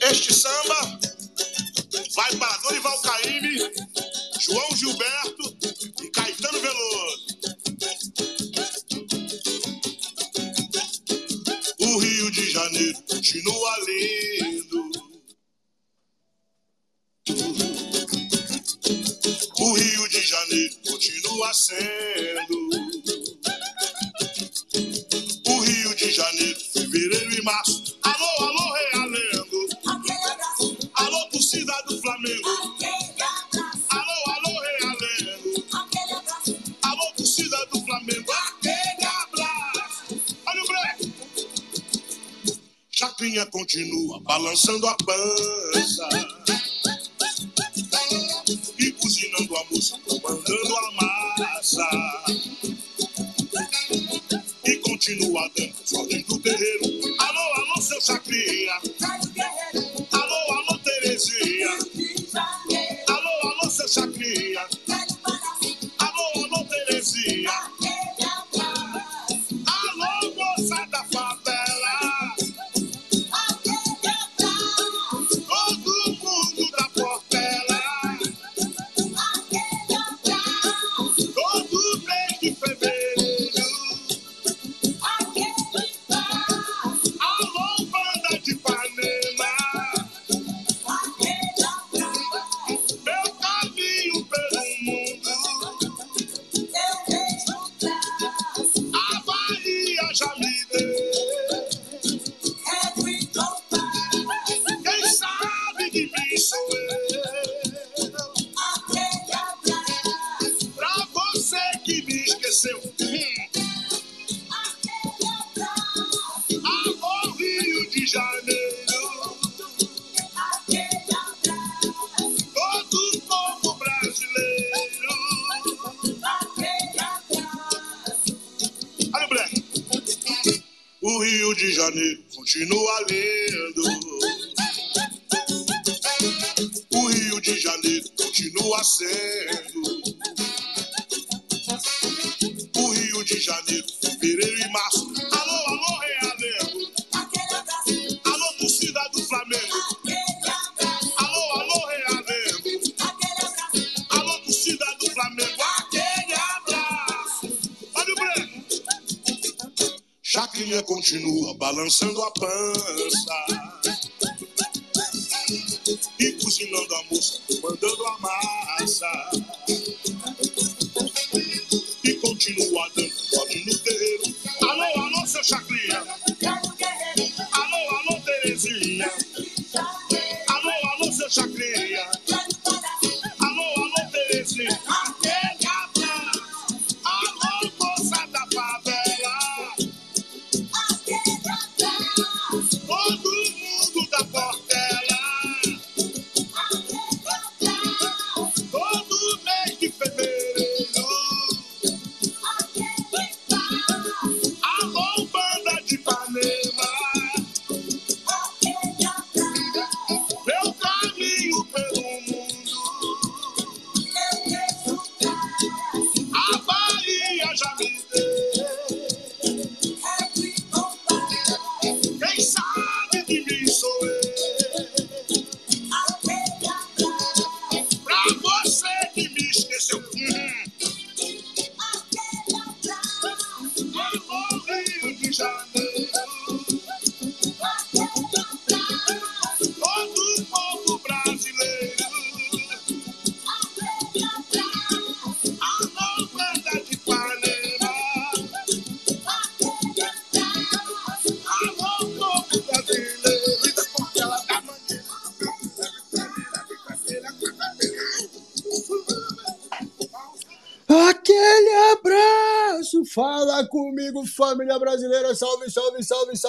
Este samba vai para Dorival Caymmi, João Gilberto. lançando a banda.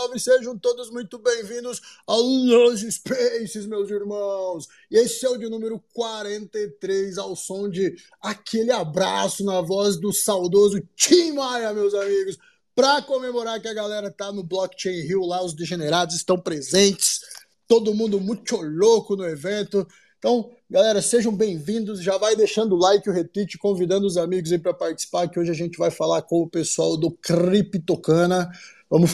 salve! Sejam todos muito bem-vindos ao Los Spaces, meus irmãos! E esse é o de número 43, ao som de aquele abraço na voz do saudoso Tim Maia, meus amigos! Para comemorar que a galera tá no Blockchain Rio lá, os degenerados estão presentes, todo mundo muito louco no evento. Então, galera, sejam bem-vindos. Já vai deixando o like, o retweet, convidando os amigos aí para participar, que hoje a gente vai falar com o pessoal do Criptocana. Vamos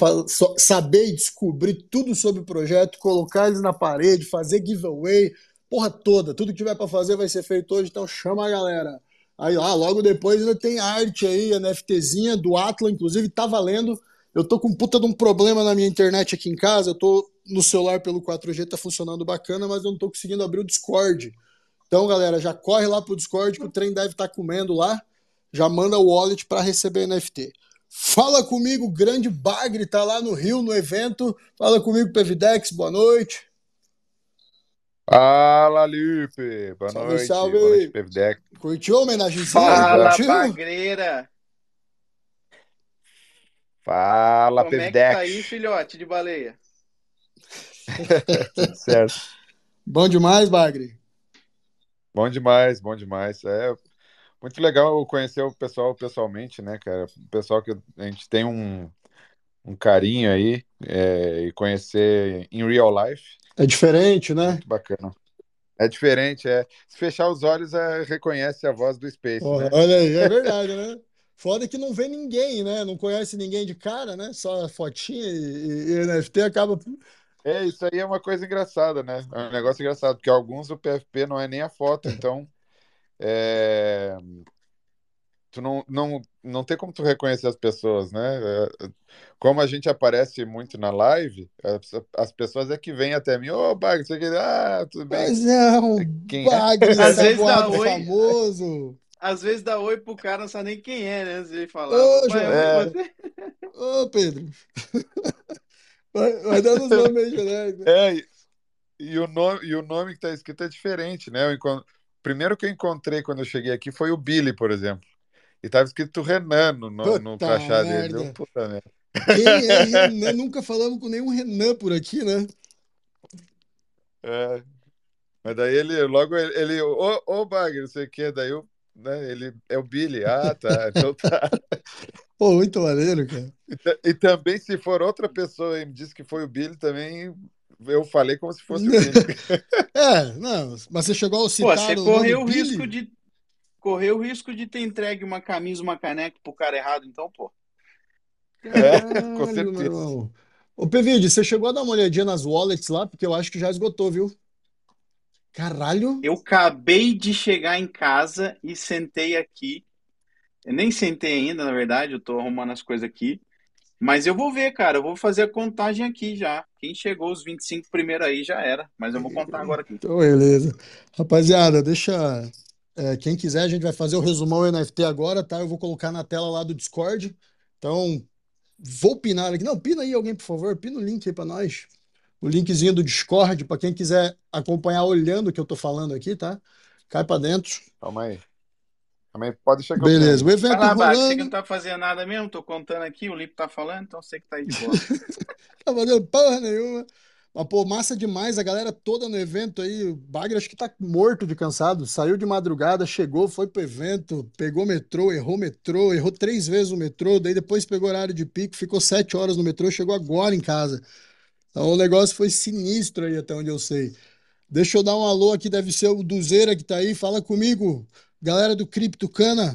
saber e descobrir tudo sobre o projeto, colocar eles na parede, fazer giveaway, porra toda. Tudo que tiver para fazer vai ser feito hoje, então chama a galera. Aí lá, logo depois ainda tem arte aí, NFTzinha do Atlas, inclusive tá valendo. Eu tô com puta de um problema na minha internet aqui em casa, eu tô no celular pelo 4G tá funcionando bacana, mas eu não tô conseguindo abrir o Discord. Então, galera, já corre lá pro Discord que o trem deve estar tá comendo lá. Já manda o wallet para receber NFT. Fala comigo, grande Bagre, tá lá no Rio, no evento. Fala comigo, Pevidex, boa noite. Fala, Lipe! Boa salve, noite. Salve. Boa noite, Pevidex. Curtiu a homenagemzinha? Fala, Curtiu? Bagreira! Fala, Como é que Pevidex. tá aí, filhote de baleia? Certo. Bom demais, Bagre. Bom demais, bom demais. É muito legal conhecer o pessoal pessoalmente, né, cara? O pessoal que a gente tem um, um carinho aí é, e conhecer em real life, É diferente, né? muito bacana. É diferente, é. Se fechar os olhos, é, reconhece a voz do Space, Porra, né? olha aí, é verdade, né? Foda que não vê ninguém, né? Não conhece ninguém de cara, né? Só fotinha e, e NFT acaba. É, isso aí é uma coisa engraçada, né? É um negócio engraçado, porque alguns o PFP não é nem a foto, então é, tu não, não, não tem como tu reconhecer as pessoas, né? É, Como a gente aparece muito na live, as, as pessoas é que vêm até mim, ô, Bagre, você quer... Ah, tudo bem? Mas é um Quem é? bagre Às vezes dá oi. famoso. Às vezes dá oi pro cara, não sabe nem quem é, né? Antes de ele falar. Ô, Pai, João. É. Ô, Pedro. Vai, vai dando os nomes aí, genéricos. É, e, e o nome, e o nome que tá escrito é diferente, né? Eu encon- O primeiro que eu encontrei quando eu cheguei aqui foi o Billy, por exemplo. E tava escrito Renan no, no, no Puta crachá dele. merda. Eu, puta merda. Quem é Renan? Nunca falamos com nenhum Renan por aqui, né? É. Mas daí ele, logo ele, ele ô, ô Bagre, não sei o quê, daí eu, né, ele é o Billy. Ah, tá, então tá. Pô, muito maneiro, cara. E, e também, se for outra pessoa e me disse que foi o Billy, também eu falei como se fosse o. É, não, mas você chegou a Pô, citar você o correu o Billy? risco de. Correu o risco de ter entregue uma camisa, uma caneca pro cara errado, então, pô. É, com Caralho, certeza. Ô, Pevide, você chegou a dar uma olhadinha nas wallets lá? Porque eu acho que já esgotou, viu? Caralho. Eu acabei de chegar em casa e sentei aqui. Eu nem sentei ainda, na verdade, eu tô arrumando as coisas aqui. Mas eu vou ver, cara, eu vou fazer a contagem aqui já. Quem chegou os 25 primeiro aí já era. Mas eu vou contar agora aqui. Então, beleza. Rapaziada, deixa. é, quem quiser, a gente vai fazer o resumão NFT agora, tá? Eu vou colocar na tela lá do Discord. Então, vou pinar aqui. Não, pina aí alguém, por favor. Pina o link aí pra nós. O linkzinho do Discord, pra quem quiser acompanhar olhando o que eu tô falando aqui, tá? Cai pra dentro. Calma aí. Aí, pode eu Beleza, o Vai evento lá, Bax, você que rolando. não tá fazendo nada mesmo, tô contando aqui, o Lipe tá falando, então você que tá aí de boa. Tá fazendo porra nenhuma. Mas, pô, massa demais, a galera toda no evento aí. O Bagre acho que tá morto de cansado. Saiu de madrugada, chegou, foi pro evento, pegou metrô, errou metrô, errou três vezes o metrô, daí depois pegou horário de pico, ficou sete horas no metrô, chegou agora em casa. Então o negócio foi sinistro aí, até onde eu sei. Deixa eu dar um alô aqui, deve ser o Duzeira que tá aí. Fala comigo, galera do Criptocana.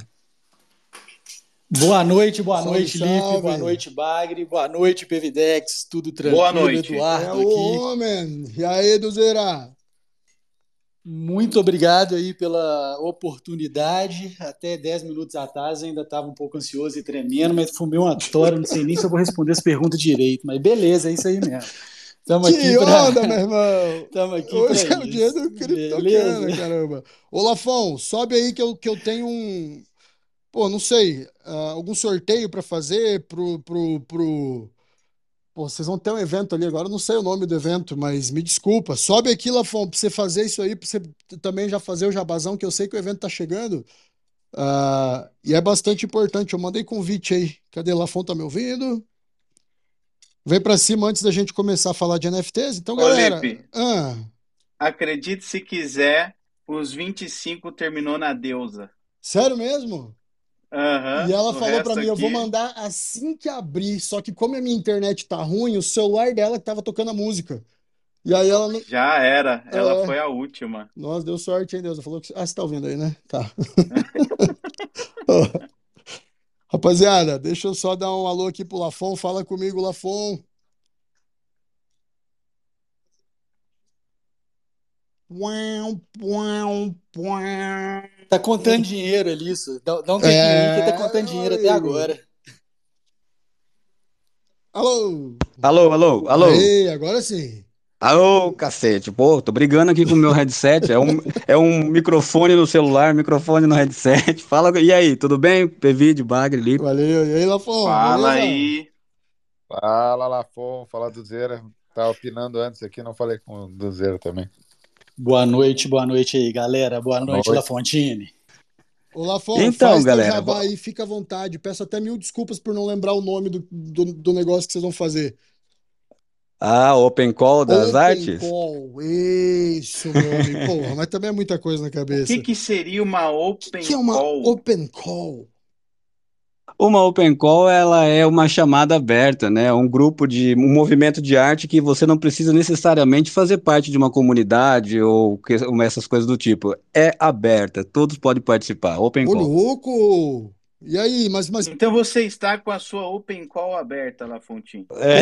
Boa noite, boa Salve, noite, Lipe, boa noite, Bagre, boa noite, Pevidex, tudo tranquilo, Boa noite. É Eduardo o aqui. homem. E aí, Duzeira? Muito obrigado aí pela oportunidade. Até 10 minutos atrás eu ainda estava um pouco ansioso e tremendo, mas fumei uma tora, não sei nem se eu vou responder as perguntas direito, mas beleza, é isso aí mesmo. Estamos Que aqui para onda, meu irmão! Estamos aqui Hoje pra é o dia isso. do Criptocana, caramba. Ô, Lafão, sobe aí que eu, que eu tenho um. Pô, não sei, ah, algum sorteio pra fazer pro, pro, pro. Pô, vocês vão ter um evento ali agora, eu não sei o nome do evento, mas me desculpa. Sobe aqui, Lafão, pra você fazer isso aí, pra você também já fazer o jabazão, que eu sei que o evento tá chegando. Ah, e é bastante importante. Eu mandei convite aí. Cadê Lafon? Tá me ouvindo? Vem pra cima antes da gente começar a falar de NFTs. Então, Ô, galera. Lipe. Ah, Acredite se quiser, os 25 terminou na deusa. sério mesmo? Aham, E ela falou pra resto mim, eu vou aqui- mandar assim que abrir. Só que como a minha internet tá ruim, o celular dela que tava tocando a música. E aí ela. não- Já era, ela É. foi a última. Nossa, deu sorte, hein, Deus? Ela falou que. Ah, você tá ouvindo aí, né? Tá. Rapaziada, deixa eu só dar um alô aqui pro Lafon. Fala comigo, Lafon. Tá contando dinheiro ali, isso. Dá, dá um tempinho aí que tá contando dinheiro até É, agora. Alô? Alô, alô, alô. Ei, agora sim. Alô, cacete. Pô, tô brigando aqui com o meu headset. É um, é um microfone no celular, microfone no headset. Fala, e aí, tudo bem? P-Vídeo, Bagre, Lipe. Valeu. E aí, Lafon? Fala beleza? aí. Fala, Lafon, fala do Zera. Tava opinando antes aqui, não falei com o do Zera também. Boa noite, boa noite aí, galera. Boa noite, Noite. La Fontine. Ô, Lafon, Então, faz teu galera, jabá aí, fica à vontade. Peço até mil desculpas por não lembrar o nome do, do, do negócio que vocês vão fazer. Ah, Open Call das Open artes? Call. Isso, meu amigo. Porra, mas também é muita coisa na O cabeça. que, que seria uma open que é uma call? Open Call? Uma Open Call, ela é uma chamada aberta, né? Um grupo de, um movimento de arte que você não precisa necessariamente fazer parte de uma comunidade ou que- essas coisas do tipo. É aberta, todos podem participar. Open Ô, Call. louco! E aí, mas, mas Então você está com a sua open call aberta, Lafontinho. É.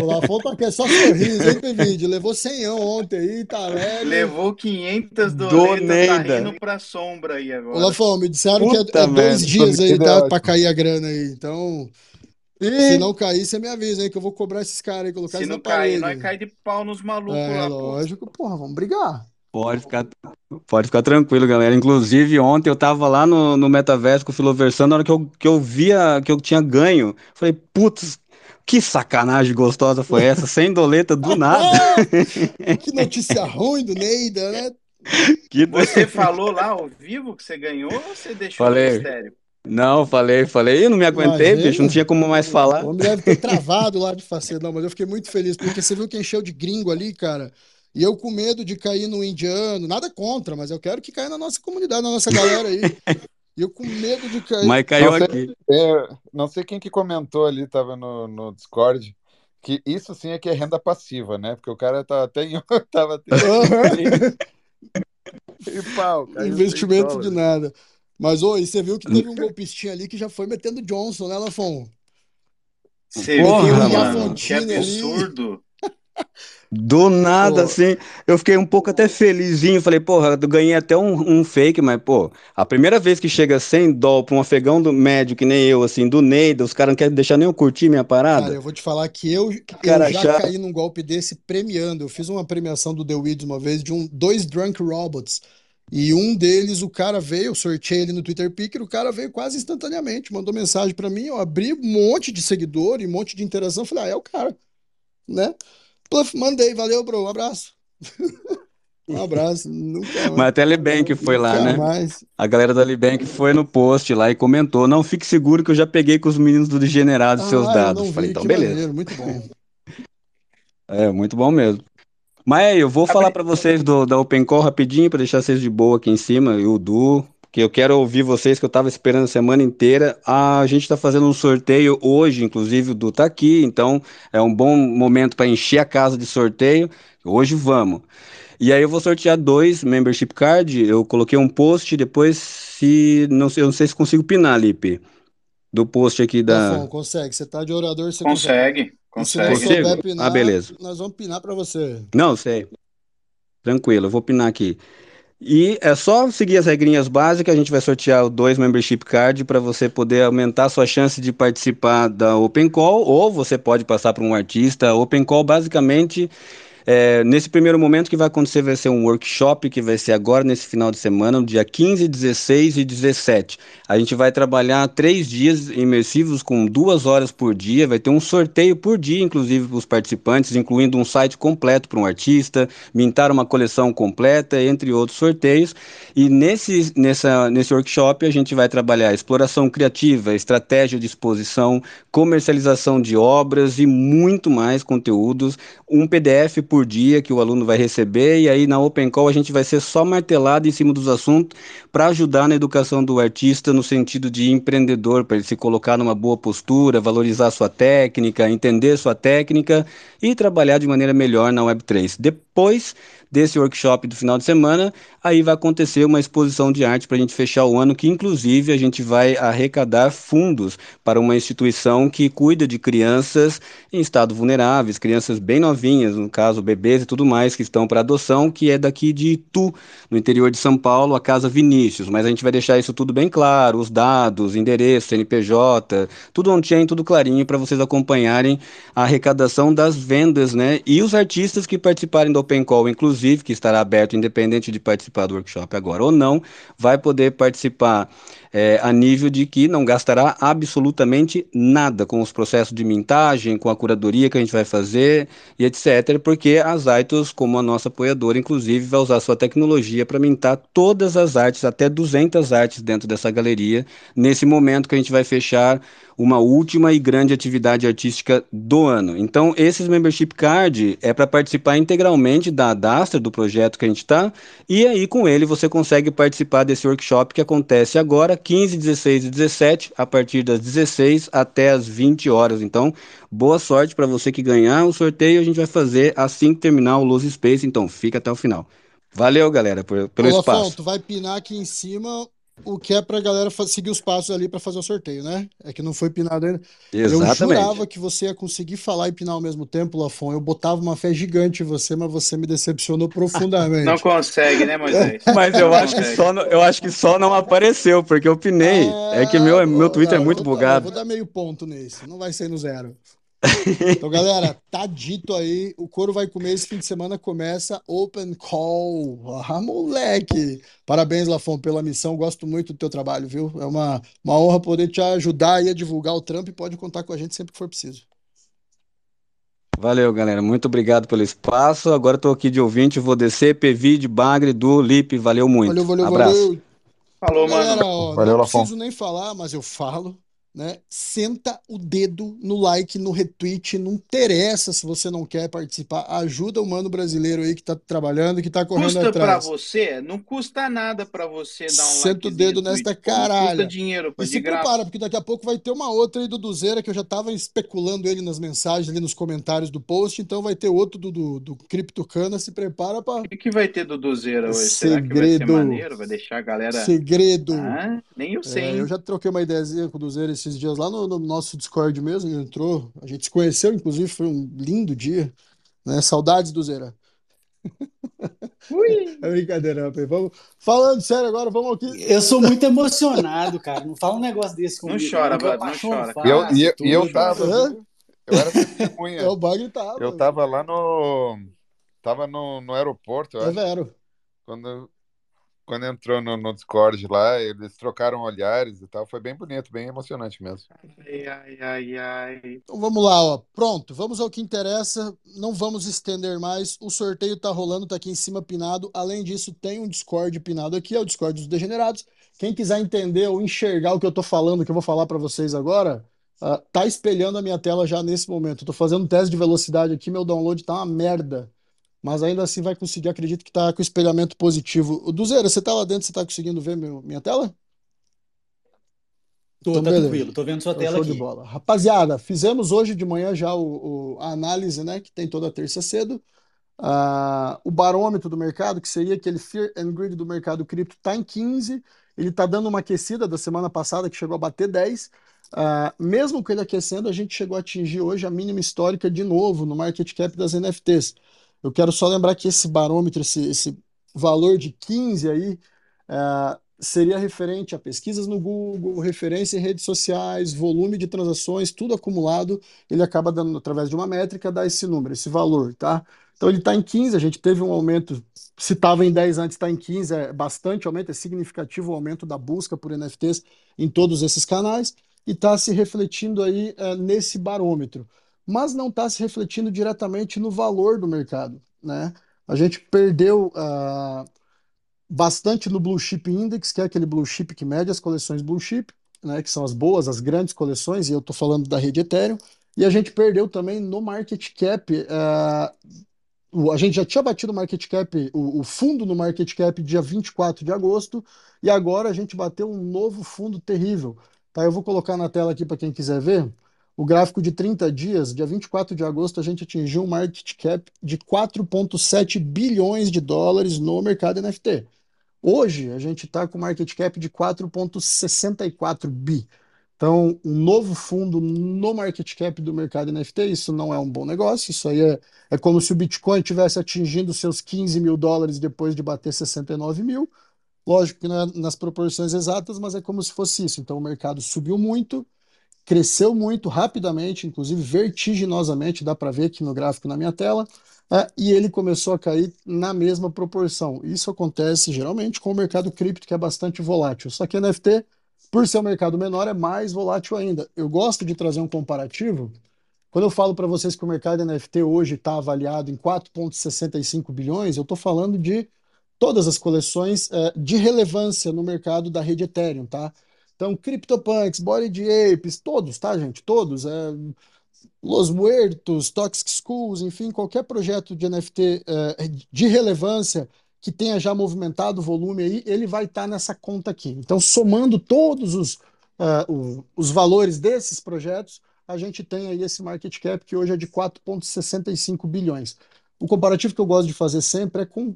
o Lafon aqui, é só sorriso, hein, Pevide? Levou 100 ontem aí, tá alegre. Levou 500 Do doletas, tá rindo pra sombra aí Ô, agora. Lafon, me disseram que é, Puta é dois dias aí, tá? ótima. Pra cair a grana aí. Então, se E não cair, você me avisa, hein? Que eu vou cobrar esses caras aí, colocar Se não cair, parede. nós cai de pau nos malucos É, lá, pô. lógico, porra, vamos brigar. Pode ficar, pode ficar tranquilo, galera. Inclusive, ontem eu tava lá no, no Metaverso com o Filoversando, na hora que eu, que eu via que eu tinha ganho, falei, putz, que sacanagem gostosa foi essa? Sem doleta do nada. Que notícia ruim do Neida, né? Que- Você falou lá ao vivo que você ganhou ou você deixou Falei. no mistério? Não, falei, falei. Eu não me aguentei, Imagina. bicho, não tinha como mais falar. O homem deve ter travado lá de fazer, não, mas eu fiquei muito feliz, porque você viu que encheu de gringo ali, cara. E eu com medo de cair no indiano, nada contra, mas eu quero que caia na nossa comunidade, na nossa galera aí. E eu com medo de cair. Mas caiu Não sei- aqui. É, não sei quem que comentou ali, tava no, no Discord, que isso sim é que é renda passiva, né? Porque o cara tava até em, tava até e pau, caiu Investimento 100 de nada. Mas, ô, e você viu que teve um golpistinha ali que já foi metendo Johnson, né, Lafon? Você viu, mano. Que absurdo. Do nada, Pô. assim, eu fiquei um pouco até felizinho. Falei, porra, eu ganhei até um, um fake, mas, pô, a primeira vez que chega 100 dólares pra um afegão do médio, que nem eu, assim, do Neida, os caras não querem deixar nem eu curtir minha parada. Cara, eu vou te falar que eu, eu cara já chato. caí num golpe desse premiando. Eu fiz uma premiação do The Weeds uma vez de um, dois Drunk Robots. E um deles, o cara veio, eu sorteei ele no Twitter Picker, o cara veio quase instantaneamente, mandou mensagem pra mim, eu abri um monte de seguidor e um monte de interação, falei, ah, é o cara, né? Pluf, mandei, valeu, bro, um abraço. Um abraço, nunca mais. Mas a Telebank foi lá, né? mais. A galera da Libank foi no post lá e comentou: Não fique seguro que eu já peguei com os meninos do Degenerado seus Ah, eu dados. não Falei, vi, então, que beleza. maneiro, muito bom. É, muito bom mesmo. Mas aí, eu vou falar pra vocês do, da Open Call rapidinho, pra deixar vocês de boa aqui em cima, e o Du, que eu quero ouvir vocês, que eu tava esperando a semana inteira. A gente tá fazendo um sorteio hoje, inclusive o Du tá aqui, então é um bom momento para encher a casa de sorteio. Hoje vamos. E aí eu vou sortear dois membership card. Eu coloquei um post, depois se não sei, eu não sei se consigo pinar, Lipe, do post aqui da. Lafon, consegue, você tá de orador, você Consegue, E se não consegue. Consigo? souber pinar, Ah, beleza. nós vamos pinar pra você. Não, sei. Tranquilo, eu vou pinar aqui. E é só seguir as regrinhas básicas, a gente vai sortear dois membership card para você poder aumentar a sua chance de participar da Open Call, ou você pode passar para um artista. Open Call basicamente é, nesse primeiro momento que vai acontecer vai ser um workshop que vai ser agora nesse final de semana, no dia 15, 16 e 17. A gente vai trabalhar três dias imersivos com duas horas por dia, vai ter um sorteio por dia, inclusive para os participantes, incluindo um site completo para um artista, mintar uma coleção completa, entre outros sorteios. E nesse, nessa, nesse workshop a gente vai trabalhar exploração criativa, estratégia de exposição, comercialização de obras e muito mais conteúdos. Um PDF por dia que o aluno vai receber, e aí na Open Call a gente vai ser só martelado em cima dos assuntos para ajudar na educação do artista no sentido de empreendedor, para ele se colocar numa boa postura, valorizar sua técnica, entender sua técnica e trabalhar de maneira melhor na Web3. Depois desse workshop do final de semana, aí vai acontecer uma exposição de arte para a gente fechar o ano, que inclusive a gente vai arrecadar fundos para uma instituição que cuida de crianças em estado vulneráveis, crianças bem novinhas, no caso bebês e tudo mais, que estão para adoção, que é daqui de Itu, no interior de São Paulo, a Casa Vinícius. Mas a gente vai deixar isso tudo bem claro, os dados, endereço, CNPJ, tudo on-chain, tudo clarinho, para vocês acompanharem a arrecadação das vendas, né? E os artistas que participarem do Open Call, inclusive inclusive, que estará aberto independente de participar do workshop agora ou não, vai poder participar é, a nível de que não gastará absolutamente nada com os processos de mintagem, com a curadoria que a gente vai fazer e etc., porque a Zaitos, como a nossa apoiadora, inclusive, vai usar sua tecnologia para mintar todas as artes, até 200 artes dentro dessa galeria, nesse momento que a gente vai fechar uma última e grande atividade artística do ano. Então, esses membership card é para participar integralmente da Adastra, do projeto que a gente está, e aí com ele você consegue participar desse workshop que acontece agora, 15, 16 e 17, a partir das 16 até as 20 horas. Então, boa sorte para você que ganhar o sorteio. A gente vai fazer assim que terminar o Lose Space. Então, fica até o final. Valeu, galera, por, pelo Ô, espaço. Lafon, tu vai pinar aqui em cima o que é pra galera seguir os passos ali pra fazer o sorteio, né? É que não foi pinado ainda. Eu Exatamente. jurava que você ia conseguir falar e pinar ao mesmo tempo, Lafon. Eu botava uma fé gigante em você, mas você me decepcionou profundamente. Não consegue, né, Moisés? Mas eu Não acho que só não, eu acho que só não apareceu, porque eu pinei. É que meu, meu Twitter é não, muito vou dar- bugado. Vou dar meio ponto nesse, não vai ser no zero. Então, galera, tá dito aí. O couro vai comer esse fim de semana. Começa Open Call. Ah, moleque! Parabéns, Lafon, pela missão. Gosto muito do teu trabalho, viu? É uma, uma honra poder te ajudar aí a divulgar o trampo e pode contar com a gente sempre que for preciso. Valeu, galera. Muito obrigado pelo espaço. Agora estou aqui de ouvinte, vou descer, PVD, Bagre, do Lip. Valeu muito. Valeu, valeu, Abraço. valeu. Falou, Galera, mano. ó, Valeu, não Lafon. preciso nem falar, mas eu falo, né? Senta o dedo no like, no retweet, não interessa se você não quer participar. Ajuda o mano brasileiro aí que tá trabalhando, que tá correndo Custa pra atrás. você? Não custa nada pra você dar um Senta o dedo nesta. Não custa dinheiro, pô, E se graça. prepara, porque daqui a pouco vai ter uma outra aí do Duzeira, que eu já tava especulando ele nas mensagens ali nos comentários do post, então vai ter outro do, do, do Criptocana, se prepara pra... O que que vai ter do Duzeira hoje? Será que vai ser Segredo. maneiro? Vai deixar a galera... Segredo. Ah, nem eu sei, É, eu já troquei uma ideiazinha com o Duzeira esses dias lá no, no nosso Discord mesmo, ele entrou, a gente se conheceu, inclusive foi um lindo dia, né? Saudades do Zera. Ui. É brincadeira, rapaz. Vamos, falando sério agora, vamos aqui. Eu sou muito emocionado, cara. Não fala um negócio desse Não comigo. chora, que eu Vlad, não chora. E eu, e, eu- e eu tava, Hã? eu era testemunha. É, o tava. Eu tava lá no. Tava no, no aeroporto, eu É acho, vero. quando, quando entrou no, no Discord lá, eles trocaram olhares e tal. Foi bem bonito, bem emocionante mesmo. Ai, ai, ai, ai. Então vamos lá, ó. Pronto, vamos ao que interessa. Não vamos estender mais. O sorteio tá rolando, tá aqui em cima pinado. Além disso, tem um Discord pinado aqui, é o Discord dos Degenerados. Quem quiser entender ou enxergar o que eu tô falando, que eu vou falar para vocês agora, ah, tá espelhando a minha tela já nesse momento. Eu tô fazendo um teste de velocidade aqui, meu download tá uma merda. Mas ainda assim vai conseguir, acredito que tá com espelhamento positivo. O Duzeira, você tá lá dentro, você tá conseguindo ver meu- minha tela? Tô, Então, tá beleza. tranquilo, tô vendo sua Então, tela show de aqui. bola. Rapaziada, fizemos hoje de manhã já o, o- a análise, né, que tem toda terça cedo. Ah, o barômetro do mercado, que seria aquele Fear and Greed do mercado cripto, está em 15. Ele está dando uma aquecida da semana passada, que chegou a bater 10. Ah, mesmo com ele aquecendo, a gente chegou a atingir hoje a mínima histórica de novo no market cap das NFTs. Eu quero só lembrar que esse barômetro, esse, esse valor de 15 aí, ah, seria referente a pesquisas no Google, referência em redes sociais, volume de transações, tudo acumulado, ele acaba dando, através de uma métrica, dar esse número, esse valor, tá? Então ele está em 15, a gente teve um aumento, se estava em 10 antes, está em 15, é bastante aumento, é significativo o aumento da busca por NFTs em todos esses canais, e está se refletindo aí eh, nesse barômetro. Mas não está se refletindo diretamente no valor do mercado, né? A gente perdeu ah, bastante no Blue Chip Index, que é aquele Blue Chip que mede as coleções Blue Chip, né, que são as boas, as grandes coleções, e eu estou falando da rede Ethereum, e a gente perdeu também no market cap, o- a gente já tinha batido o market cap, o, o fundo no market cap dia 24 de agosto, e agora a gente bateu um novo fundo terrível. Tá? Eu vou colocar na tela aqui para quem quiser ver. O gráfico de 30 dias, dia 24 de agosto, a gente atingiu um market cap de 4,7 bilhões de dólares no mercado NFT. Hoje, a gente está com market cap de 4,64 bi. Então, um novo fundo no market cap do mercado NFT, isso não é um bom negócio. Isso aí é, é como se o Bitcoin tivesse atingindo seus 15 mil dólares depois de bater 69 mil. Lógico que não é nas proporções exatas, mas é como se fosse isso. Então, o mercado subiu muito, cresceu muito rapidamente, inclusive vertiginosamente, dá para ver aqui no gráfico na minha tela, é, e ele começou a cair na mesma proporção. Isso acontece geralmente com o mercado cripto, que é bastante volátil. Só que NFT, por ser um mercado menor, é mais volátil ainda. Eu gosto de trazer um comparativo. Quando eu falo para vocês que o mercado NFT hoje está avaliado em 4,65 bilhões, eu estou falando de todas as coleções é, de relevância no mercado da rede Ethereum, tá? Então, CryptoPunks, Body Apes, todos, tá, gente? Todos. É, Los Muertos, Toxic Schools, enfim, qualquer projeto de NFT é, de relevância que tenha já movimentado volume aí, ele vai estar nessa conta aqui. Então, somando todos os, uh, o- os valores desses projetos, a gente tem aí esse market cap que hoje é de 4,65 bilhões. O comparativo que eu gosto de fazer sempre é com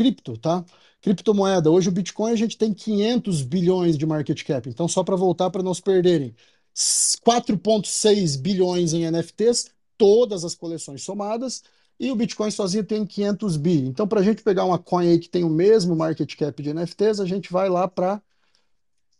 cripto, tá? Criptomoeda. Hoje o Bitcoin a gente tem 500 bilhões de market cap. Então, só para voltar para não se perderem, 4,6 bilhões em NFTs, todas as coleções somadas, e o Bitcoin sozinho tem 500 bi. Então, para a gente pegar uma coin aí que tem o mesmo market cap de NFTs, a gente vai lá para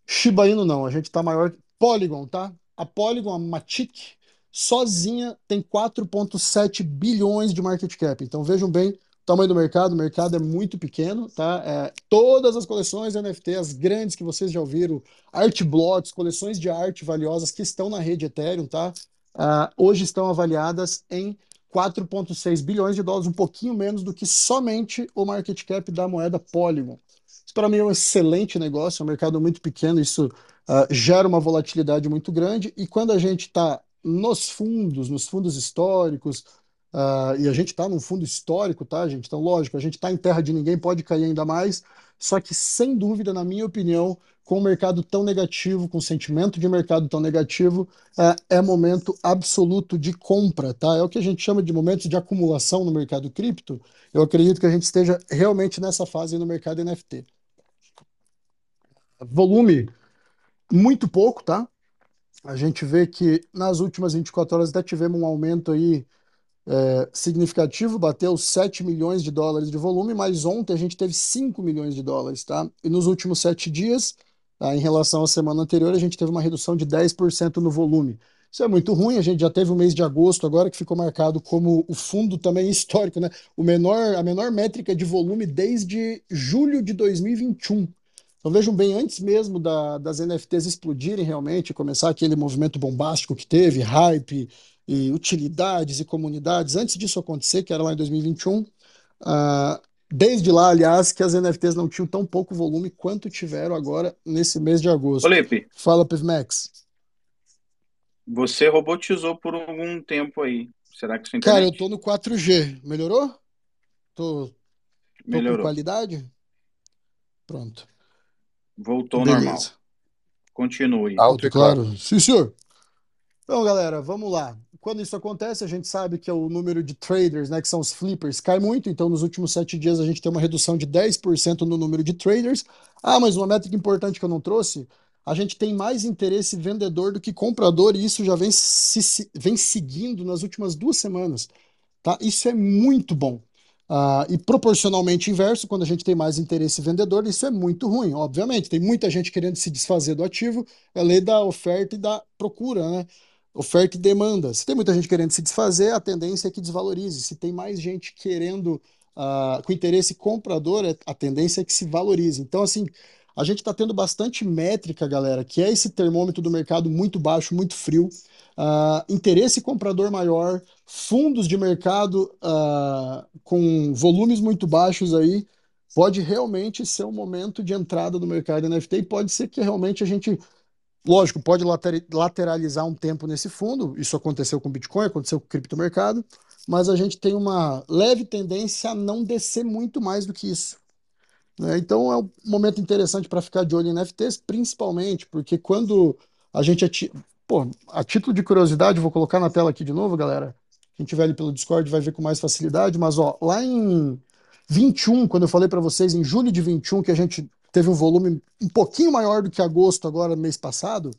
Shiba Inu não, a gente está maior. Polygon, tá? A Polygon, a Matic, sozinha tem 4,7 bilhões de market cap. Então vejam bem tamanho do mercado. O mercado é muito pequeno, tá? É, todas as coleções NFT, as grandes que vocês já ouviram, art blocks, coleções de arte valiosas que estão na rede Ethereum, tá? Ah, hoje estão avaliadas em 4,6 bilhões de dólares, um pouquinho menos do que somente o market cap da moeda Polygon. Isso para mim é um excelente negócio, é um mercado muito pequeno, isso ah, gera uma volatilidade muito grande, e quando a gente está nos fundos, nos fundos históricos, ah, e a gente está num fundo histórico, tá, gente? Então, lógico, a gente está em terra de ninguém, pode cair ainda mais, só que, sem dúvida, na minha opinião, com o mercado tão negativo, com o sentimento de mercado tão negativo, ah, é momento absoluto de compra, tá? É o que a gente chama de momentos de acumulação no mercado cripto. Eu acredito que a gente esteja realmente nessa fase no mercado NFT. Volume muito pouco, tá? A gente vê que nas últimas 24 horas até tivemos um aumento aí é, significativo, bateu 7 milhões de dólares de volume, mas ontem a gente teve 5 milhões de dólares, tá? E nos últimos sete dias, tá, em relação à semana anterior, a gente teve uma redução de 10% no volume. Isso é muito ruim, a gente já teve o mês de agosto agora que ficou marcado como o fundo também histórico, né? O menor, a menor métrica de volume desde julho de 2021. Então vejam bem, antes mesmo da- das NFTs explodirem realmente, começar aquele movimento bombástico que teve, hype e utilidades e comunidades, antes disso acontecer, que era lá em 2021, ah, desde lá, aliás, que as NFTs não tinham tão pouco volume quanto tiveram agora nesse mês de agosto. Felipe, Fala, Pivmax. você robotizou por algum tempo aí. Será que sua Cara, eu tô no 4G. Melhorou? Tô, tô com melhorou? qualidade? Pronto. Voltou ao normal. Beleza. Continue. Alto e e claro. Sim, senhor. Então, galera, vamos lá. Quando isso acontece, a gente sabe que é o número de traders, né, que são os flippers, cai muito. Então, nos últimos sete dias, a gente tem uma redução de 10% no número de traders. Ah, mas uma métrica importante que eu não trouxe, a gente tem mais interesse vendedor do que comprador, e isso já vem, se- vem seguindo nas últimas duas semanas. Tá? Isso é muito bom. Ah, e proporcionalmente inverso, quando a gente tem mais interesse vendedor, isso é muito ruim. Obviamente, tem muita gente querendo se desfazer do ativo, é lei da oferta e da procura, né? Oferta e demanda. Se tem muita gente querendo se desfazer, a tendência é que desvalorize. Se tem mais gente querendo, ah, com interesse comprador, é- a tendência é que se valorize. Então, assim, a gente está tendo bastante métrica, galera, que é esse termômetro do mercado muito baixo, muito frio. Ah, interesse comprador maior, fundos de mercado ah, com volumes muito baixos aí, pode realmente ser um momento de entrada no mercado NFT e pode ser que realmente a gente Lógico, pode lateralizar um tempo nesse fundo, isso aconteceu com o Bitcoin, aconteceu com o criptomercado, mas a gente tem uma leve tendência a não descer muito mais do que isso. Né? Então é um momento interessante para ficar de olho em NFTs, principalmente porque quando a gente. Pô, a título de curiosidade, vou colocar na tela aqui de novo, galera. Quem tiver ali pelo Discord vai ver com mais facilidade, mas ó, lá em 21, quando eu falei para vocês, em julho de 21, que a gente teve um volume um pouquinho maior do que agosto, agora, mês passado,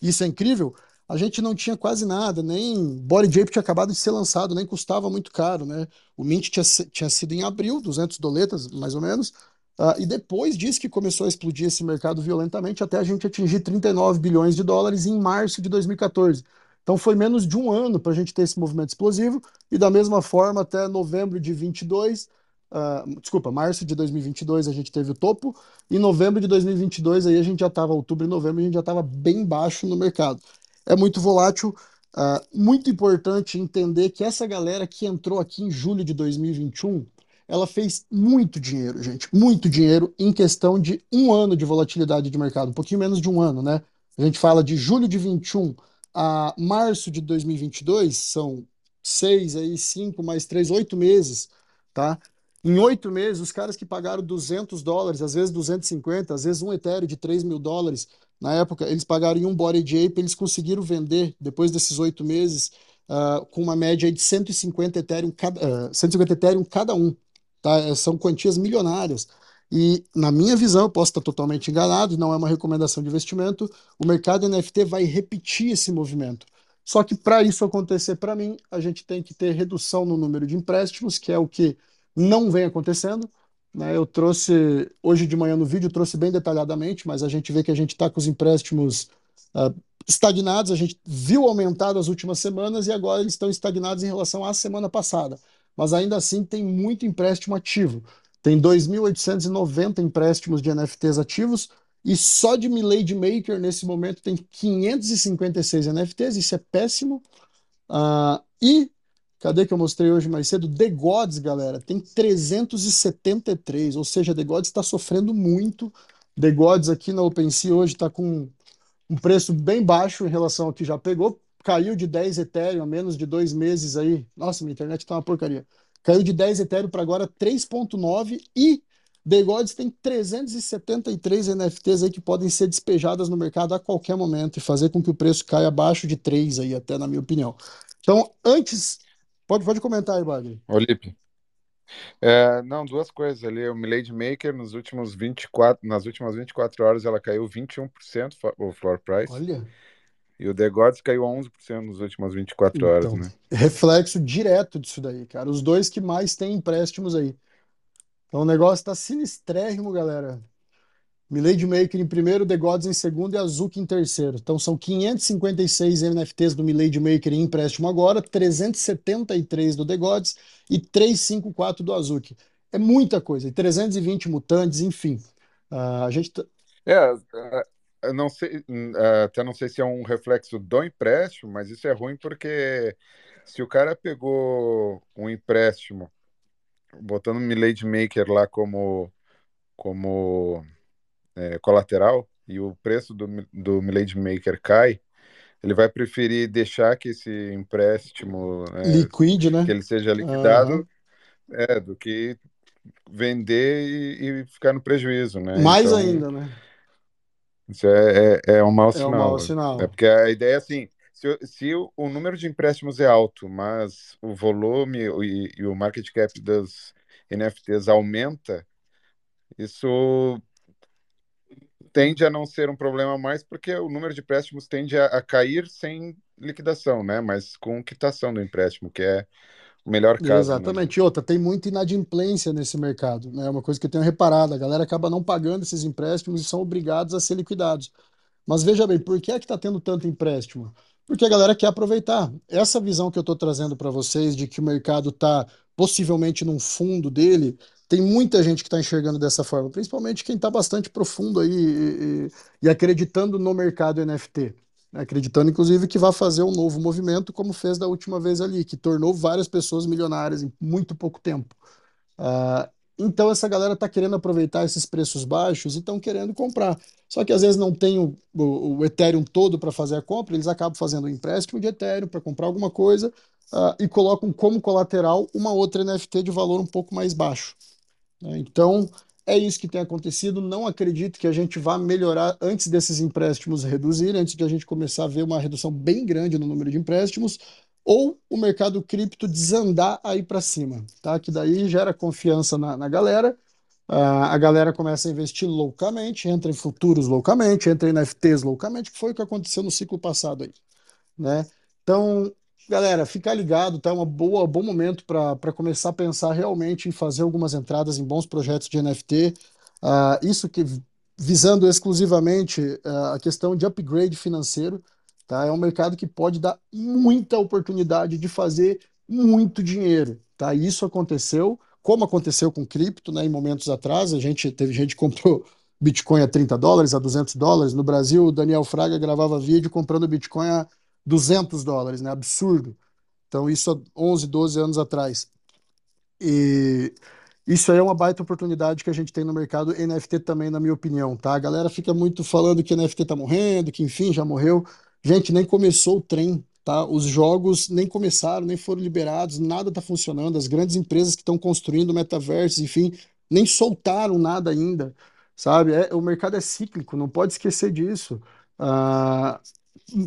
isso é incrível. A gente não tinha quase nada, nem Body Jape tinha acabado de ser lançado, nem custava muito caro, né? O Mint tinha, tinha sido em abril, 200 doletas, mais ou menos, uh, e depois disso que começou a explodir esse mercado violentamente, até a gente atingir 39 bilhões de dólares em março de 2014. Então foi menos de um ano para a gente ter esse movimento explosivo, e da mesma forma, até novembro de 22, Uh, desculpa, março de 2022 a gente teve o topo, em novembro de 2022 aí a gente já estava, outubro e novembro a gente já estava bem baixo no mercado. É muito volátil, uh, muito importante entender que essa galera que entrou aqui em julho de 2021, ela fez muito dinheiro, gente, muito dinheiro em questão de um ano de volatilidade de mercado, um pouquinho menos de um ano, né? A gente fala de julho de 21 a março de 2022, são seis aí, cinco mais três, oito meses, tá? Em oito meses, os caras que pagaram 200 dólares, às vezes 250, às vezes um Ethereum de 3 mil dólares, na época, eles pagaram em um Body Ape, eles conseguiram vender, depois desses oito meses, uh, com uma média de 150 Ethereum cada, uh, 150 Ethereum cada um. Tá? É, são quantias milionárias. E, na minha visão, eu posso estar totalmente enganado, não é uma recomendação de investimento, o mercado NFT vai repetir esse movimento. Só que para isso acontecer para mim, a gente tem que ter redução no número de empréstimos, que é o que não vem acontecendo. Né? Eu trouxe, hoje de manhã no vídeo, trouxe bem detalhadamente, mas a gente vê que a gente está com os empréstimos uh, estagnados, a gente viu aumentar nas últimas semanas e agora eles estão estagnados em relação à semana passada. Mas ainda assim tem muito empréstimo ativo. Tem 2.890 empréstimos de NFTs ativos e só de Milady Maker nesse momento tem 556 NFTs, isso é péssimo. Uh, e Cadê que eu mostrei hoje mais cedo? The Gods, galera, tem 373, ou seja, The Gods está sofrendo muito. The Gods aqui na OpenSea hoje está com um preço bem baixo em relação ao que já pegou. Caiu de 10 Ethereum, menos de dois meses aí. Nossa, minha internet está uma porcaria. Caiu de 10 Ethereum para agora 3.9 e The Gods tem 373 NFTs aí que podem ser despejadas no mercado a qualquer momento e fazer com que o preço caia abaixo de 3 aí, até na minha opinião. Então, antes Pode, pode comentar aí, Wagner. Olipe. É, não, duas coisas ali. O Milady Maker, nos últimos 24, nas últimas 24 horas, ela caiu 21% o floor price. Olha. E o The Gods caiu 11% nas últimas 24 então, horas, né? Reflexo direto disso daí, cara. Os dois que mais têm empréstimos aí. Então o negócio tá sinistrérrimo, galera. Milady Maker em primeiro, The Gods em segundo e Azuki em terceiro. Então são 556 NFTs do Milady Maker em empréstimo agora, 373 do The Gods e 354 do Azuki. É muita coisa, e 320 mutantes, enfim. Uh, a gente. É, uh, não sei, uh, até não sei se é um reflexo do empréstimo, mas isso é ruim porque se o cara pegou um empréstimo, botando Milady Maker lá como como é, colateral e o preço do, do Milady Maker cai, ele vai preferir deixar que esse empréstimo é, liquide, né? Que ele seja liquidado, é, do que vender e, e, ficar no prejuízo, né? Mais então, ainda, né? Isso é, é, é um mau sinal. É um mau sinal. É porque a ideia é assim, se, se o, o, número de empréstimos é alto, mas o volume e, e o market cap das NFTs aumenta, isso tende a não ser um problema mais porque o número de empréstimos tende a, a cair sem liquidação, né? Mas com quitação do empréstimo, que é o melhor caso. Né? Exatamente. Né? Outra, tem muita inadimplência nesse mercado, né? É uma coisa que eu tenho reparado. A galera acaba não pagando esses empréstimos e são obrigados a ser liquidados. Mas veja bem, por que é que está tendo tanto empréstimo? Porque a galera quer aproveitar. Essa visão que eu estou trazendo para vocês de que o mercado está possivelmente num fundo dele, tem muita gente que está enxergando dessa forma, principalmente quem está bastante profundo aí e, e, e, acreditando no mercado NFT. Né? Acreditando, inclusive, que vai fazer um novo movimento, como fez da última vez ali, que tornou várias pessoas milionárias em muito pouco tempo. Uh, Então essa galera está querendo aproveitar esses preços baixos e estão querendo comprar. Só que às vezes não tem o, o, o Ethereum todo para fazer a compra, eles acabam fazendo um empréstimo de Ethereum para comprar alguma coisa uh, e colocam como colateral uma outra NFT de valor um pouco mais baixo. Né? Então é isso que tem acontecido. Não acredito que a gente vá melhorar antes desses empréstimos reduzirem, antes de a gente começar a ver uma redução bem grande no número de empréstimos, ou o mercado cripto desandar aí para cima, tá? Que daí gera confiança na, na galera. Uh, a galera começa a investir loucamente, entra em futuros loucamente, entra em NFTs loucamente, que foi o que aconteceu no ciclo passado aí, né? Então, Galera, ficar ligado, tá? Um bom momento para começar a pensar realmente em fazer algumas entradas em bons projetos de NFT. Uh, ah, isso que visando exclusivamente uh, a questão de upgrade financeiro, tá? É um mercado que pode dar muita oportunidade de fazer muito dinheiro, tá? Isso aconteceu, como aconteceu com cripto, né? Em momentos atrás, a gente teve gente que comprou Bitcoin a 30 dólares, a 200 dólares. No Brasil, o Daniel Fraga gravava vídeo comprando Bitcoin a 200 dólares, né? Absurdo. Então, isso há 11, 12 anos atrás. E isso aí é uma baita oportunidade que a gente tem no mercado NFT também, na minha opinião, tá? A galera fica muito falando que NFT tá morrendo, que enfim, já morreu. Gente, nem começou o trem, tá? Os jogos nem começaram, nem foram liberados, nada tá funcionando. As grandes empresas que estão construindo metaversos, enfim, nem soltaram nada ainda, sabe? É, o mercado é cíclico, não pode esquecer disso. Uh,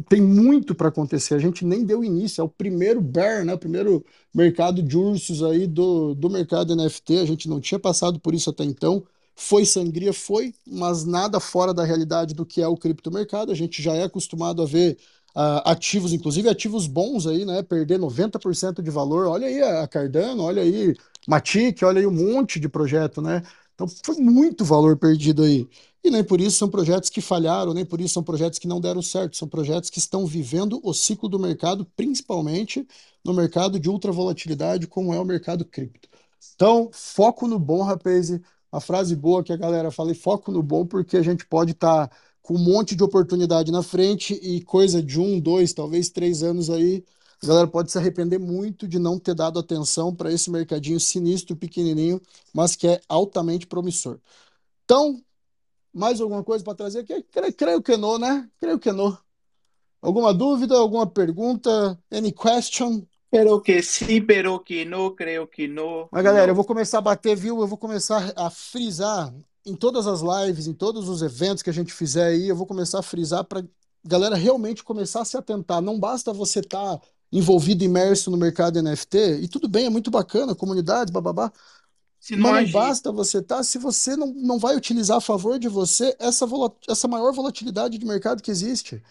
tem muito para acontecer. A gente nem deu início, é o primeiro bear, né? O primeiro mercado de ursos aí do, do mercado NFT. A gente não tinha passado por isso até então. Foi sangria, foi, mas nada fora da realidade do que é o criptomercado. A gente já é acostumado a ver uh, ativos, inclusive ativos bons aí, né? Perder 90% de valor. Olha aí a Cardano, olha aí Matic, olha aí um monte de projeto, né? Então foi muito valor perdido aí. E nem por isso são projetos que falharam, nem por isso são projetos que não deram certo, são projetos que estão vivendo o ciclo do mercado, principalmente no mercado de ultra volatilidade, como é o mercado cripto. Então, foco no bom, rapaz. A frase boa que a galera fala, foco no bom, porque a gente pode estar tá com um monte de oportunidade na frente e coisa de um, dois, talvez três anos aí, a galera pode se arrepender muito de não ter dado atenção para esse mercadinho sinistro, pequenininho, mas que é altamente promissor. Então, mais alguma coisa para trazer aqui? Creio, creio, que não, né? Creio que não. Alguma dúvida, alguma pergunta? Any question? Pero que sim, pero que não, creio que não. Mas galera, eu vou começar a bater, viu? Eu vou começar a frisar em todas as lives, em todos os eventos que a gente fizer aí, eu vou começar a frisar para galera realmente começar a se atentar. Não basta você estar tá envolvido, imerso no mercado NFT, e tudo bem, é muito bacana, comunidade, bababá. Se não Mas não basta você estar, tá, se você não, não vai utilizar a favor de você essa, essa maior volatilidade de mercado que existe.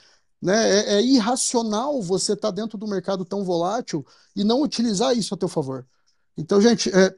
Né? É, é irracional você estar tá dentro do mercado tão volátil e não utilizar isso a teu favor. Então, gente, é,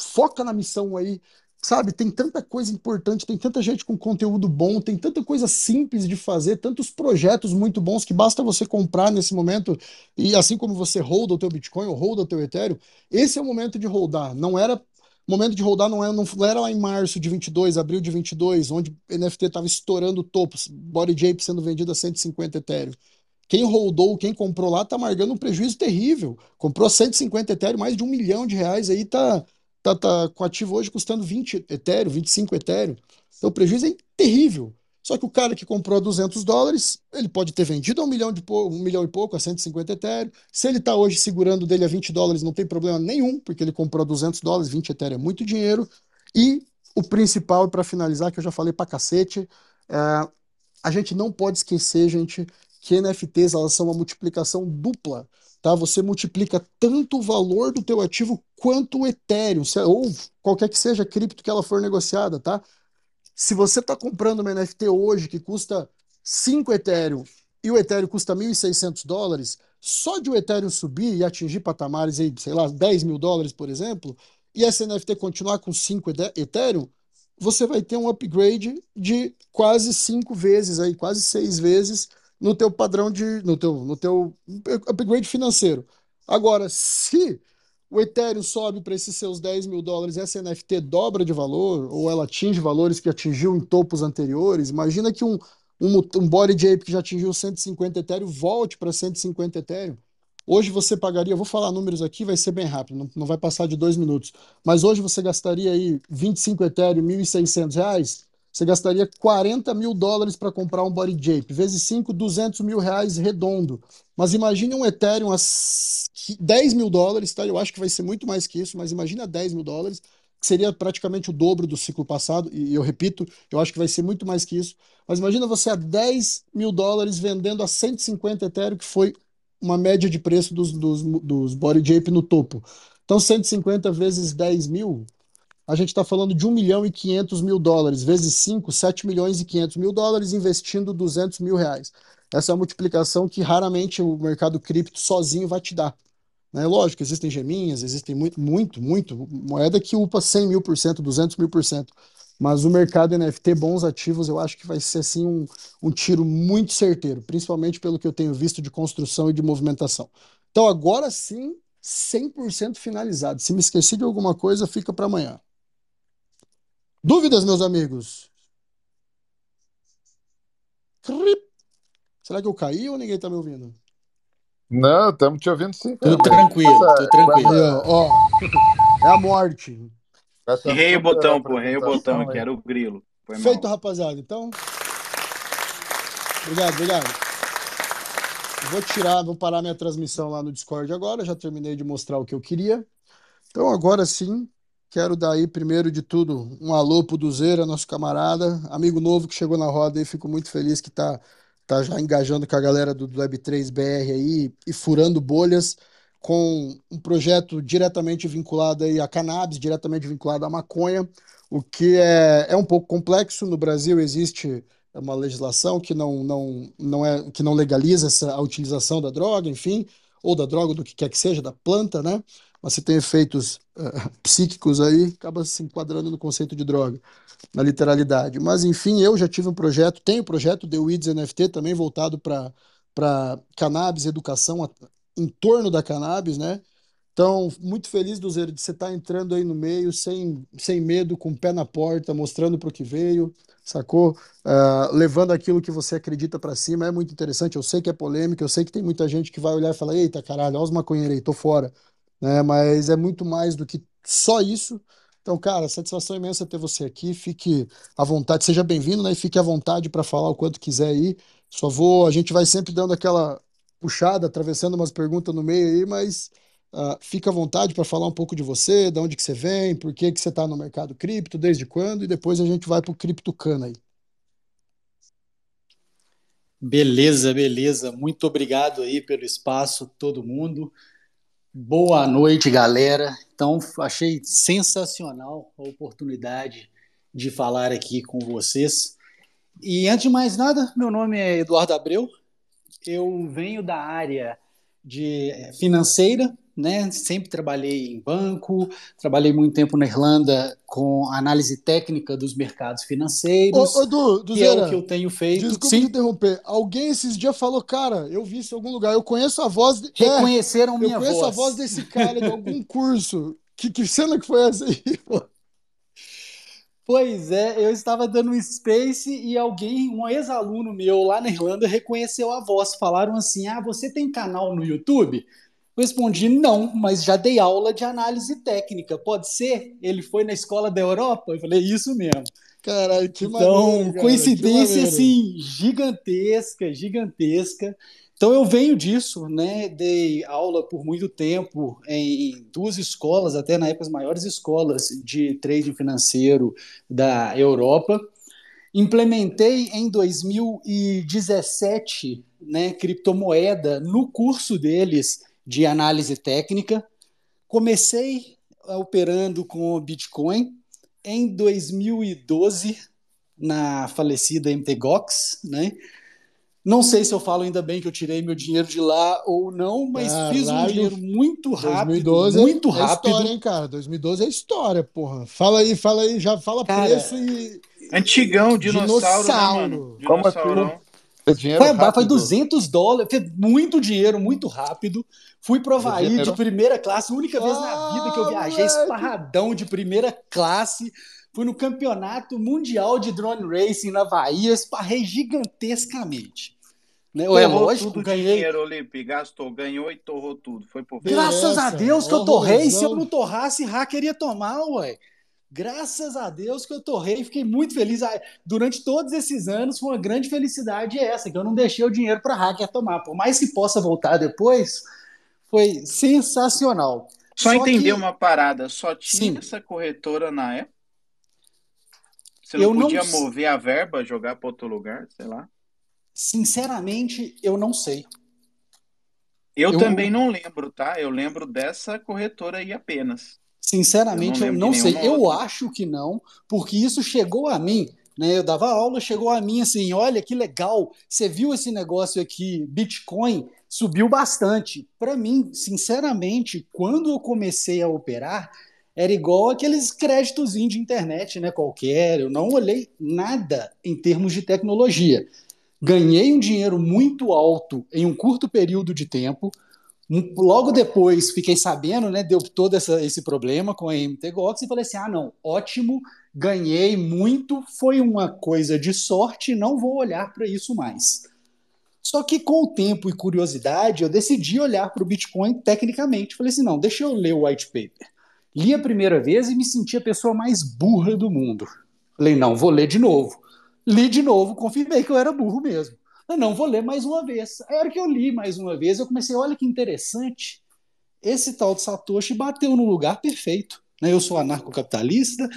foca na missão aí, sabe? Tem tanta coisa importante, tem tanta gente com conteúdo bom, tem tanta coisa simples de fazer, tantos projetos muito bons que basta você comprar nesse momento e assim como você holda o teu Bitcoin ou holda o teu Ethereum, esse é o momento de holdar. Não era o momento de rodar não, é, não era lá em março de 22, abril de 22, onde NFT estava estourando topos, Body Jape sendo vendido a 150 Ethereum. Quem rodou, quem comprou lá, tá marcando um prejuízo terrível. Comprou 150 Ethereum, mais de um milhão de reais, aí tá, tá, tá com ativo hoje custando 20 Ethereum, 25 Ethereum. Então o prejuízo é terrível. Só que o cara que comprou a 200 dólares, ele pode ter vendido a um milhão, de um milhão e pouco, a 150 Ethereum. Se ele está hoje segurando dele a 20 dólares, não tem problema nenhum, porque ele comprou a 200 dólares, 20 Ethereum é muito dinheiro. E o principal, para finalizar, que eu já falei para cacete, é, a gente não pode esquecer, gente, que NFTs elas são uma multiplicação dupla. Tá? Você multiplica tanto o valor do teu ativo quanto o Ethereum, ou qualquer que seja a cripto que ela for negociada, tá? Se você está comprando uma NFT hoje que custa 5 Ethereum e o Ethereum custa 1.600 dólares, só de o Ethereum subir e atingir patamares aí, sei lá, 10 mil dólares, por exemplo, e essa NFT continuar com 5 Ethereum, você vai ter um upgrade de quase 5 vezes aí, quase 6 vezes no teu padrão de, no teu, no teu upgrade financeiro. Agora, se o Ethereum sobe para esses seus 10 mil dólares, essa NFT dobra de valor, ou ela atinge valores que atingiu em topos anteriores. Imagina que um, um, um Body Ape que já atingiu 150 Ethereum volte para 150 Ethereum. Hoje você pagaria, eu vou falar números aqui, vai ser bem rápido, não, não vai passar de dois minutos. Mas hoje você gastaria aí 25 Ethereum, 1.600 reais, você gastaria 40 mil dólares para comprar um body jape, vezes 5, 200 mil reais redondo. Mas imagine um Ethereum a 10 mil dólares, tá? Eu acho que vai ser muito mais que isso, mas imagina 10 mil dólares, que seria praticamente o dobro do ciclo passado, e eu repito, eu acho que vai ser muito mais que isso. Mas imagina você a 10 mil dólares vendendo a 150 Ethereum, que foi uma média de preço dos, dos, dos body jape no topo. Então, 150 vezes 10 mil, a gente está falando de 1 milhão e 500 mil dólares, vezes 5, 7 milhões e 500 mil dólares, investindo 200 mil reais. Essa é a multiplicação que raramente o mercado cripto sozinho vai te dar. Né? Lógico, existem geminhas, existem muito, muito, muito, moeda que upa 100 mil por cento, 200 mil por cento. Mas o mercado NFT, bons ativos, eu acho que vai ser assim um, um tiro muito certeiro, principalmente pelo que eu tenho visto de construção e de movimentação. Então agora sim, 100% finalizado. Se me esqueci de alguma coisa, fica para amanhã. Dúvidas, meus amigos? Será que eu caí ou ninguém está me ouvindo? Não, estamos te ouvindo sim. Tudo tranquilo, tudo tranquilo. Ó, é a morte. Errei o botão, pô, errei o botão aqui, era o grilo. Foi Feito, mal. rapaziada. Então. Obrigado, obrigado. Vou tirar, vou parar minha transmissão lá no Discord agora. Já terminei de mostrar o que eu queria. Então, agora sim, quero dar aí, primeiro de tudo, um alô pro Duzeira, nosso camarada, amigo novo que chegou na roda aí. Fico muito feliz que tá, tá já engajando com a galera do Web3BR aí e furando bolhas com um projeto diretamente vinculado aí a cannabis, diretamente vinculado à maconha, o que é, é um pouco complexo. No Brasil existe uma legislação que não, não, não, é, que não legaliza essa, a utilização da droga, enfim, ou da droga, do que quer que seja, da planta, né? Mas se tem efeitos uh, psíquicos aí, acaba se enquadrando no conceito de droga, na literalidade. Mas, enfim, eu já tive um projeto, tenho um projeto, The Weeds NFT, também voltado para cannabis, educação em torno da cannabis, né? Então, muito feliz, Duzeiro, de você estar entrando aí no meio, sem, sem medo, com o pé na porta, mostrando para o que veio, sacou? Uh, levando aquilo que você acredita para cima. É muito interessante. Eu sei que é polêmica, eu sei que tem muita gente que vai olhar e falar: eita, caralho, olha os maconheiros aí, tô fora. Né? Mas é muito mais do que só isso. Então, cara, satisfação imensa ter você aqui. Fique à vontade, seja bem-vindo, né? E fique à vontade para falar o quanto quiser aí. Só vou, a gente vai sempre dando aquela puxada, atravessando umas perguntas no meio aí, mas uh, fica à vontade para falar um pouco de você, de onde que você vem, por que que você está no mercado cripto, desde quando, e depois a gente vai para o CriptoCana aí. Beleza, beleza. Muito obrigado aí pelo espaço, todo mundo. Boa noite, galera. Então, achei sensacional a oportunidade de falar aqui com vocês. E antes de mais nada, meu nome é Eduardo Abreu, eu venho da área de financeira, né? Sempre trabalhei em banco, trabalhei muito tempo na Irlanda com análise técnica dos mercados financeiros. Ô, ô Du, Du que é o que eu tenho feito. Desculpa Sim. te interromper. Alguém esses dias falou, cara, eu vi isso em algum lugar, eu conheço a voz. De... Reconheceram é, minha eu conheço voz. a voz desse cara de algum curso. Que, que cena que foi essa aí? pô? Pois é, eu estava dando um space e alguém, um ex-aluno meu lá na Irlanda, reconheceu a voz. Falaram assim: Ah, você tem canal no YouTube? Eu respondi: Não, mas já dei aula de análise técnica. Pode ser? Ele foi na escola da Europa? Eu falei: Isso mesmo. Caralho, que Então, maneiro, cara, coincidência assim, gigantesca, gigantesca. Então eu venho disso, né? Dei aula por muito tempo em duas escolas, até na época as maiores escolas de trading financeiro da Europa. Implementei em 2017, né, criptomoeda no curso deles de análise técnica. Comecei operando com Bitcoin em 2012 na falecida MTGOX, né? Não sei se eu falo ainda bem que eu tirei meu dinheiro de lá ou não, mas fiz um Caralho. dinheiro muito rápido, 2012 muito é rápido. história, hein, cara? 2012 é história, porra. Fala aí, fala aí, já fala Cara, preço e. Antigão, dinossauro, Dinossauro. né, mano? Como Dinossaurão. assim? Dinheiro Foi, foi rápido. 200 dólares, fez muito dinheiro, muito rápido. Fui pro Havaí de primeira classe, única vez na vida que eu Ah, viajei moleque. esparradão de primeira classe. Fui no campeonato mundial de drone racing na Havaí, eu esparrei gigantescamente. Né? É lógico, tudo ganhei. dinheiro, Olipe. Gastou, ganhou e torrou tudo. Foi Beleza. Graças a Deus que eu torrei. Se eu não torrasse, hacker ia tomar, ué. Graças a Deus que eu torrei. Fiquei muito feliz. Ah, Durante todos esses anos, foi uma grande felicidade essa, que eu não deixei o dinheiro para hacker tomar. Por mais que possa voltar depois, foi sensacional. Só, Só entender que- uma parada, só tinha Sim. essa corretora na época? Você não Eu não podia s- mover a verba, jogar para outro lugar, sei lá? Sinceramente, eu não sei. Eu, Eu- também não lembro, tá? Eu lembro dessa corretora aí apenas. Sinceramente, Eu eu não não, lembro de sei. Eu acho que não, porque isso chegou a mim. Né, eu dava aula, chegou a mim assim: olha que legal, você viu esse negócio aqui, Bitcoin subiu bastante. Para mim, sinceramente, quando eu comecei a operar, era igual aqueles créditos de internet, né, qualquer. Eu não olhei nada em termos de tecnologia. Ganhei um dinheiro muito alto em um curto período de tempo. Logo depois fiquei sabendo, né? Deu todo essa- esse problema com a MTGOX e falei assim: ah, não, ótimo, ganhei muito, foi uma coisa de sorte, não vou olhar para isso mais. Só que com o tempo e curiosidade, eu decidi olhar para o Bitcoin tecnicamente. Falei assim: não, deixa eu ler o white paper. Li a primeira vez e me senti a pessoa mais burra do mundo. Falei: não, vou ler de novo. Li de novo, confirmei que eu era burro mesmo. Eu não vou ler mais uma vez. Aí, a hora que eu li mais uma vez, eu comecei, olha que interessante. Esse tal de Satoshi bateu no lugar perfeito. né? Eu sou anarcocapitalista,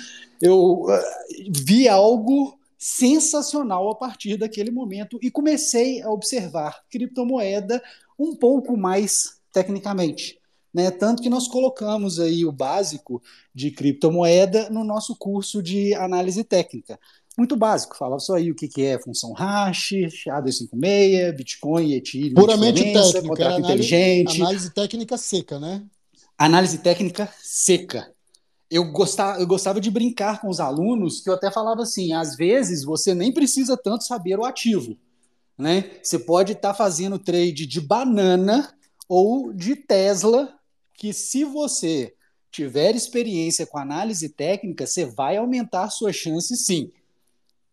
eu ah, vi algo sensacional a partir daquele momento e comecei a observar criptomoeda um pouco mais tecnicamente. Né? Tanto que nós colocamos aí o básico de criptomoeda no nosso curso de análise técnica muito básico. Falava só aí o que, que é função hash, SHA-256, Bitcoin, Ethereum, Puramente técnica, contrato análise, inteligente, análise técnica seca, né? análise técnica seca. Eu gostava, eu gostava de brincar com os alunos, que eu até falava assim, às vezes você nem precisa tanto saber o ativo. Né? Você pode estar fazendo trade de banana ou de Tesla, que se você tiver experiência com análise técnica, você vai aumentar suas chances sim.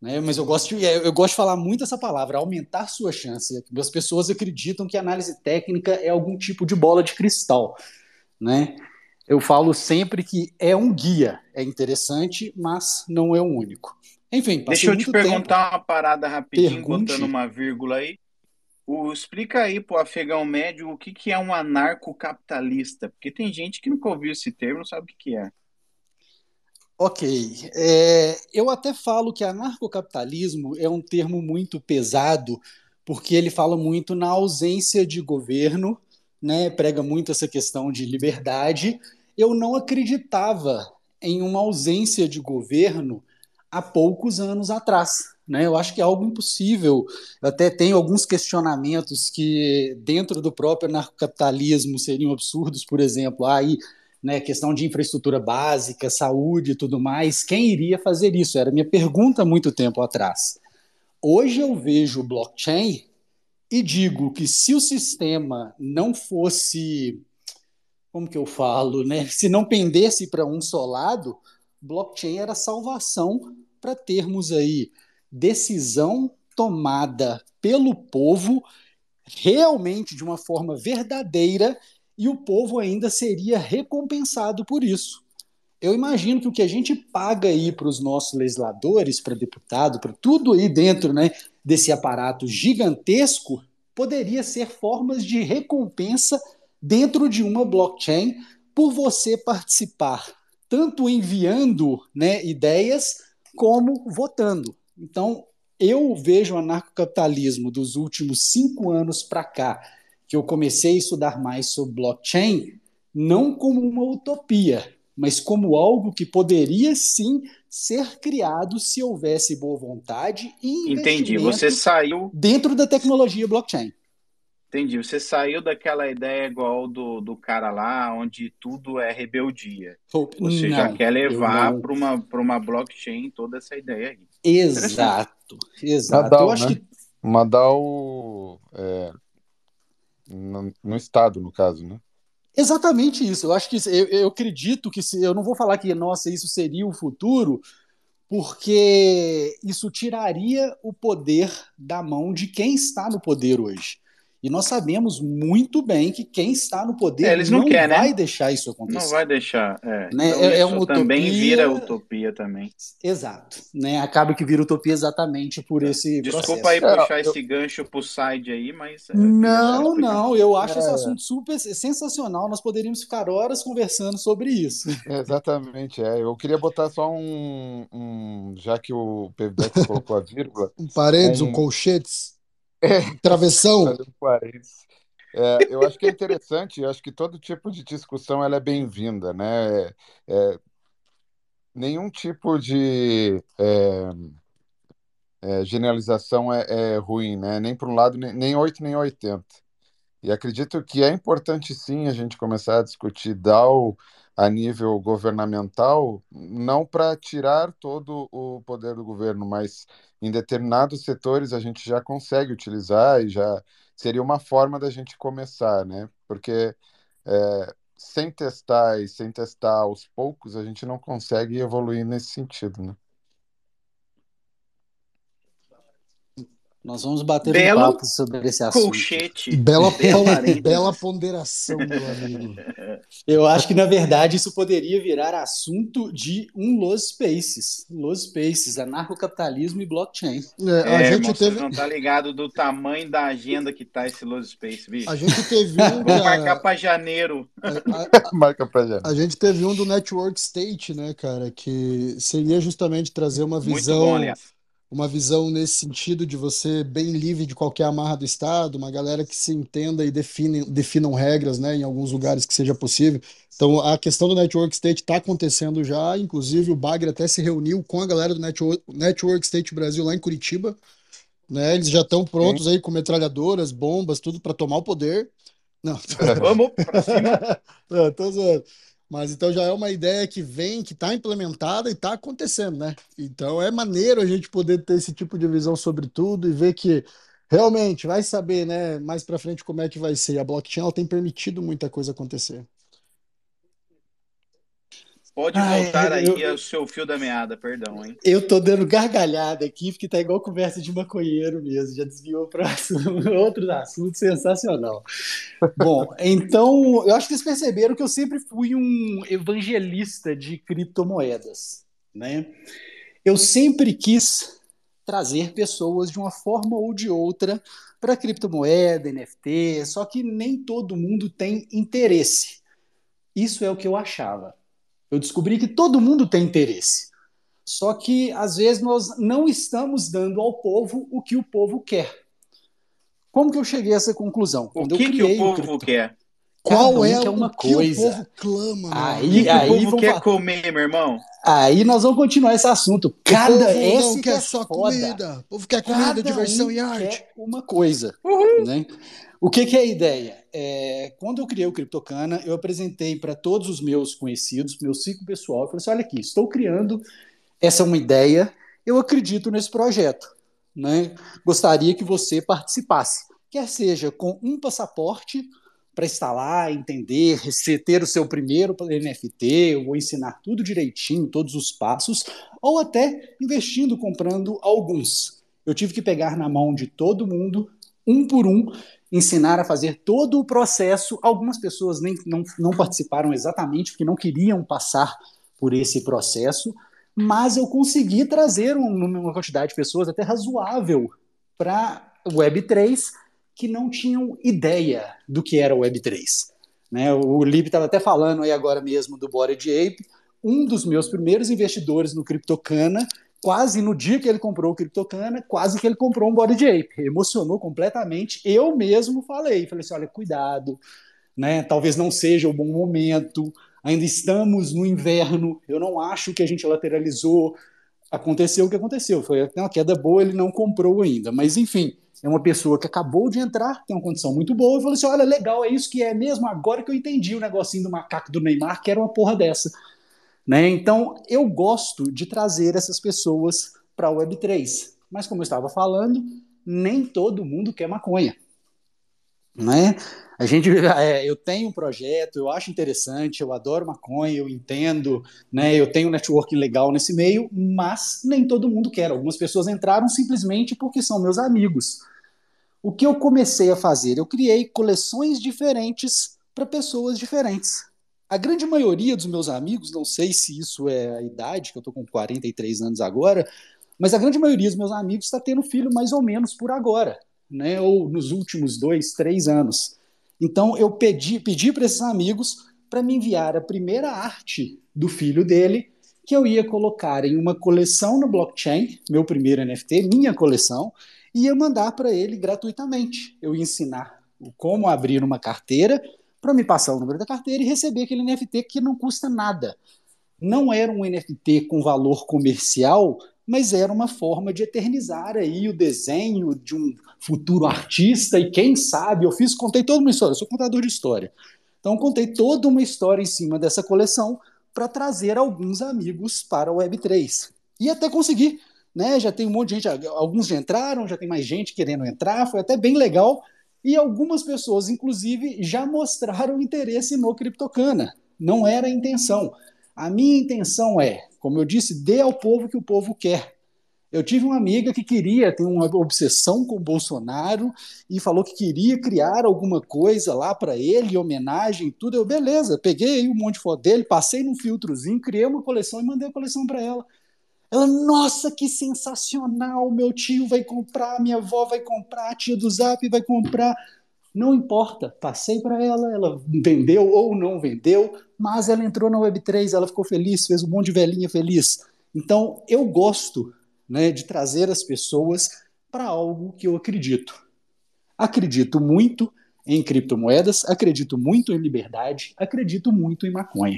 Né? Mas eu gosto, de, eu gosto de falar muito essa palavra, aumentar sua chance. As pessoas acreditam que análise técnica é algum tipo de bola de cristal. Né? Eu falo sempre que é um guia, é interessante, mas não é o único. Enfim, Deixa eu te perguntar uma parada rapidinho, Pergunte. botando uma vírgula aí. O, explica aí pro afegão médio o que, que é um anarcocapitalista, porque tem gente que nunca ouviu esse termo, não sabe o que, que é. Ok. É, eu até falo que anarcocapitalismo é um termo muito pesado, porque ele fala muito na ausência de governo, né, prega muito essa questão de liberdade. Eu não acreditava em uma ausência de governo há poucos anos atrás. Né? Eu acho que é algo impossível. Eu até tenho alguns questionamentos que, dentro do próprio anarcocapitalismo, seriam absurdos, por exemplo, aí, né, questão de infraestrutura básica, saúde e tudo mais. Quem iria fazer isso? Era minha pergunta há muito tempo atrás. Hoje eu vejo blockchain e digo que se o sistema não fosse, como que eu falo, né? Se não pendesse para um só lado, blockchain era salvação para termos aí decisão tomada pelo povo realmente de uma forma verdadeira e o povo ainda seria recompensado por isso. Eu imagino que o que a gente paga aí para os nossos legisladores, para deputado, para tudo aí dentro né, desse aparato gigantesco, poderia ser formas de recompensa dentro de uma blockchain por você participar, tanto enviando né, ideias como votando. Então, eu vejo o anarcocapitalismo dos últimos cinco anos para cá, que eu comecei a estudar mais sobre blockchain, não como uma utopia, mas como algo que poderia sim ser criado se houvesse boa vontade e Entendi. Você saiu dentro da tecnologia blockchain. Entendi. Você saiu daquela ideia igual do, do cara lá, onde tudo é rebeldia. Você não, já quer levar não... para uma, uma blockchain toda essa ideia aí. Exato, exato. Madal, eu acho né? que Madal é, no, no estado, no caso, né? Exatamente isso. Eu acho que eu, eu acredito que se eu não vou falar que nossa isso seria o futuro, porque isso tiraria o poder da mão de quem está no poder hoje. E nós sabemos muito bem que quem está no poder É, eles não não querem, né? vai deixar isso acontecer. Não vai deixar. É, Né, Então, é- é isso uma também utopia- vira utopia também. Exato. Né? Acaba que vira utopia exatamente por esse Desculpa processo. aí É, puxar eu- esse gancho pro side aí, mas. é, Não, não, eu acho esse É. assunto super sensacional. Nós poderíamos ficar horas conversando sobre isso. Exatamente, é. Eu queria botar só um, um- já que o PVDEC colocou a vírgula, Um paredes, um Um- colchetes, um travessão. É, eu acho que é interessante, eu acho que todo tipo de discussão ela é bem-vinda, né? É, nenhum tipo de é, é, generalização é, é ruim, né? Nem para um lado, nem, nem 8, nem 80. E acredito que é importante sim a gente começar a discutir DAO a nível governamental, não para tirar todo o poder do governo, mas em determinados setores a gente já consegue utilizar e já seria uma forma da gente começar, né? Porque é, sem testar e sem testar aos poucos, a gente não consegue evoluir nesse sentido, né? Nós vamos bater Belo um papo sobre esse assunto. Colchete. Bela, pon- bela ponderação, meu amigo. Eu acho que, na verdade, isso poderia virar assunto de um Los Spaces. Los Spaces, anarcocapitalismo e blockchain. É, a É, gente você teve, não tá ligado do tamanho da agenda que tá esse Lost Space, bicho. a gente teve um, Vamos marcar pra janeiro. a- a- Marca pra gente. A gente teve um do Network State, né, cara, que seria justamente trazer uma Muito visão, bom, aliás. Uma visão nesse sentido de você bem livre de qualquer amarra do Estado, uma galera que se entenda e define, definam regras, né, em alguns lugares que seja possível. Então, a questão do Network State está acontecendo já, inclusive o Bagre até se reuniu com a galera do Network, Network State Brasil lá em Curitiba, né, eles já estão prontos aí com metralhadoras, bombas, tudo para tomar o poder. Não, Vamos pra cima. Não, tô zoando. Mas então já é uma ideia que vem, que está implementada e está acontecendo, né? Então é maneiro a gente poder ter esse tipo de visão sobre tudo e ver que realmente vai saber, né, mais para frente como é que vai ser. A blockchain ela tem permitido muita coisa acontecer. Pode Ai, voltar aí eu- ao seu fio da meada, perdão, hein? Eu tô dando gargalhada aqui, porque tá igual conversa de maconheiro mesmo. Já desviou para outros assuntos, sensacional. Bom, então, eu acho que vocês perceberam que eu sempre fui um evangelista de criptomoedas, né? Eu sempre quis trazer pessoas de uma forma ou de outra para criptomoeda, NFT, só que nem todo mundo tem interesse. Isso é o que eu achava. Eu descobri que todo mundo tem interesse. Só que, às vezes, nós não estamos dando ao povo o que o povo quer. Como que eu cheguei a essa conclusão? O Quando eu que, que o povo cripto- quer? Qual Cada um é quer o uma que coisa. o povo clama, Aí- O que, que aí o povo quer falar. comer, meu irmão? Aí nós vamos continuar esse assunto. O Cada povo esse não que quer é só foda. comida. O povo quer comida, Cada diversão um e arte. quer uma coisa. Né? O que, que é a ideia? É, quando eu criei o CryptoCana, eu apresentei para todos os meus conhecidos, meu ciclo pessoal, eu falei assim: olha aqui, estou criando, essa é uma ideia, eu acredito nesse projeto. Né? Gostaria que você participasse, quer seja com um passaporte para instalar, entender, ter o seu primeiro NFT, vou ensinar tudo direitinho, todos os passos, ou até investindo, comprando alguns. Eu tive que pegar na mão de todo mundo, um por um, ensinar a fazer todo o processo. Algumas pessoas nem, não, não participaram exatamente porque não queriam passar por esse processo, mas eu consegui trazer um- uma quantidade de pessoas até razoável para Web3 que não tinham ideia do que era Web3. Né? O Lib estava até falando aí agora mesmo do Bored Ape, um dos meus primeiros investidores no CryptoCana, quase no dia que ele comprou o CryptoCana, quase que ele comprou um Bored Ape. Emocionou completamente. Eu mesmo falei, falei assim, olha, cuidado, né? Talvez não seja o bom momento. Ainda estamos no inverno. Eu não acho que a gente lateralizou. Aconteceu o que aconteceu. Foi uma queda boa, ele não comprou ainda. Mas enfim, é uma pessoa que acabou de entrar, tem uma condição muito boa, e falou assim: olha, legal, é isso que é mesmo. Agora que eu entendi o negocinho do macaco do Neymar, que era uma porra dessa. Né? Então, eu gosto de trazer essas pessoas para a Web3. Mas, como eu estava falando, nem todo mundo quer maconha. né? A gente, é, eu tenho um projeto, eu acho interessante, eu adoro maconha, eu entendo, né? Eu tenho um networking legal nesse meio, mas nem todo mundo quer. Algumas pessoas entraram simplesmente porque são meus amigos. O que eu comecei a fazer? Eu criei coleções diferentes para pessoas diferentes. A grande maioria dos meus amigos, não sei se isso é a idade, que eu estou com 43 anos agora, mas a grande maioria dos meus amigos está tendo filho mais ou menos por agora, né? Ou nos últimos dois, três anos. Então eu pedi, pedi para esses amigos para me enviar a primeira arte do filho dele, que eu ia colocar em uma coleção no blockchain, meu primeiro NFT, minha coleção, e ia mandar para ele gratuitamente. Eu ia ensinar como abrir uma carteira para me passar o número da carteira e receber aquele NFT que não custa nada. Não era um NFT com valor comercial, mas era uma forma de eternizar aí o desenho de um futuro artista e quem sabe eu fiz, contei toda uma história, sou contador de história. Então contei toda uma história em cima dessa coleção para trazer alguns amigos para o Web3. E até consegui, né? Já tem um monte de gente, alguns já entraram, já tem mais gente querendo entrar, foi até bem legal. E algumas pessoas, inclusive, já mostraram interesse no Criptocana. Não era a intenção. A minha intenção é, como eu disse, dê ao povo que o povo quer. Eu tive uma amiga que queria ter uma obsessão com o Bolsonaro e falou que queria criar alguma coisa lá para ele, homenagem, tudo. Eu, beleza, peguei um monte de foto dele, passei num filtrozinho, criei uma coleção e mandei a coleção para ela. Ela, nossa, que sensacional! Meu tio vai comprar, minha avó vai comprar, a tia do Zap vai comprar. Não importa, passei para ela, ela vendeu ou não vendeu, mas ela entrou na Web3, ela ficou feliz, fez um monte de velhinha feliz. Então, eu gosto né, de trazer as pessoas para algo que eu acredito. Acredito muito em criptomoedas, acredito muito em liberdade, acredito muito em maconha.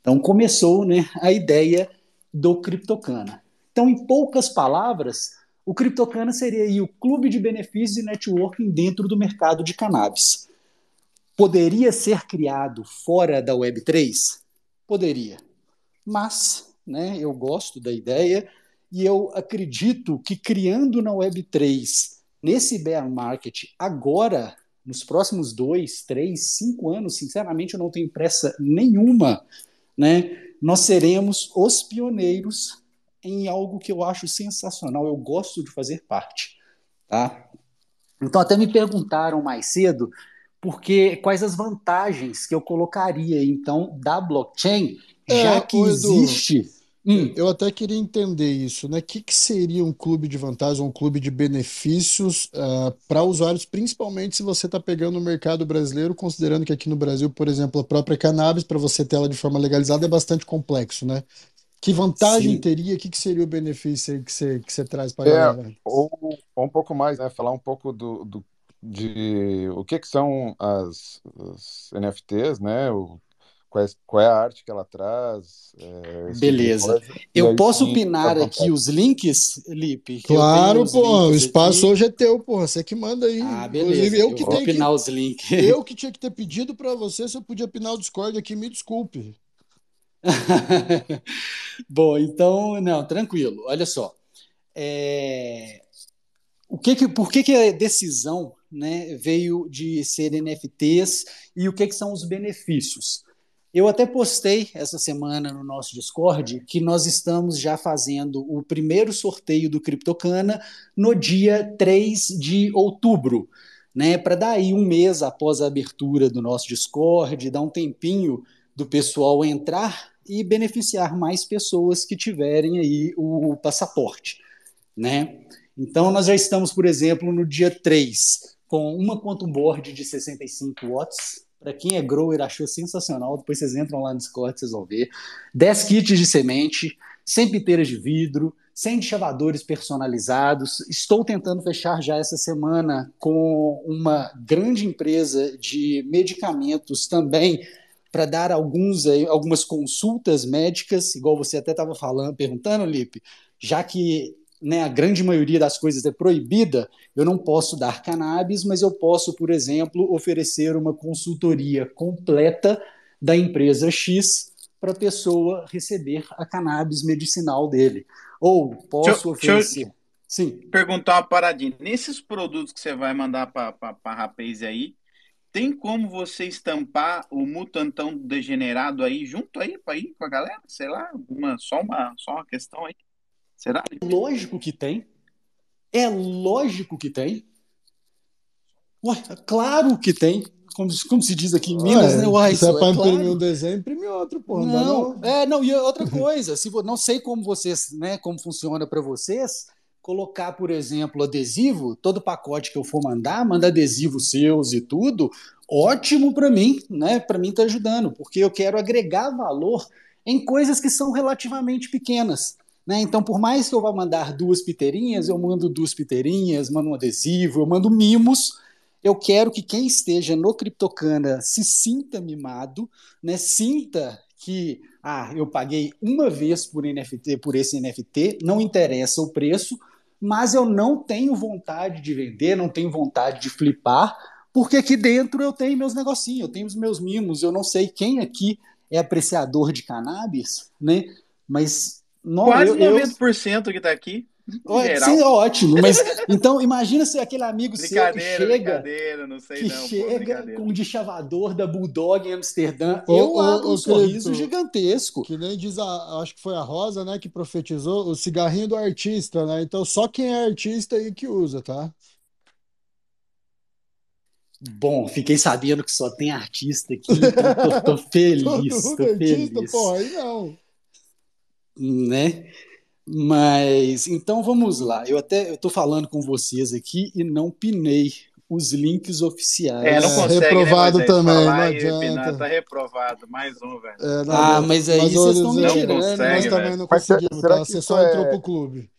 Então, começou né, a ideia do Criptocana. Então, em poucas palavras, o Criptocana seria o clube de benefícios e networking dentro do mercado de cannabis. Poderia ser criado fora da Web3? Poderia. Mas né, eu gosto da ideia e eu acredito que criando na Web3, nesse bear market, agora, nos próximos dois, três, cinco anos, sinceramente, eu não tenho pressa nenhuma, né? Nós seremos os pioneiros em algo que eu acho sensacional, eu gosto de fazer parte, tá? Então até me perguntaram mais cedo porque quais as vantagens que eu colocaria então da blockchain, É, já que existe. Hum, Eu até queria entender isso, né? O que que seria um clube de vantagens, um clube de benefícios para usuários, principalmente se você está pegando o mercado brasileiro, considerando que aqui no Brasil, por exemplo, a própria cannabis, para você ter ela de forma legalizada, é bastante complexo, né? Que vantagem sim. teria? O que que seria o benefício que você, que você traz para a É, galera? ou, ou um pouco mais, né? Falar um pouco do, do- de o que que são as, as NFTs, né? O, qual é, qual é a arte que ela traz, é, tipo Beleza. coisa. E Eu aí posso sim, opinar à aqui os links, Lipe, Claro, pô, o espaço aqui. hoje é teu, porra, você que manda aí. Ah, Inclusive, beleza. eu Eu que vou tenho que, opinar os links. eu que tinha que ter pedido para você se eu podia pinar o Discord aqui, me desculpe. Bom, então, não, tranquilo. Olha só. É, o que que, por que, que a decisão né, veio de ser NFTs e o que, que são os benefícios? Eu até postei essa semana no nosso Discord que nós estamos já fazendo o primeiro sorteio do Criptocana no dia 3 de outubro, né? Para dar aí um mês após a abertura do nosso Discord, dar um tempinho do pessoal entrar e beneficiar mais pessoas que tiverem aí o passaporte, né? Então, nós já estamos, por exemplo, no dia 3, com uma quantum board de 65 watts. Para quem é grower, achou sensacional. Depois vocês entram lá no Discord, vocês vão ver. 10 kits de semente, 100 piteiras de vidro, 100 chavadores personalizados. Estou tentando fechar já essa semana com uma grande empresa de medicamentos também para dar alguns, algumas consultas médicas, igual você até estava falando, perguntando, Lipe, já que né, a grande maioria das coisas é proibida, eu não posso dar cannabis, mas eu posso, por exemplo, oferecer uma consultoria completa da empresa X para a pessoa receber a cannabis medicinal dele. Ou posso Deixa eu- deixa oferecer. Sim. Perguntar uma paradinha. Nesses produtos que você vai mandar para a Rapaze aí, tem como você estampar o mutantão degenerado aí junto aí para ir com a galera? Sei lá, uma, só, uma, só uma questão aí. Será? Lógico que tem. É lógico que tem. Ué, claro que tem. Como, como se diz aqui em Minas, Ué, né? Uai, se é pra é imprimir claro. um desenho, imprime outro, porra. Não, Não, é, não, e outra coisa, se não sei como vocês, né, como funciona para vocês, colocar, por exemplo, adesivo, todo pacote que eu for mandar, manda adesivos seus e tudo, ótimo para mim, né? Para mim tá ajudando, porque eu quero agregar valor em coisas que são relativamente pequenas. Né? Então, por mais que eu vá mandar duas piteirinhas, eu mando duas piteirinhas, mando um adesivo, eu mando mimos. Eu quero que quem esteja no Criptocana se sinta mimado, né? Sinta que ah, eu paguei uma vez por NFT, por esse NFT, não interessa o preço, mas eu não tenho vontade de vender, não tenho vontade de flipar, porque aqui dentro eu tenho meus negocinhos, eu tenho os meus mimos, eu não sei quem aqui é apreciador de cannabis, né? Mas não, Quase eu, eu, 90% que tá aqui. Ó, geral. sim, é ótimo, mas então imagina se aquele amigo seu que chega, não sei que não, pô, chega brincadeira. com um deschavador da Bulldog em Amsterdã, eu ô, abro um sorriso gigantesco. Que nem diz a, acho que foi a Rosa, né, que profetizou o cigarrinho do artista, né? Então só quem é artista aí que usa, tá? Bom, fiquei sabendo que só tem artista aqui, então tô, tô feliz, Todo tô mundo artista, feliz, porra, aí não. Né? Mas então vamos lá. Eu até eu tô falando com vocês aqui e não pinei os links oficiais. É, não É, consegue, reprovado né, também, não adianta. Tá reprovado, mais um, velho. É, não, Ah, mas aí Mas, vocês estão me tirando, nós consegue, né? também velho. não conseguimos, tá? Você só entrou é. pro clube.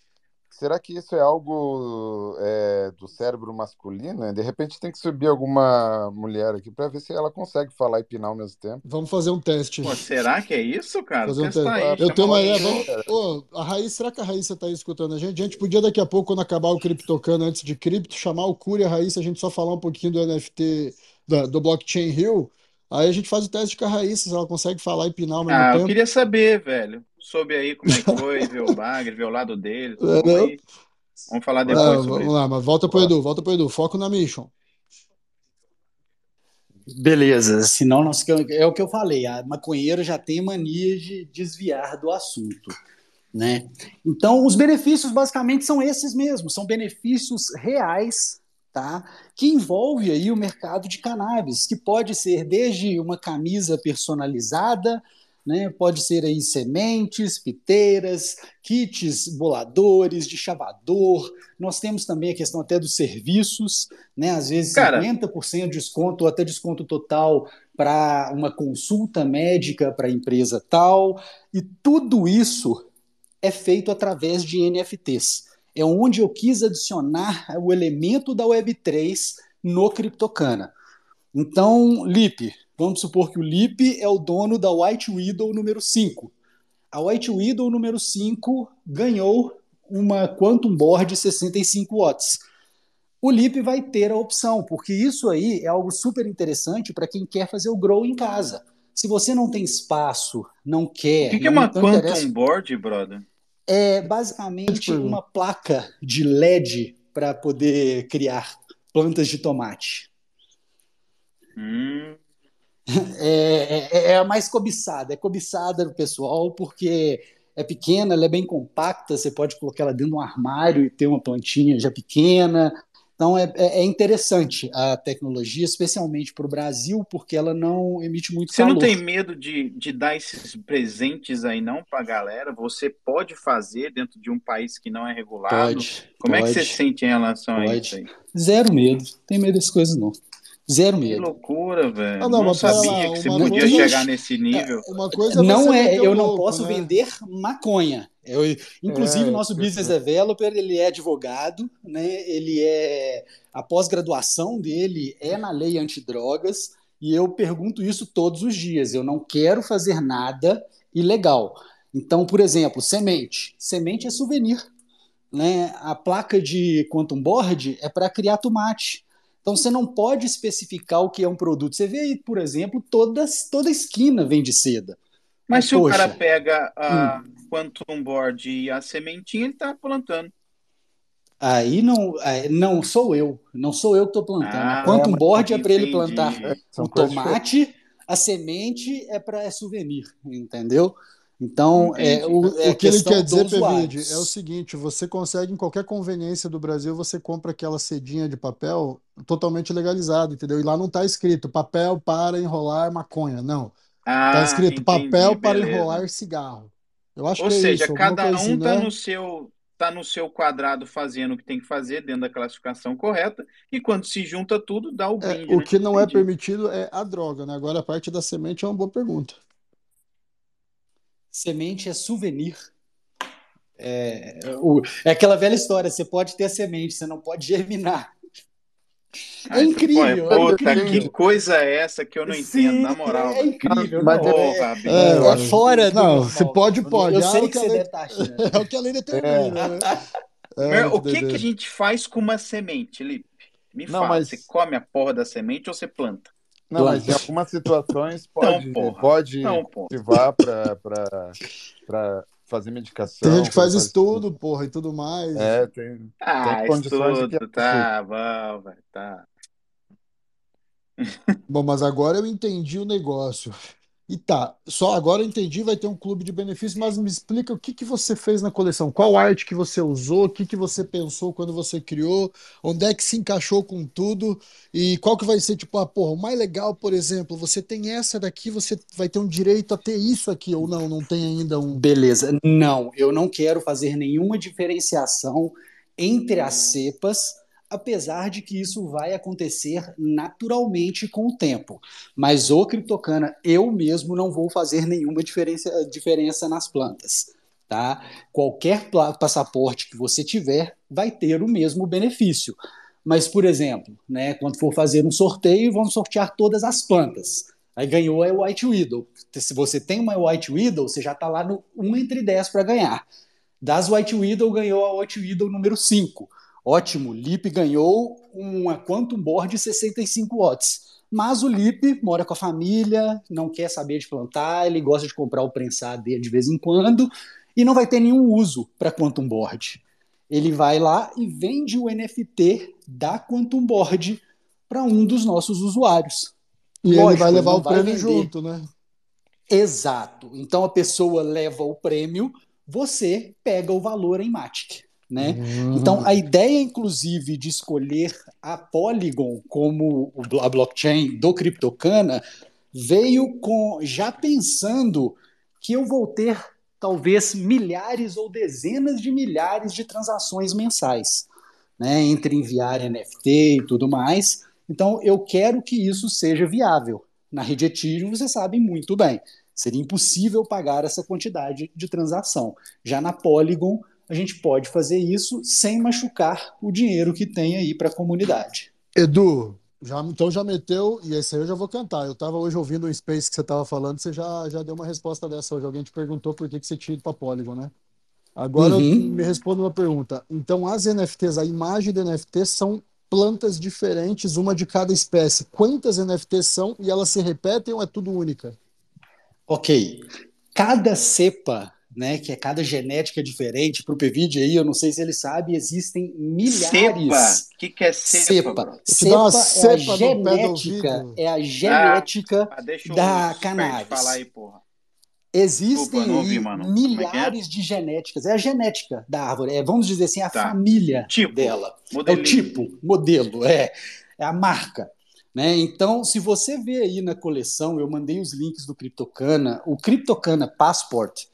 Será que isso é algo é, do cérebro masculino? De repente tem que subir alguma mulher aqui para ver se ela consegue falar e pinar ao mesmo tempo. Vamos fazer um teste. Pô, será que é isso, cara? Fazer um teste. aí, Eu tenho uma ideia. Vamos... Ô, a Raíssa, será que a Raíssa tá aí escutando a gente? A gente podia daqui a pouco, quando acabar o Criptocano antes de cripto, chamar o Curi e a Raíssa, a gente só falar um pouquinho do NFT, da- do Blockchain Hill. Aí a gente faz o teste com a Raíssa, se ela consegue falar e pinar ao mesmo Ah, eu tempo. queria saber, velho. Soube aí como é que foi, ver o bagre, ver o lado deles. É, Vamos. Vamos falar Ah, depois sobre vamos isso. lá, mas volta pro Edu, volta pro Edu, foco na mission. Beleza, senão nós, é o que eu falei, a maconheiro já tem mania de desviar do assunto, né? Então, os benefícios basicamente são esses mesmos, são benefícios reais, tá? Que envolve aí o mercado de cannabis, que pode ser desde uma camisa personalizada, né? Pode ser aí sementes, piteiras, kits boladores, de chavador. Nós temos também a questão até dos serviços, né? Às vezes Cara, 50% de desconto, ou até desconto total para uma consulta médica para a empresa tal. E tudo isso é feito através de NFTs. É onde eu quis adicionar o elemento da Web3 no Criptocana. Então, Lipe, vamos supor que o Lipe é o dono da White Widow número 5. A White Widow número 5 ganhou uma Quantum Board 65 watts. O Lipe vai ter a opção, porque isso aí é algo super interessante para quem quer fazer o grow em casa. Se você não tem espaço, não o quer, que que é uma não interessa, Quantum Board, brother? é basicamente Pergunta. uma placa de LED para poder criar plantas de tomate. Hum, é- é a mais cobiçada, é cobiçada do pessoal porque é pequena, ela é bem compacta, você pode colocar ela dentro de um armário e ter uma plantinha já pequena. Então é, é- é interessante a tecnologia, especialmente para o Brasil, porque ela não emite muito Você não calor. tem medo de, de dar esses presentes aí não pra galera? Você pode fazer dentro de um país que não é regulado? Pode, Como é que você pode, sente em relação a pode. isso aí? Zero medo, não tem medo dessas coisas não. Zero Que medo. loucura, velho. Ah, não, Não sabia lá, que você podia coisa- chegar nesse nível. Uma coisa é Não é, eu não louco, posso né? vender maconha. Eu, inclusive, É, o nosso isso- business developer, ele é advogado, né? Ele é a pós-graduação dele é na lei antidrogas, e eu pergunto isso todos os dias. Eu não quero fazer nada ilegal. Então, por exemplo, semente. Semente é souvenir, né? A placa de quantum board é para criar tomate. Então você não pode especificar o que é um produto. Você vê aí, por exemplo, toda, toda esquina vende seda. Mas se o Poxa. cara pega a Quantum Board e a sementinha, ele tá plantando. Aí não, aí não sou eu, não sou eu que estou plantando. Ah, a Quantum Board é para ele plantar É, são o tomate, a semente é para é souvenir, entendeu? Então, é, o, é o que ele quer dizer. Pevide, é o seguinte: você consegue em qualquer conveniência do Brasil, você compra aquela cedinha de papel totalmente legalizado, entendeu? E lá não está escrito papel para enrolar maconha, não. Está Ah, escrito entendi, papel para beleza. enrolar cigarro. Eu acho Ou que é seja, isso, alguma cada coisa assim, um tá né? no seu tá no seu quadrado fazendo o que tem que fazer dentro da classificação correta e quando se junta tudo dá o É, brinde, o né? que não é Entendi. permitido é a droga, né? Agora a parte da semente é uma boa pergunta. Semente é souvenir. É, o- é aquela velha história: você pode ter a semente, você não pode germinar. É Aí tu incrível, põe, é Puta, incrível. que coisa é essa que eu não entendo, na moral. é incrível. Mas não, é, bicho. É, é fora não, normal. se pode, pode. Eu Ah, sei o que que você a lei- deve estar achando. É o que a lei determina, né? É, Mas o que que, a gente faz com uma semente, Lipe? Me Não, fala, mas- você come a porra da semente ou você planta? Não, mas em algumas situações pode, porra. pode Não, ativar para fazer medicação. Tem gente que faz estudo, porra, e tudo mais. É, tem. Ah, condições de estudo, que- tá bom, velho, tá. Bom, mas agora eu entendi o negócio. E tá, só agora eu entendi, vai ter um clube de benefícios, mas me explica o que que você fez na coleção, qual arte que você usou, o que que você pensou quando você criou, onde é que se encaixou com tudo e qual que vai ser, tipo, ah, porra, o mais legal, por exemplo, você tem essa daqui, você vai ter um direito a ter isso aqui, ou não, não tem ainda um... Beleza. Não, eu não quero fazer nenhuma diferenciação entre as cepas, apesar de que isso vai acontecer naturalmente com o tempo. Mas o Criptocana, eu mesmo não vou fazer nenhuma diferença, diferença nas plantas. Tá? Qualquer passaporte que você tiver vai ter o mesmo benefício. Mas, por exemplo, né, quando for fazer um sorteio, vamos sortear todas as plantas. Aí ganhou a White Widow. Se você tem uma White Widow, você já está lá no 1 entre 10 para ganhar. Das White Widow, ganhou a White Widow número 5. Ótimo, Lip ganhou uma Quantum Board 65 watts. Mas o Lip mora com a família, não quer saber de plantar, ele gosta de comprar o prensado dele de vez em quando e não vai ter nenhum uso para Quantum Board. Ele vai lá e vende o NFT da Quantum Board para um dos nossos usuários. E ele Lógico, vai ele levar não o vai prêmio junto, né? Exato. Então a pessoa leva o prêmio, você pega o valor em Matic, né? Uhum. Então a ideia, inclusive, de escolher a Polygon como a blockchain do Cryptocana veio com já pensando que eu vou ter talvez milhares ou dezenas de milhares de transações mensais, né? Entre enviar NFT e tudo mais. Então eu quero que isso seja viável. Na rede Ethereum, você sabe muito bem. Seria impossível pagar essa quantidade de transação. Já na Polygon, a gente pode fazer isso sem machucar o dinheiro que tem aí para a comunidade. Edu, já, então já meteu, e esse aí eu já vou cantar. Eu tava hoje ouvindo o Space que você tava falando, você já, já deu uma resposta dessa hoje. Alguém te perguntou por que, que você tinha ido pra Polygon, né? Agora Uhum. eu- me responda uma pergunta. Então, as NFTs, a imagem do NFT são plantas diferentes, uma de cada espécie. Quantas NFTs são e elas se repetem ou é tudo única? Ok. Cada cepa, né, que é cada genética diferente, para o PVD aí, eu não sei se ele sabe, existem milhares. Cepa? O que, que é cepa? Cepa. uma Cepa é a cepa genética, é a genética Ah, deixa da cannabis. falar aí, porra. Existem aí ouvi, é é? milhares de genéticas. É a genética da árvore. É, vamos dizer assim, a Tá. família Tipo, dela. É o modelinho. tipo, modelo, é, é a marca. Né? Então, se você vê aí na coleção, eu mandei os links do Cryptocana, o Cryptocana Passport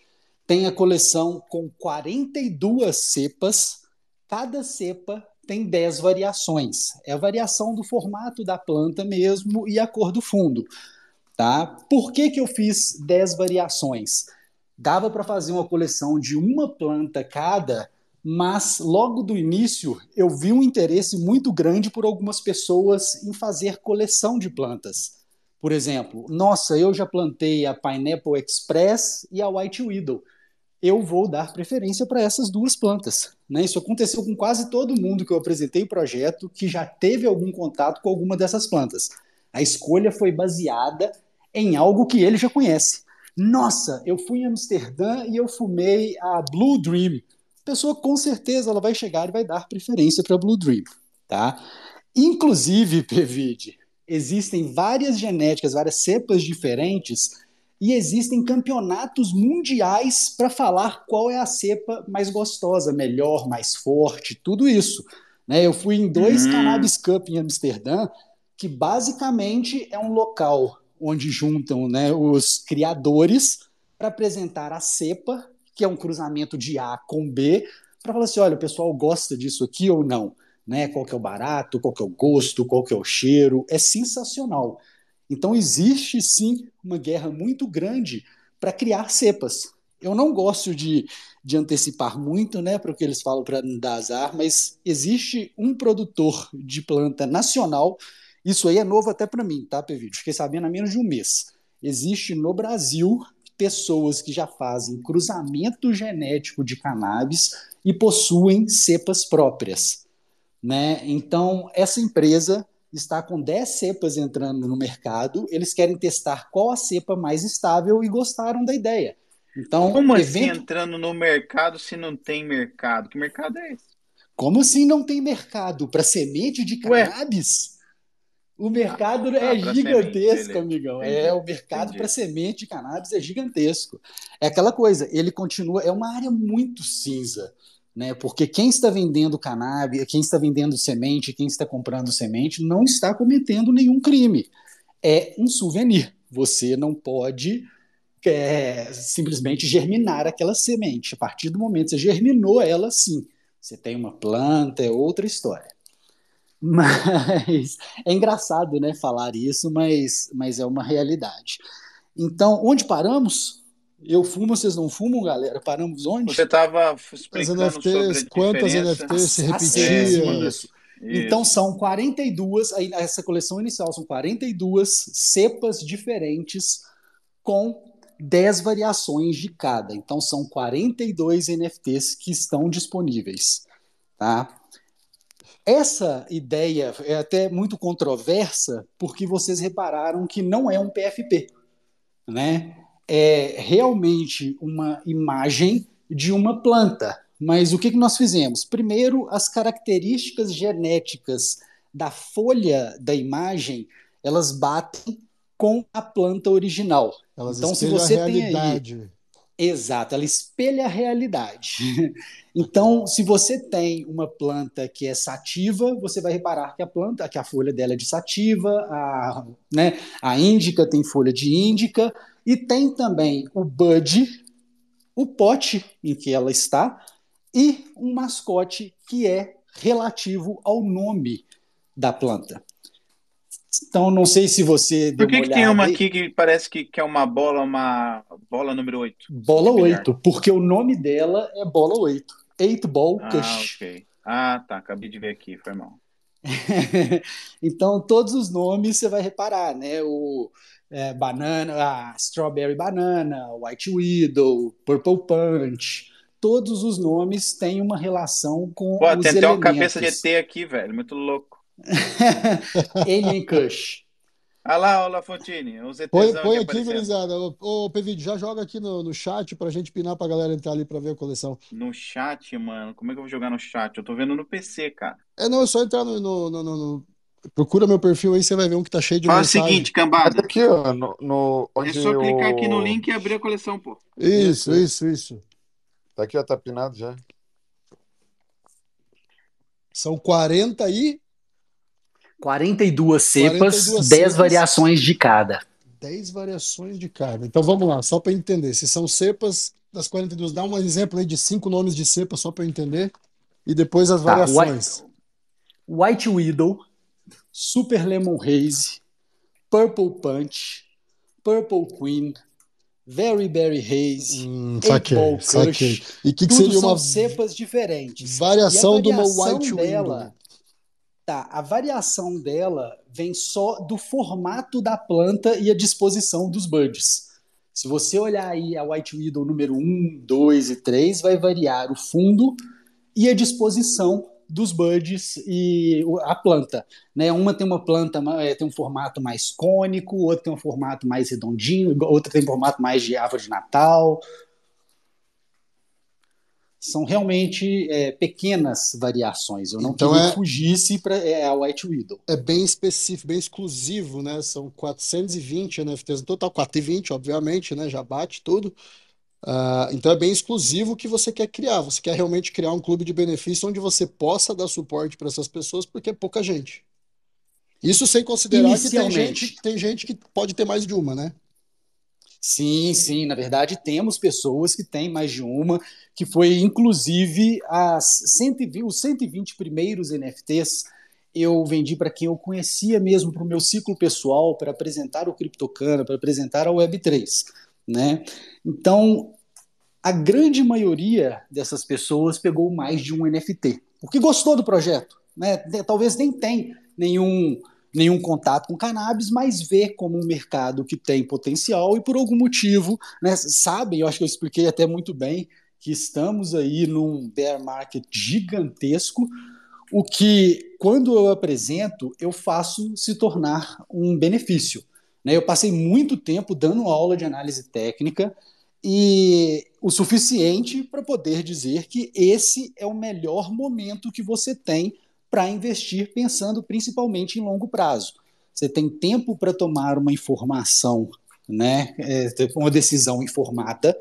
tem a coleção com 42 cepas, cada cepa tem 10 variações. É a variação do formato da planta mesmo e a cor do fundo. Tá? Por que, que eu fiz 10 variações? Dava para fazer uma coleção de uma planta cada, mas logo do início eu vi um interesse muito grande por algumas pessoas em fazer coleção de plantas. Por exemplo, nossa, eu já plantei a Pineapple Express e a White Widow. Eu vou dar preferência para essas duas plantas. Né? Isso aconteceu com quase todo mundo que eu apresentei o projeto que já teve algum contato com alguma dessas plantas. A escolha foi baseada em algo que ele já conhece. Nossa, eu fui em Amsterdã e eu fumei a Blue Dream. a pessoa com certeza ela vai chegar e vai dar preferência para Blue Dream, tá? Inclusive, Pevide, existem várias genéticas, várias cepas diferentes e existem campeonatos mundiais para falar qual é a cepa mais gostosa, melhor, mais forte, tudo isso. Né? Eu fui em dois Hum. Cannabis Cup em Amsterdã, que basicamente é um local onde juntam né, os criadores para apresentar a cepa, que é um cruzamento de A com B, para falar assim, olha, o pessoal gosta disso aqui ou não, né? Qual que é o barato, qual que é o gosto, qual que é o cheiro, é sensacional. Então existe sim uma guerra muito grande para criar cepas. Eu não gosto de, de antecipar muito, né, para o que eles falam para dar azar, mas existe um produtor de planta nacional. Isso aí é novo até para mim, tá, Pevídeo? Fiquei sabendo há menos de um mês. Existe no Brasil pessoas que já fazem cruzamento genético de cannabis e possuem cepas próprias. Né? Então, essa empresa está com 10 cepas entrando no mercado, eles querem testar qual a cepa mais estável e gostaram da ideia. Então, Como assim evento- entrando no mercado se não tem mercado? Que mercado é esse? Como assim não tem mercado para semente de Ué. cannabis? O mercado Ah, é gigantesco, semente, amigão. Entendi, É, o mercado para semente de cannabis é gigantesco. É aquela coisa, ele continua, é uma área muito cinza, né? Porque quem está vendendo cannabis, quem está vendendo semente, quem está comprando semente, não está cometendo nenhum crime. É um souvenir. Você não pode é, simplesmente germinar aquela semente. A partir do momento que você germinou ela, sim. Você tem uma planta, é outra história. Mas é engraçado, né, falar isso, mas, mas é uma realidade. Então, onde paramos? Eu fumo, vocês não fumam, galera? Paramos onde? Você estava As explicando sobre a NFTs, quantas. NFTs se As- as repetia? cepas. Isso. Então são 42, aí essa coleção inicial são 42 cepas diferentes com 10 variações de cada. Então são 42 NFTs que estão disponíveis, tá? Essa ideia é até muito controversa porque vocês repararam que não é um PFP, né? É realmente uma imagem de uma planta. Mas o que, que nós fizemos? Primeiro, as características genéticas da folha da imagem, elas batem com a planta original. Elas Então, se você a tem aí- realidade. Exato, ela espelha a realidade. Então, se você tem uma planta que é sativa, você vai reparar que a planta, que a folha dela é de sativa, a, né, a índica tem folha de índica, e tem também o bud, o pote em que ela está, e um mascote que é relativo ao nome da planta. Então, não sei se você Por que, que tem uma aí. aqui que parece que, que é uma bola, uma bola número 8? Bola De bilhar. 8, porque o nome dela é Bola 8. 8 Ball Ah, Kush. ok. Ah, tá. Acabei de ver aqui, foi mal. então, todos os nomes você vai reparar, né? O é, banana, a Strawberry Banana, White Widow, Purple Punch, todos os nomes têm uma relação com Pô, os tem até uma elementos. cabeça de ET aqui, velho. Muito louco. Alien Kush. Olha lá, olha lá, Fontini. Põe, põe aqui, gurizada. Ô, ô Pevid, já joga aqui no, no chat pra gente pinar pra galera entrar ali pra ver a coleção. No chat, mano. Como é que eu vou jogar no chat? Eu tô vendo no PC, cara. É, não, é só entrar no, no- no- no- Procura meu perfil aí, você vai ver um que tá cheio de Fala o mensagem. seguinte, Olha cambada. aqui, ó, no, no- É só clicar aqui no o- link e abrir a coleção, pô. Isso, isso, isso. Tá aqui, ó, tá pinado já. São 40 e 42 cepas, 42 10 cepas. variações de cada. 10 variações de cada. Então vamos lá, só para entender. Se são cepas das 42, dá um exemplo aí de cinco nomes de cepa só para eu entender. E depois as Tá, variações. White Widow, Super Lemon Haze, Purple Punch, Purple Queen, Very Berry Haze, Hum, saquei, Kush. saquei. E o que, que tudo seria são uma cepas diferentes. variação de uma White dela, Widow? Tá, a variação dela vem só do formato da planta e a disposição dos buds. Se você olhar aí a White Widow número 1, 2 e 3, vai variar o fundo e a disposição dos buds e a planta. Né? Uma tem uma planta, eh, tem um formato mais cônico, outra tem um formato mais redondinho, outra tem um formato mais de árvore de Natal. são realmente é, pequenas variações. Eu não Então queria é- fugisse para é, a White Widow. É bem específico, bem exclusivo, né? São 420 NFTs no total, 420, obviamente, né? Já bate tudo. Ah, então é bem exclusivo o que você quer criar. Você quer realmente criar um clube de benefícios onde você possa dar suporte para essas pessoas, porque é pouca gente. Isso sem considerar que tem gente, tem gente que pode ter mais de uma, né? Sim, sim, na verdade temos pessoas que têm mais de uma, que foi inclusive as 120, os 120 primeiros NFTs eu vendi para quem eu conhecia mesmo para o meu ciclo pessoal, para apresentar o Criptocana, para apresentar a Web3, né? Então, a grande maioria dessas pessoas pegou mais de um NFT, porque gostou do projeto, né? Talvez nem tem nenhum nenhum contato com cannabis, mas vê como um mercado que tem potencial e por algum motivo, né, sabem, eu acho que eu expliquei até muito bem, que estamos aí num bear market gigantesco, o que, quando eu apresento, eu faço se tornar um benefício. Né? Eu passei muito tempo dando aula de análise técnica e o suficiente para poder dizer que esse é o melhor momento que você tem para investir pensando principalmente em longo prazo. Você tem tempo para tomar uma informação, né, é, uma decisão informada.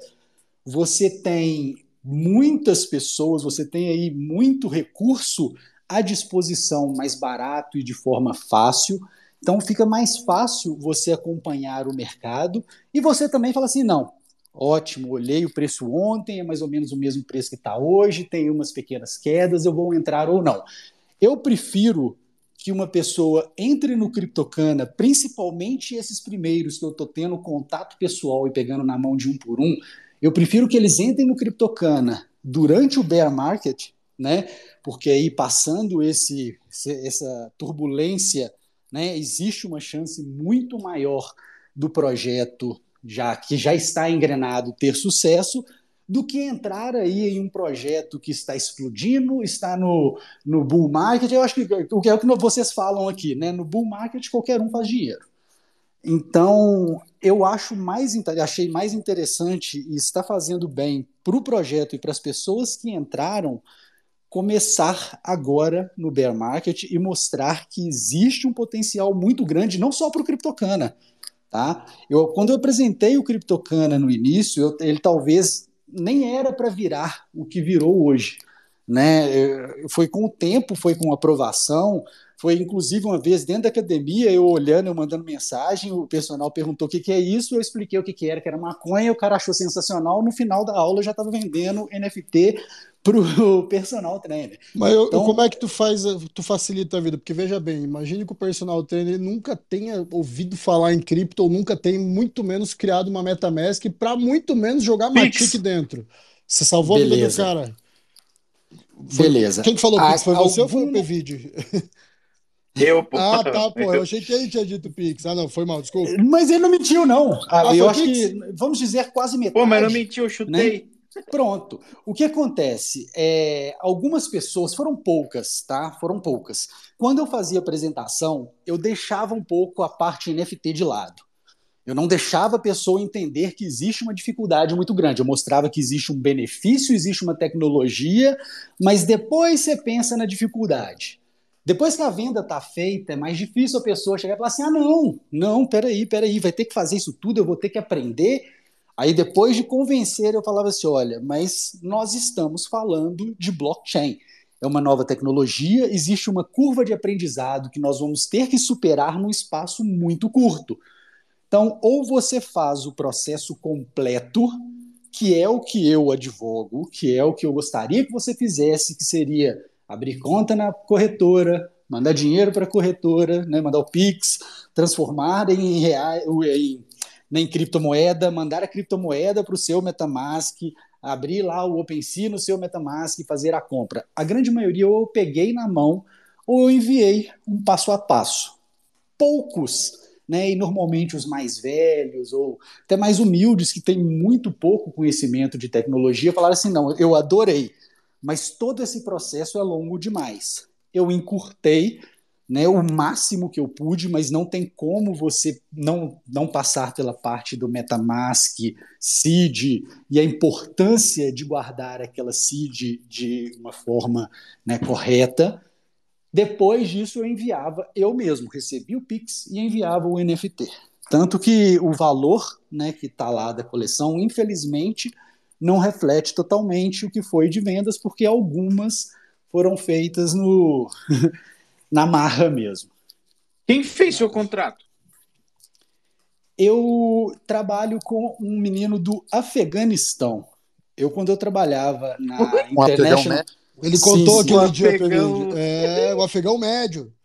Você tem muitas pessoas, você tem aí muito recurso à disposição mais barato e de forma fácil. Então fica mais fácil você acompanhar o mercado e você também fala assim, não, ótimo, olhei o preço ontem, é mais ou menos o mesmo preço que está hoje, tem umas pequenas quedas, eu vou entrar ou não. Eu prefiro que uma pessoa entre no Criptocana, principalmente esses primeiros que eu estou tendo contato pessoal e pegando na mão de um por um, eu prefiro que eles entrem no Criptocana durante o bear market, né? Porque aí passando esse, essa turbulência, né, existe uma chance muito maior do projeto já que já está engrenado ter sucesso do que entrar aí em um projeto que está explodindo, está no, no bull market. Eu acho que o que é o que vocês falam aqui, né? No bull market qualquer um faz dinheiro. Então, eu acho mais achei mais interessante e está fazendo bem para o projeto e para as pessoas que entraram começar agora no bear market e mostrar que existe um potencial muito grande, não só para o Criptocana. Tá? Eu, quando eu apresentei o Criptocana no início, eu, ele talvez nem era para virar o que virou hoje. Né? Foi com o tempo, foi com aprovação, foi inclusive uma vez dentro da academia, eu olhando, eu mandando mensagem, o personal perguntou o que, que é isso, eu expliquei o que, que era, que era maconha, o cara achou sensacional, no final da aula eu já estava vendendo NFT pro personal trainer. Mas eu, então, como é que tu faz, tu facilita a vida? Porque veja bem, imagine que o personal trainer nunca tenha ouvido falar em cripto ou nunca tenha muito menos criado uma MetaMask para muito menos jogar Matic dentro. Você salvou Beleza. a vida do cara? Beleza. Quem que falou Pix? Foi você ou foi o PVD? Eu, pô. Ah, tá, pô. Eu achei que ele tinha dito Pix. Ah, não, foi mal, desculpa. Mas ele não mentiu, não. Ah, Ah, eu acho Pix? que, vamos dizer, quase metade. Pô, mas não mentiu, eu chutei. Pronto. O que acontece? É, algumas pessoas, foram poucas, tá? Foram poucas. Quando eu fazia apresentação, eu deixava um pouco a parte NFT de lado. Eu não deixava a pessoa entender que existe uma dificuldade muito grande. Eu mostrava que existe um benefício, existe uma tecnologia, mas depois você pensa na dificuldade. Depois que a venda está feita, é mais difícil a pessoa chegar e falar assim: ah, não, não, peraí, peraí, vai ter que fazer isso tudo, eu vou ter que aprender. Aí depois de convencer, eu falava assim: olha, mas nós estamos falando de blockchain. É uma nova tecnologia, existe uma curva de aprendizado que nós vamos ter que superar num espaço muito curto. Então, ou você faz o processo completo, que é o que eu advogo, que é o que eu gostaria que você fizesse, que seria abrir conta na corretora, mandar dinheiro para a corretora, né, mandar o Pix, transformar em reais, em, em criptomoeda, mandar a criptomoeda para o seu MetaMask, abrir lá o OpenSea no seu MetaMask e fazer a compra. A grande maioria ou eu peguei na mão ou eu enviei um passo a passo. Poucos, né, e normalmente os mais velhos ou até mais humildes que têm muito pouco conhecimento de tecnologia falaram assim: não, eu adorei, mas todo esse processo é longo demais. Eu encurtei, né, o máximo que eu pude, mas não tem como você não, não passar pela parte do MetaMask, seed e a importância de guardar aquela seed de uma forma né, correta. Depois disso, eu enviava eu mesmo, recebia o Pix e enviava o NFT. Tanto que o valor né, que está lá da coleção, infelizmente, não reflete totalmente o que foi de vendas, porque algumas foram feitas no na marra mesmo. Quem fez seu contrato? Eu trabalho com um menino do Afeganistão. Eu, quando eu trabalhava na Um International... afegão Ele Sim, contou sim. aquele O dia pra afegão- mim. É, o afegão médio.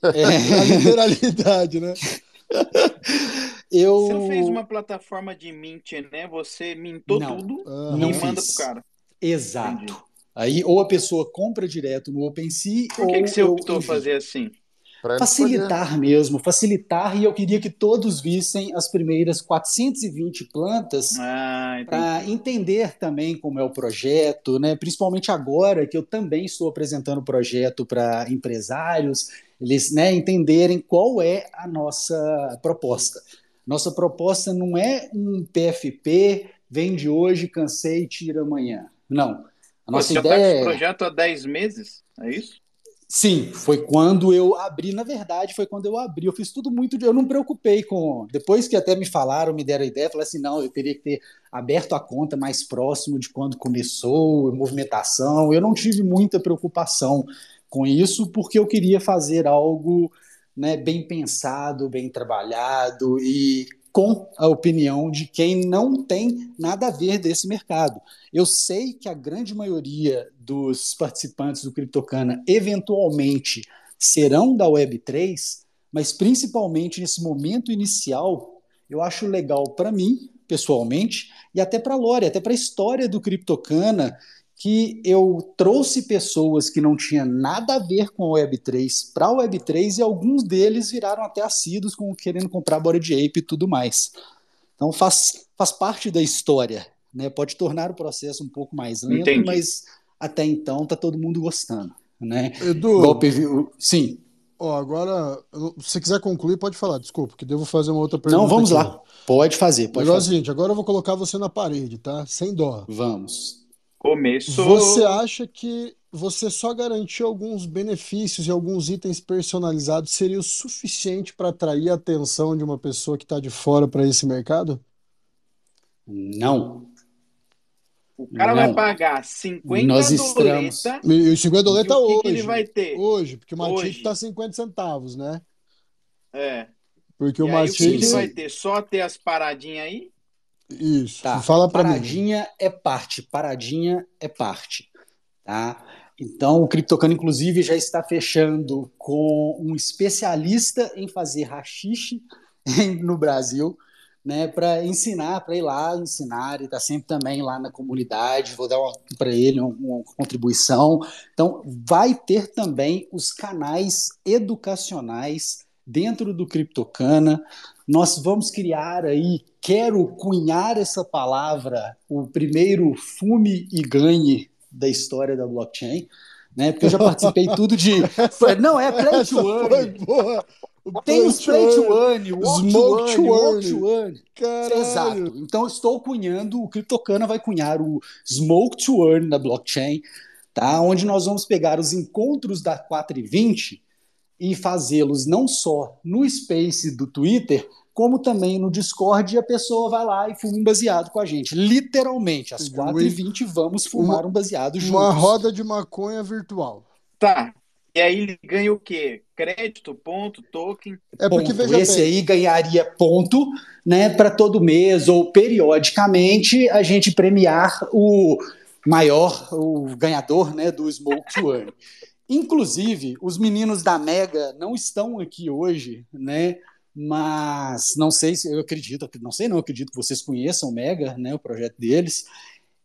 É, Na literalidade, né? eu Você não fez uma plataforma de mint, né? Você mintou Não. tudo Não e manda fiz. pro cara. Exato. Entendi. Aí ou a pessoa compra direto no OpenSea Por que, ou que você eu optou envio. fazer assim? pra Facilitar mesmo, facilitar, e eu queria que todos vissem as primeiras 420 plantas Ah, para entender também como é o projeto, né? principalmente agora que eu também estou apresentando o projeto para empresários, eles né, entenderem qual é a nossa proposta. Nossa proposta não é um PFP, vende hoje, cansei, tira amanhã. Não. A nossa Você ideia com é. esse projeto há 10 meses? É isso? Sim, foi quando eu abri. Na verdade, foi quando eu abri. Eu fiz tudo muito. de- Eu não me preocupei com. Depois que até me falaram, me deram a ideia, falei assim: não, eu teria que ter aberto a conta mais próximo de quando começou, movimentação. Eu não tive muita preocupação com isso, porque eu queria fazer algo né, bem pensado, bem trabalhado e com a opinião de quem não tem nada a ver desse mercado. Eu sei que a grande maioria dos participantes do Criptocana eventualmente serão da Web3, mas principalmente nesse momento inicial, eu acho legal para mim, pessoalmente, e até para a Lore, até para a história do Criptocana, que eu trouxe pessoas que não tinham nada a ver com a Web3 para a Web3 e alguns deles viraram até assíduos com querendo comprar Bored Ape e tudo mais. Então faz, faz parte da história, né? Pode tornar o processo um pouco mais lento, Entendi. mas até então tá todo mundo gostando, né? Edu, PV Sim. ó, agora, se você quiser concluir, pode falar, desculpa, que devo fazer uma outra pergunta. Não, vamos aqui. lá. Pode fazer, pode o fazer. seguinte, agora eu vou colocar você na parede, tá? Sem dó. Vamos. Começou. Você acha que você só garantir alguns benefícios e alguns itens personalizados seria o suficiente para atrair a atenção de uma pessoa que está de fora para esse mercado? Não. O cara Não. vai pagar 50 Nós estamos- doleta. E o 50 doleta E hoje. que ele vai ter? Hoje, porque o. Matite tá 50 centavos, né? É. Porque E o que ele Matite. vai ter? Só ter as paradinhas aí? Isso. Tá. Fala para mim. Paradinha é parte, paradinha é parte, tá? Então, o Criptocano, inclusive, já está fechando com um especialista em fazer rachixe no Brasil, né, para ensinar, para ir lá ensinar, ele está sempre também lá na comunidade, vou dar para ele uma, uma contribuição. Então, vai ter também os canais educacionais dentro do Criptocana. Nós vamos criar aí, quero cunhar essa palavra, o primeiro fume e ganhe da história da blockchain, né? Porque eu já participei tudo de. Não, é play to earn. Tem os play to earn, walk Smoke to earn, walk earn. to earn. Caralho. Exato. Então estou cunhando, o Criptocana vai cunhar o Smoke to Earn da blockchain, tá? Onde nós vamos pegar os encontros da 420 e fazê-los não só no Space do Twitter, como também no Discord, e a pessoa vai lá e fuma um baseado com a gente. Literalmente, às Entendi. 4h20 vamos fumar um baseado juntos. Uma roda de maconha virtual. Tá. E aí ele ganha o quê? Crédito, ponto, token. É porque, ponto. veja Esse bem, aí ganharia ponto, né, para todo mês ou periodicamente a gente premiar o maior, o ganhador, né, do Smoke to Earn. Inclusive, os meninos da Mega não estão aqui hoje, né? Mas não sei se eu acredito, não sei não, acredito que vocês conheçam o Mega, né, o projeto deles.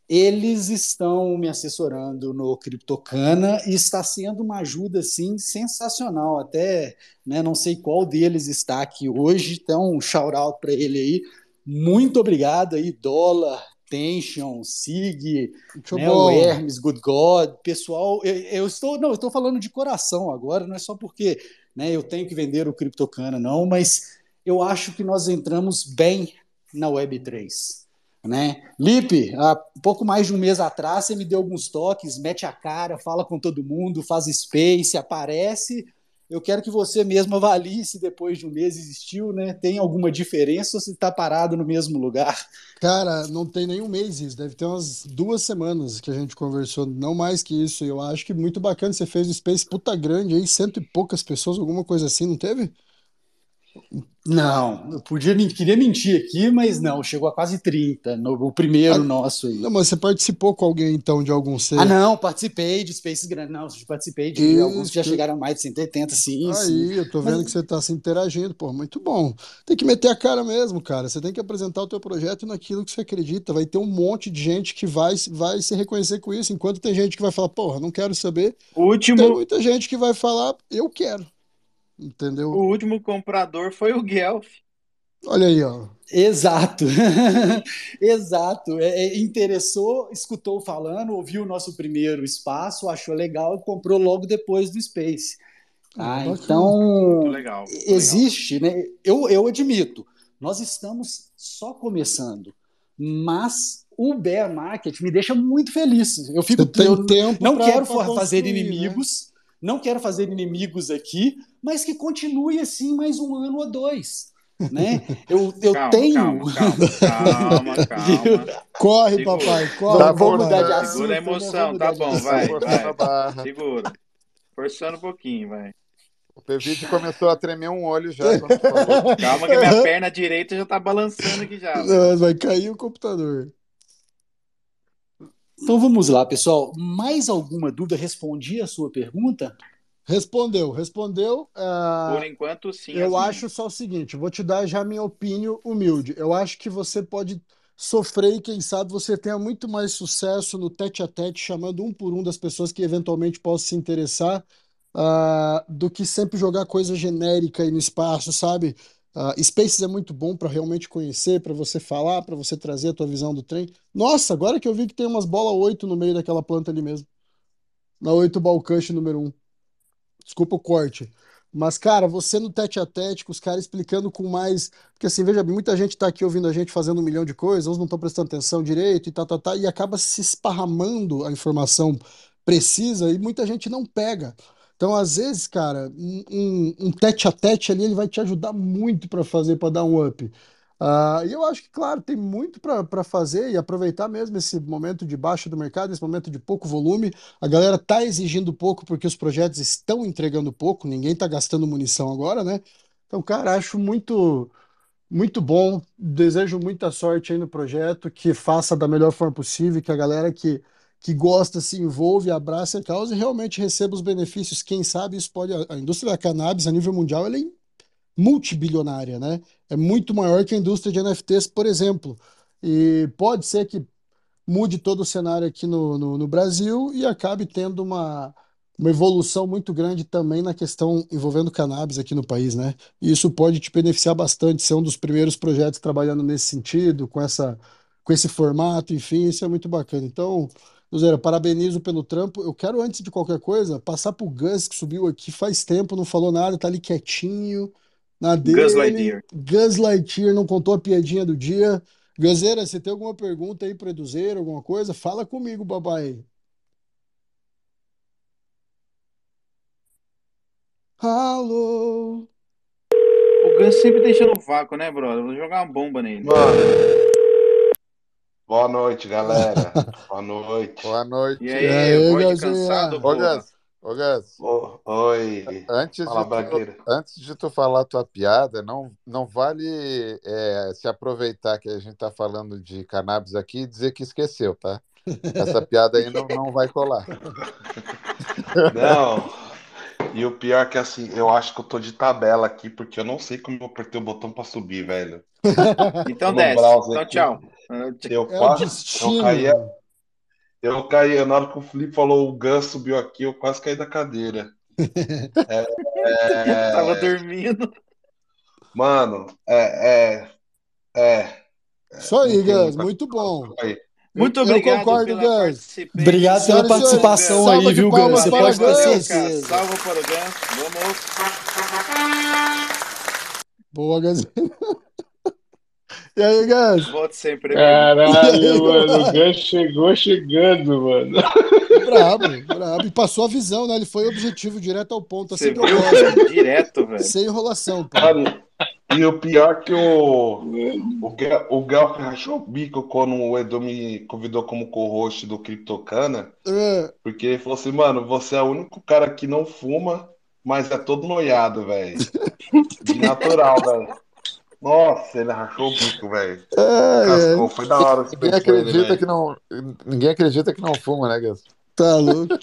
Eles estão me assessorando no Criptocana e está sendo uma ajuda assim sensacional. Até né, não sei qual deles está aqui hoje, então um shout out para ele aí. Muito obrigado aí, Dólar, Tension, Sig, né, o. Hermes, Good God, pessoal. Eu, eu estou não, eu estou falando de coração agora, não é só porque né? Eu tenho que vender o CryptoCana, não, mas eu acho que nós entramos bem na Web3. Né? Lipe, há pouco mais de um mês atrás, você me deu alguns toques, mete a cara, fala com todo mundo, faz space, aparece. Eu quero que você mesmo avalie se depois de um mês existiu, né? Tem alguma diferença ou se está parado no mesmo lugar? Cara, não tem nenhum mês isso, deve ter umas duas semanas que a gente conversou, não mais que isso. Eu acho que muito bacana, você fez o Space puta grande aí, cento e poucas pessoas, alguma coisa assim, não teve? Não, eu podia, queria mentir aqui, mas não, chegou a quase 30, no, o primeiro Ah, nosso aí. Não, mas você participou com alguém então de algum ser? Ah, não, participei de Spaces grandes, não, participei de alguns que já Isso. chegaram a mais de 180, sim, sim. Aí, eu tô vendo Mas- que você tá se interagindo, pô, muito bom. Tem que meter a cara mesmo, cara. Você tem que apresentar o teu projeto naquilo que você acredita. Vai ter um monte de gente que vai, vai se reconhecer com isso, enquanto tem gente que vai falar, porra, não quero saber. Último, Tem muita gente que vai falar, eu quero. Entendeu? o último comprador foi o Guelph. Olha aí, ó. Exato, exato. É, é, interessou, escutou falando, ouviu o nosso primeiro espaço, achou legal e comprou logo depois do Space. Ah, Ah, então Muito legal. muito legal. existe, né? Eu, eu admito, nós estamos só começando, mas o bear market me deixa muito feliz. Eu fico, Você tem eu tempo não pra- quero pra fazer né? inimigos, não quero fazer inimigos aqui, mas que continue assim mais um ano ou dois, né? Eu, eu Calma, tenho. calma, calma, calma, calma. Corre, Digo, papai, corre. Tá bom, mudar de né? assunto. Segura a né? emoção, tá bom, vai, vai. barra. Segura. Forçando um pouquinho, vai. O Pevite começou a tremer um olho já. Calma que minha perna direita já tá balançando aqui já. Não, Vai cair o computador. Então vamos lá, pessoal. Mais alguma dúvida? Respondi a sua pergunta? Respondeu, respondeu. ah, Por enquanto, sim. Eu as acho só o seguinte, vou te dar já a minha opinião humilde. Eu acho que você pode sofrer e quem sabe você tenha muito mais sucesso no tete a tete, chamando um por um das pessoas que eventualmente possam se interessar, ah, do que sempre jogar coisa genérica aí no espaço, sabe? Ah, Spaces é muito bom para realmente conhecer, para você falar, para você trazer a tua visão do trem. Nossa, agora que eu vi que tem umas bola 8 no meio daquela planta ali mesmo. Na 8 Balcush número 1. Desculpa o corte. Mas, cara, você no tete a tete, com os caras explicando com mais. Porque, assim, veja muita gente tá aqui ouvindo a gente fazendo um milhão de coisas, uns não estão prestando atenção direito e tá, tá, tá, e acaba se esparramando a informação precisa e muita gente não pega. Então, às vezes, cara, um, um, um tete a tete ali, ele vai te ajudar muito para fazer, para dar um up. Ah, e eu acho que, claro, tem muito para fazer e aproveitar mesmo esse momento de baixa do mercado, esse momento de pouco volume. A galera tá exigindo pouco porque os projetos estão entregando pouco, ninguém tá gastando munição agora, né? Então, cara, acho muito muito bom. Desejo muita sorte aí no projeto, que faça da melhor forma possível, que a galera que, que gosta se envolve, abrace a causa e realmente receba os benefícios. Quem sabe isso pode. A indústria da cannabis a nível mundial ela é multibilionária, né? É muito maior que a indústria de NFTs, por exemplo. E pode ser que mude todo o cenário aqui no, no, no Brasil e acabe tendo uma, uma evolução muito grande também na questão envolvendo cannabis aqui no país, né? E isso pode te beneficiar bastante, ser um dos primeiros projetos trabalhando nesse sentido, com essa, com esse formato, enfim, isso é muito bacana. Então, Luzeira, parabenizo pelo trampo. Eu quero, antes de qualquer coisa, passar pro Gus, que subiu aqui faz tempo, não falou nada, tá ali quietinho, na Gus dele. Lightyear. Gus Lightyear não contou a piadinha do dia. Guzeira, você tem alguma pergunta aí pro Eduzeira, alguma coisa? Fala comigo, babai. Alô? O Gus sempre deixa no vácuo, né, brother? Vou jogar uma bomba nele. Mano, boa noite, galera. Boa noite. Boa noite. E E aí, aí, voz cansado, Ô? Gus, ô, Gus, Ô, oi. antes Fala, de tu, antes de tu falar tua piada, não, não vale é, se aproveitar que a gente tá falando de cannabis aqui e dizer que esqueceu, tá? Essa piada aí não, não vai colar. Não. E o pior é que assim, eu acho que eu tô de tabela aqui, porque eu não sei como eu apertei o botão pra subir, velho. Então No desce. Então aqui. tchau. Tch- Eu É o quase, eu destino. Eu caí, na hora que o Felipe falou o Gus subiu aqui, eu quase caí da cadeira. É, Tava dormindo. mano, é, é, é, Isso aí, Gus, muito bom. aí. Muito Eu obrigado concordo, pela Gus. participância. Obrigado pela senhores, participação salva aí, viu, Gus? palmas Você pode ter certeza. Salva para o Gans. Vamos. Boa, Gus. E aí, Gus? Volte sempre. Caralho, mano, o Gus chegou chegando, mano. Brabo, brabo. E passou a visão, né? Ele foi objetivo, direto ao ponto. Você Assim que eu viu, gosto. velho? Direto, velho. Sem enrolação. Mano, e o pior que o, o, Gal, o Gal rachou o bico quando o Edu me convidou como co-host do Criptocana, É, porque ele falou assim, mano, você é o único cara que não fuma, mas é todo noiado, velho. De natural, velho. Nossa, ele rachou o bico, velho. é, Cascou, foi da hora esse Ninguém ele, acredita velho. que não. Ninguém acredita que não fuma, né, Gus? tá louco.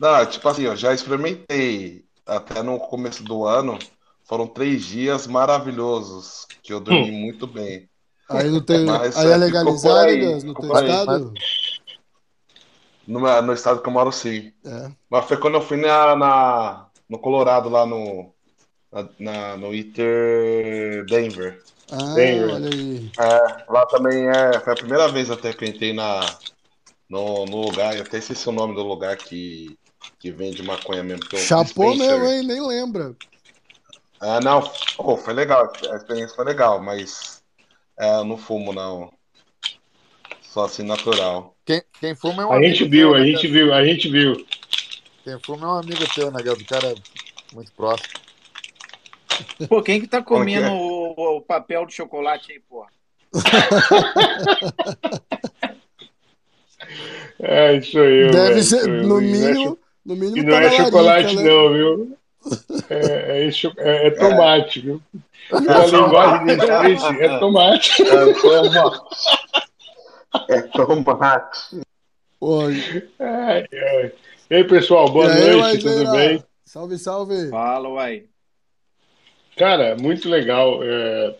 Não, tipo assim, eu já experimentei até no começo do ano. Foram três dias maravilhosos, que eu dormi muito bem. Aí não tem. Mas, aí é, é legalizado, aí, Gus, no teu estado? No, no estado que eu moro, sim. É. Mas foi quando eu fui na, na- no Colorado, lá no, na, na- no Iter Denver. Ah, Denver. olha aí. É, lá também é, foi a primeira vez até que eu entrei na, no, no lugar, eu até esqueci o nome do lugar que, que vende maconha mesmo. que é Chapou mesmo, hein? Nem lembra. Ah, não, pô, foi legal, a experiência foi legal, mas é, eu não fumo, não. Só assim, natural. Quem, quem fuma é um A amigo gente viu, teu, a né, gente Gus? viu, a gente viu. Quem fuma é um amigo teu, né, Gus? O cara é muito próximo. Pô, quem que tá que comendo é? o, o papel de chocolate aí, pô? É, isso eu, Deve velho, ser, eu. no E não é mínimo, no mínimo E não é chocolate, né? não, viu? É, é, isso- é- é tomate, viu? Pela linguagem de é tomate. É tomate. É tomate. Oi. Ai, ai. E aí, pessoal, boa e aí, noite, tudo bem? Salve, salve. Fala, uai. Cara, muito legal. É,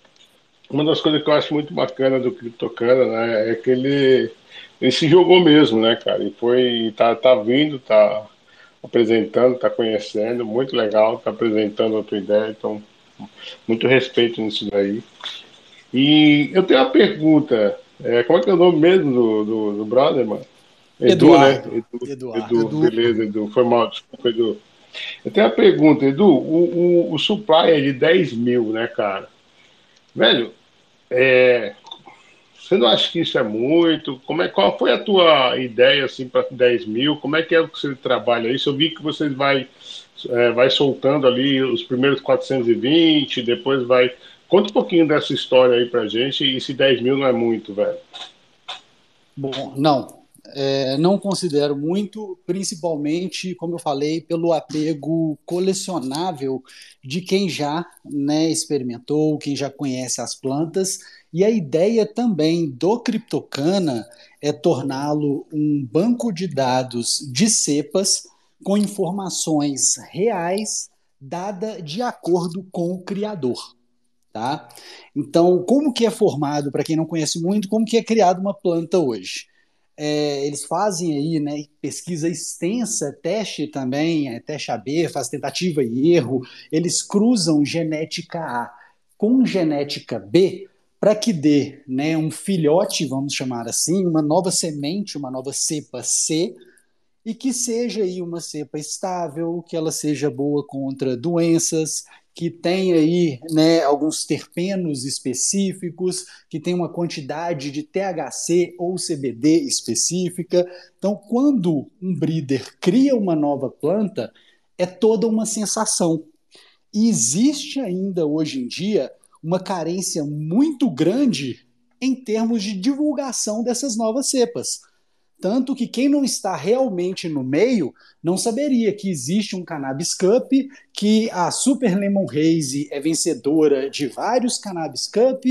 uma das coisas que eu acho muito bacana do Criptocana, né, é que ele, ele se jogou mesmo, né, cara? E foi, tá, tá vindo, tá apresentando, tá conhecendo, muito legal, tá apresentando a tua ideia, então, muito respeito nisso daí. E eu tenho uma pergunta, é, como é que é o nome mesmo do, do, do brother, mano? Edu, Eduardo. né? Edu, Eduardo. Edu, Edu. beleza, Edu, foi mal, desculpa, Edu. Eu tenho uma pergunta, Edu, o, o, o supply é de 10 mil, né, cara? Velho, é, você não acha que isso é muito? Como é, qual foi a tua ideia, assim, para 10 mil? Como é que é que você trabalha isso? Eu vi que você vai, é, vai soltando ali os primeiros 420, depois vai... Conta um pouquinho dessa história aí pra gente, e se 10 mil não é muito, velho. Bom, não. É, não considero muito, principalmente, como eu falei, pelo apego colecionável de quem já né, experimentou, quem já conhece as plantas. E a ideia também do Criptocana é torná-lo um banco de dados de cepas com informações reais dada de acordo com o criador. Tá? Então, como que é formado, para quem não conhece muito, como que é criada uma planta hoje? É, eles fazem aí, né, pesquisa extensa, teste também, é, teste AB, faz tentativa e erro, eles cruzam genética A com genética B para que dê né, um filhote, vamos chamar assim, uma nova semente, uma nova cepa C, e que seja aí uma cepa estável, que ela seja boa contra doenças, que tenha aí né, alguns terpenos específicos, que tenha uma quantidade de THC ou CBD específica. Então, quando um breeder cria uma nova planta, é toda uma sensação. E existe ainda hoje em dia uma carência muito grande em termos de divulgação dessas novas cepas. Tanto que quem não está realmente no meio não saberia que existe um Cannabis Cup, que a Super Lemon Haze é vencedora de vários Cannabis Cup,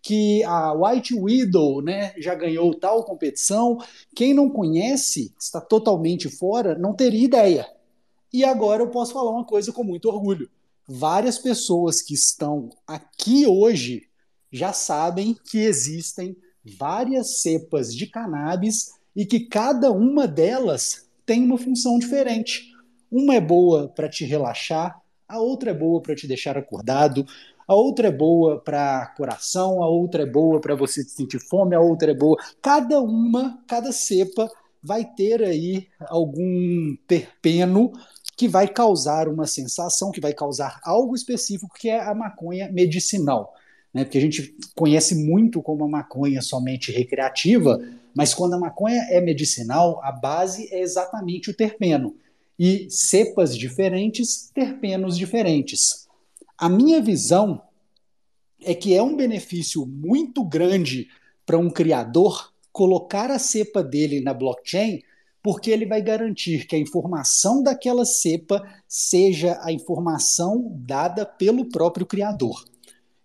que a White Widow né, já ganhou tal competição. Quem não conhece, está totalmente fora, não teria ideia. E agora eu posso falar uma coisa com muito orgulho. Várias pessoas que estão aqui hoje já sabem que existem várias cepas de cannabis e que cada uma delas tem uma função diferente. Uma é boa para te relaxar, a outra é boa para te deixar acordado, a outra é boa para coração, a outra é boa para você sentir fome, a outra é boa. Cada uma, cada cepa vai ter aí algum terpeno que vai causar uma sensação, que vai causar algo específico, que é a maconha medicinal. Né? Porque a gente conhece muito como a maconha somente recreativa, mas quando a maconha é medicinal, a base é exatamente o terpeno. E cepas diferentes, terpenos diferentes. A minha visão é que é um benefício muito grande para um criador colocar a cepa dele na blockchain porque ele vai garantir que a informação daquela cepa seja a informação dada pelo próprio criador.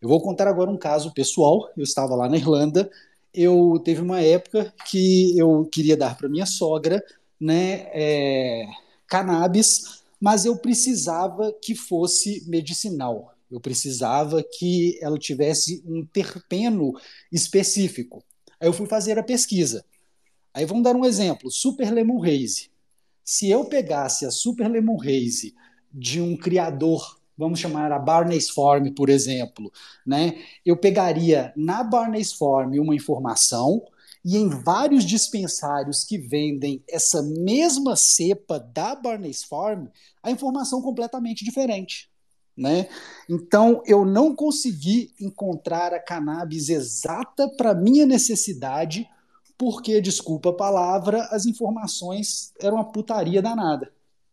Eu vou contar agora um caso pessoal. Eu estava lá na Irlanda, eu teve uma época que eu queria dar para minha sogra, né, é, cannabis, mas eu precisava que fosse medicinal. Eu precisava que ela tivesse um terpeno específico. Aí eu fui fazer a pesquisa. Aí vamos dar um exemplo: Super Lemon Haze. Se eu pegasse a Super Lemon Haze de um criador, vamos chamar a Barney's Farm, por exemplo, né? Eu pegaria na Barney's Farm uma informação e em vários dispensários que vendem essa mesma cepa da Barney's Farm, a informação completamente diferente. Né? Então eu não consegui encontrar a cannabis exata para minha necessidade porque, desculpa a palavra, as informações eram uma putaria danada.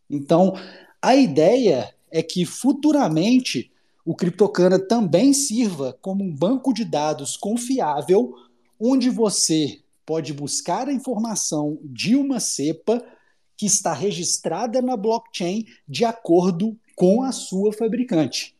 Então, a ideia é que futuramente o Cryptocana também sirva como um banco de dados confiável, onde você pode buscar a informação de uma cepa que está registrada na blockchain de acordo com a sua fabricante.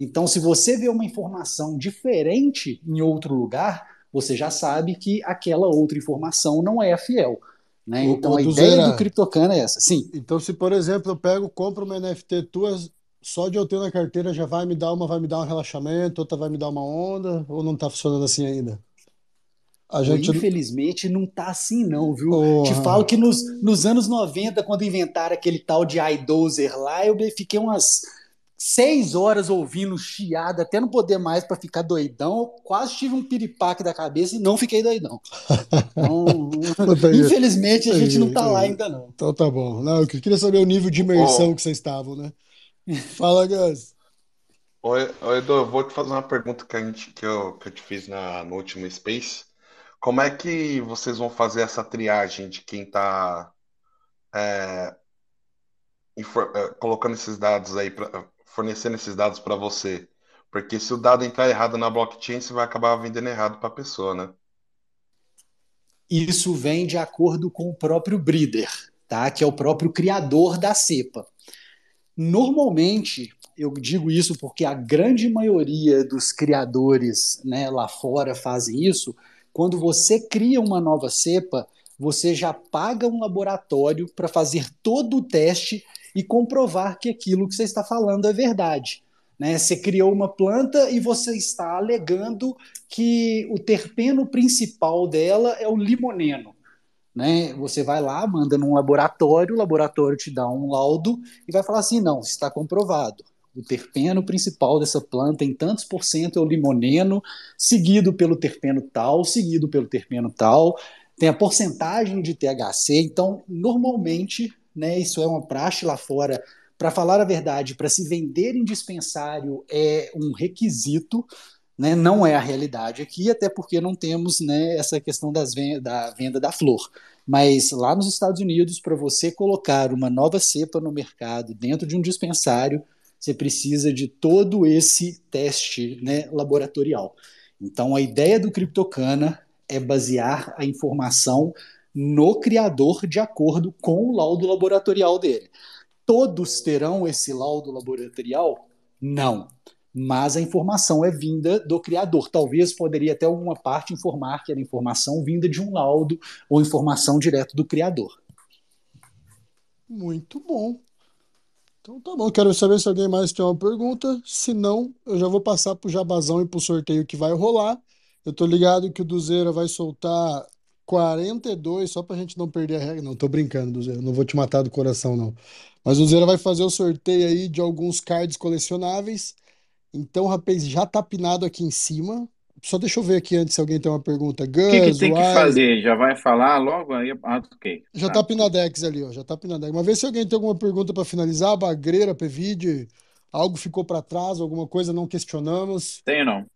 Então, se você vê uma informação diferente em outro lugar, você já sabe que aquela outra informação não é fiel. Né? O- então a ideia Zera- do Cryptocana é essa. Sim, Então, se por exemplo eu pego, compro uma NFT tua, só de eu ter na carteira já vai me dar uma, vai me dar um relaxamento, outra vai me dar uma onda, ou não tá funcionando assim ainda? Gente. infelizmente não tá assim não, viu? Te falo que nos, nos anos 90, quando inventaram aquele tal de iDozer lá, eu fiquei umas seis horas ouvindo chiado, até não poder mais para ficar doidão. Quase tive um piripaque da cabeça e não fiquei doidão. Então, infelizmente a gente não tá lá Entendi. ainda não. Então tá bom. Não, eu queria saber o nível de imersão que vocês estavam, né? Fala, Gus. Oi, oi, Edu, eu vou te fazer uma pergunta que, a gente, que, eu, que eu te fiz na, no último Space. Como é que vocês vão fazer essa triagem de quem está colocando esses dados aí, pra, fornecendo esses dados para você? Porque se o dado entrar errado na blockchain, você vai acabar vendendo errado para a pessoa, né? Isso vem de acordo com o próprio breeder, tá? Que é o próprio criador da cepa. Normalmente, eu digo isso porque a grande maioria dos criadores né, lá fora fazem isso. Quando você cria uma nova cepa, você já paga um laboratório para fazer todo o teste e comprovar que aquilo que você está falando é verdade. Né? Você criou uma planta e você está alegando que o terpeno principal dela é o limoneno. Né? Você vai lá, manda num laboratório, o laboratório te dá um laudo e vai falar assim: não, está comprovado. O terpeno principal dessa planta em tantos por cento é o limoneno, seguido pelo terpeno tal, seguido pelo terpeno tal, tem a porcentagem de THC. Então, normalmente, né, isso é uma praxe lá fora. Para falar a verdade, para se vender em dispensário é um requisito, né, não é a realidade aqui, até porque não temos né, essa questão das ven da venda da flor. Mas lá nos Estados Unidos, para você colocar uma nova cepa no mercado dentro de um dispensário, você precisa de todo esse teste né, laboratorial. Então, a ideia do Cryptocana é basear a informação no criador de acordo com o laudo laboratorial dele. Todos terão esse laudo laboratorial? Não. Mas a informação é vinda do criador. Talvez poderia até alguma parte informar que era informação vinda de um laudo ou informação direto do criador. Muito bom. Então tá bom, quero saber se alguém mais tem uma pergunta. Se não, eu já vou passar pro jabazão e pro sorteio que vai rolar. Eu tô ligado que o Duzeira vai soltar 42, só pra gente não perder a regra. Não, tô brincando, Duzeira, não vou te matar do coração, não. Mas o Duzeira vai fazer o sorteio aí de alguns cards colecionáveis. Então, rapaz, já tá pinado aqui em cima. Só deixa eu ver aqui antes se alguém tem uma pergunta. O que que tem que Wise, fazer? Já vai falar logo? Aí, ah, ok. já Tá. tá pinadex ali, ó. Já tá pinadex. Mas vê se alguém tem alguma pergunta para finalizar. Bagreira, Pevide, algo ficou para trás, alguma coisa não questionamos. Tenho não.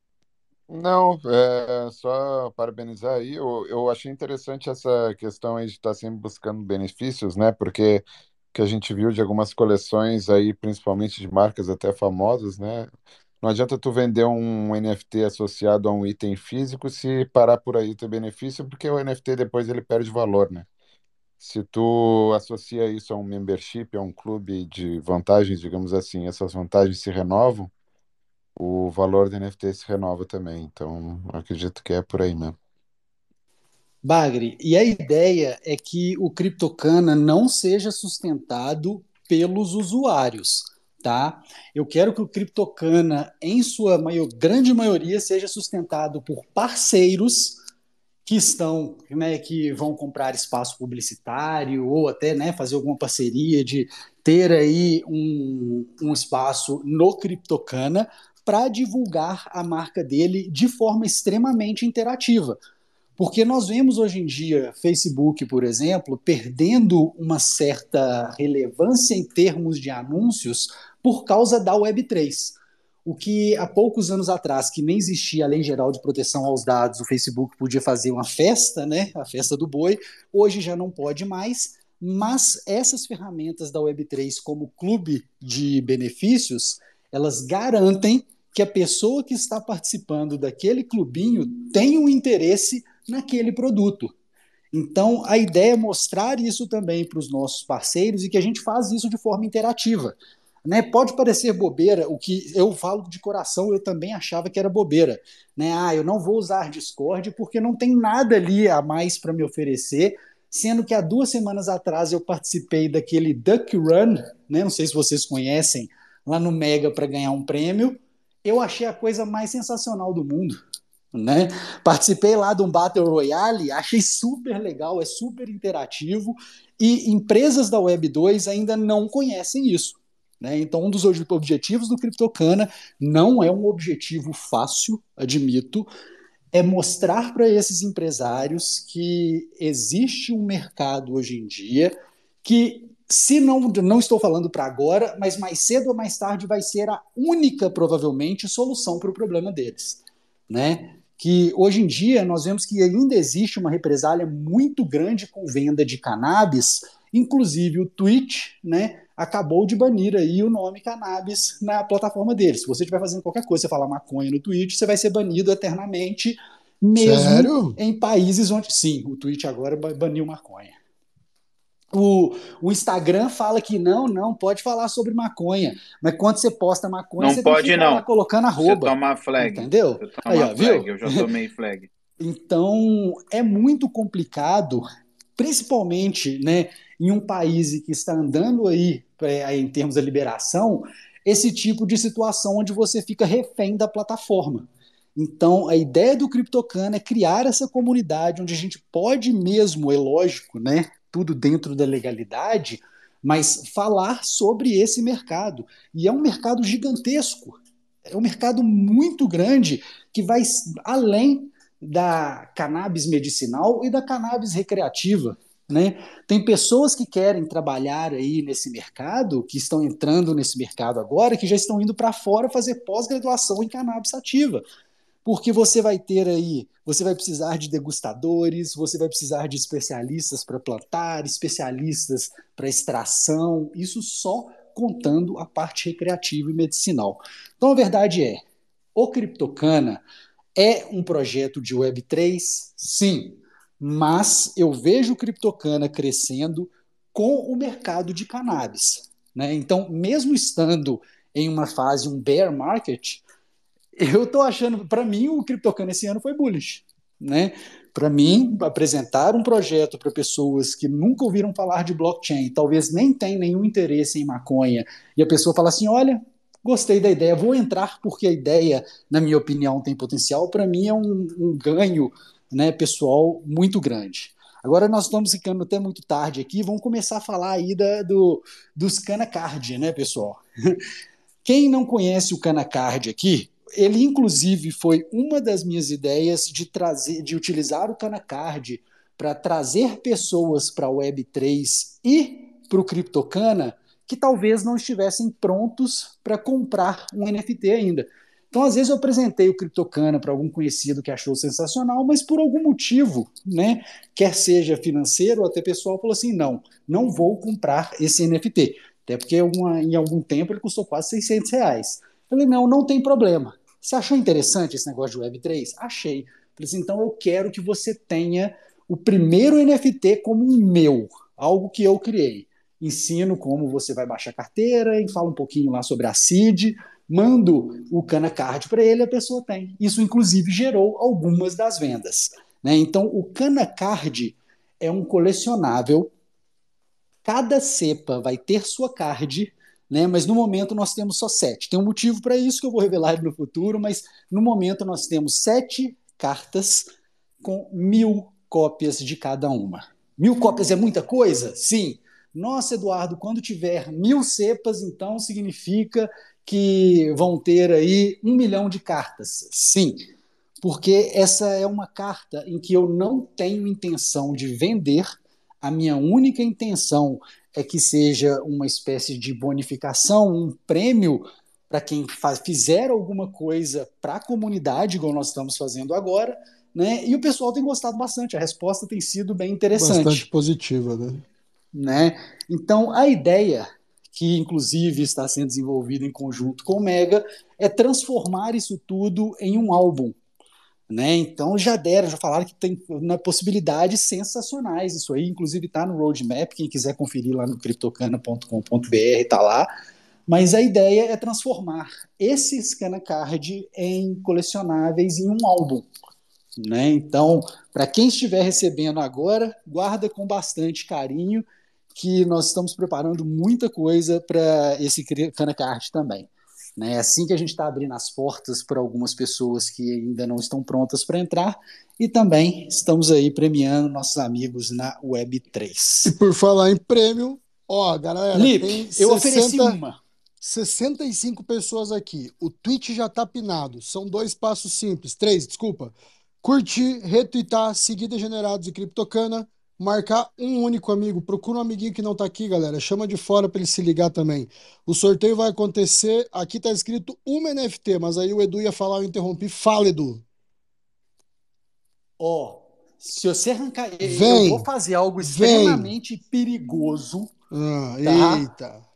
Não, é só parabenizar aí. Eu, eu achei interessante essa questão aí de estar sempre buscando benefícios, né? Porque que a gente viu de algumas coleções aí, principalmente de marcas até famosas, né? Não adianta tu vender um NFT associado a um item físico se parar por aí ter benefício, porque o NFT depois ele perde valor, né? Se tu associa isso a um membership, a um clube de vantagens, digamos assim, essas vantagens se renovam, o valor do NFT se renova também. Então, acredito que é por aí mesmo. Bagre, e a ideia é que o CryptoCana não seja sustentado pelos usuários, tá? Eu quero que o CryptoCana, em sua maior, grande maioria, seja sustentado por parceiros que estão, né, que vão comprar espaço publicitário ou até, né, fazer alguma parceria de ter aí um, um espaço no CryptoCana para divulgar a marca dele de forma extremamente interativa. Porque nós vemos hoje em dia Facebook, por exemplo, perdendo uma certa relevância em termos de anúncios por causa da Web3. O que há poucos anos atrás, que nem existia a Lei Geral de Proteção aos Dados, o Facebook podia fazer uma festa, né? A festa do boi, hoje já não pode mais, mas essas ferramentas da Web3 como clube de benefícios, elas garantem que a pessoa que está participando daquele clubinho tem um interesse naquele produto. Então, a ideia é mostrar isso também para os nossos parceiros e que a gente faz isso de forma interativa. Né? Pode parecer bobeira, o que eu falo de coração, eu também achava que era bobeira. Né? Ah, eu não vou usar Discord porque não tem nada ali a mais para me oferecer, sendo que há duas semanas atrás eu participei daquele Duck Run, né? não sei se vocês conhecem, lá no Mega para ganhar um prêmio. Eu achei a coisa mais sensacional do mundo. Né? Participei lá de um Battle Royale, achei super legal, é super interativo e empresas da Web 2 ainda não conhecem isso. Né? Então, um dos objetivos do CryptoCana não é um objetivo fácil, admito, é mostrar para esses empresários que existe um mercado hoje em dia que, se não, não estou falando para agora, mas mais cedo ou mais tarde vai ser a única, provavelmente, solução para o problema deles. Né? que hoje em dia nós vemos que ainda existe uma represália muito grande com venda de cannabis, inclusive o Twitch, né, acabou de banir aí o nome cannabis na plataforma deles. Se você estiver fazendo qualquer coisa, você falar maconha no Twitch, você vai ser banido eternamente, mesmo Sério? em países onde sim, o Twitch agora baniu maconha. O, o, Instagram fala que não, não pode falar sobre maconha, mas quando você posta maconha, não você pode, tem que não. colocando arroba. Você toma flag. Entendeu? Você toma Aí, ó, flag. viu? Eu já tomei flag. então, é muito complicado, principalmente né, em um país que está andando aí é, em termos da liberação, esse tipo de situação onde você fica refém da plataforma. Então, a ideia do CryptoCana é criar essa comunidade onde a gente pode mesmo, é lógico, né, tudo dentro da legalidade, mas falar sobre esse mercado. E é um mercado gigantesco, é um mercado muito grande que vai além da cannabis medicinal e da cannabis recreativa. Né? Tem pessoas que querem trabalhar aí nesse mercado, que estão entrando nesse mercado agora, que já estão indo para fora fazer pós-graduação em cannabis ativa porque você vai ter aí, você vai precisar de degustadores, você vai precisar de especialistas para plantar, especialistas para extração, isso só contando a parte recreativa e medicinal. Então a verdade é, o Criptocana é um projeto de Web3, sim, mas eu vejo o Criptocana crescendo com o mercado de cannabis. Né? Então, mesmo estando em uma fase, um bear market, eu tô achando, para mim, o CryptoCana esse ano foi bullish, né? Para mim, apresentar um projeto para pessoas que nunca ouviram falar de blockchain, talvez nem tenham nenhum interesse em maconha, e a pessoa fala assim: olha, gostei da ideia, vou entrar porque a ideia, na minha opinião, tem potencial, para mim é um, um ganho né, pessoal muito grande. Agora nós estamos ficando até muito tarde aqui, vamos começar a falar aí da, do, dos cana card, né, pessoal? Quem não conhece o Canacard aqui, ele inclusive foi uma das minhas ideias de trazer, de utilizar o Canacard para trazer pessoas para a Web3 e para o CryptoCana que talvez não estivessem prontos para comprar um NFT ainda. Então, às vezes, eu apresentei o CryptoCana para algum conhecido que achou sensacional, mas por algum motivo, né, quer seja financeiro ou até pessoal, falou assim: não, não vou comprar esse NFT. Até porque uma, em algum tempo ele custou quase 600 reais. Eu falei: não, não tem problema. Você achou interessante esse negócio de Web3? Achei. Falei assim: então eu quero que você tenha o primeiro NFT como meu, algo que eu criei. Ensino como você vai baixar a carteira, e falo um pouquinho lá sobre a CID, mando o Cana Card para ele, a pessoa tem. Isso, inclusive, gerou algumas das vendas. Né? Então, o Cana Card é um colecionável. Cada cepa vai ter sua card, né? mas no momento nós temos só sete. Tem um motivo para isso que eu vou revelar no futuro, mas no momento nós temos sete cartas com mil cópias de cada uma. Mil cópias é muita coisa? Sim. Nossa, Eduardo, quando tiver mil cepas, então significa que vão ter aí um milhão de cartas. Sim, porque essa é uma carta em que eu não tenho intenção de vender, a minha única intenção é que seja uma espécie de bonificação, um prêmio para quem faz, fizer alguma coisa para a comunidade, igual nós estamos fazendo agora, né? E o pessoal tem gostado bastante, a resposta tem sido bem interessante. Bastante positiva, né? né? Então, a ideia que inclusive está sendo desenvolvido em conjunto com o Mega, é transformar isso tudo em um álbum. Né? Então já deram, já falaram que tem né, possibilidades sensacionais. Isso aí, inclusive, está no roadmap. Quem quiser conferir lá no criptocana.com.br está lá. Mas a ideia é transformar esse Scana Card em colecionáveis em um álbum. Né? Então, para quem estiver recebendo agora, guarda com bastante carinho que nós estamos preparando muita coisa para esse Canacart também. Né? É assim que a gente está abrindo as portas para algumas pessoas que ainda não estão prontas para entrar e também estamos aí premiando nossos amigos na Web3. E por falar em prêmio, ó, galera, Lipe, tem eu 60, ofereci uma. 65 pessoas aqui. O tweet já tá pinado. São dois passos simples. Três, desculpa. Curtir, retweetar, seguir Degenerados e Criptocana marcar um único amigo. Procura um amiguinho que não tá aqui, galera. Chama de fora para ele se ligar também. O sorteio vai acontecer. Aqui tá escrito uma NFT, mas aí o Edu ia falar, eu interrompi. Fala, Edu. Ó, se você arrancar. Vem, eu vou fazer algo extremamente perigoso. Ah, Tá. Eita.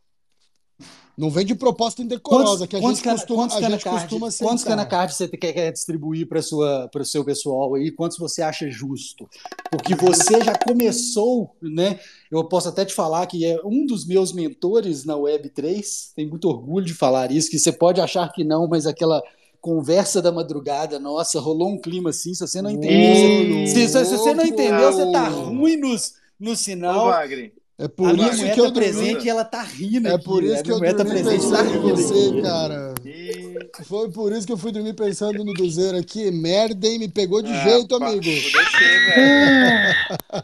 Não vem de proposta indecorosa, Quantos, que a gente cana, costuma, quantos a gente cana costuma card, quantos sentar. cana card você quer, quer distribuir para o seu pessoal aí? Quantos você acha justo? Porque você já começou, né? Eu posso até te falar que é um dos meus mentores na Web3, tem muito orgulho de falar isso, que você pode achar que não, mas aquela conversa da madrugada, nossa, rolou um clima assim, se você não entendeu, Ô, você, se, se você não entendeu, você tá ruim nos, no Ô, sinal. É A por minha isso que eu tá dormi. presente e ela tá rindo É aqui. por isso A que eu mulher tá dormi presente tá pensando em rindo você, aqui. cara. e... Foi por isso que eu fui dormir pensando no Duzeiro aqui. Merda, hein? Me pegou de Ah, jeito, amigo. Vou descer, velho.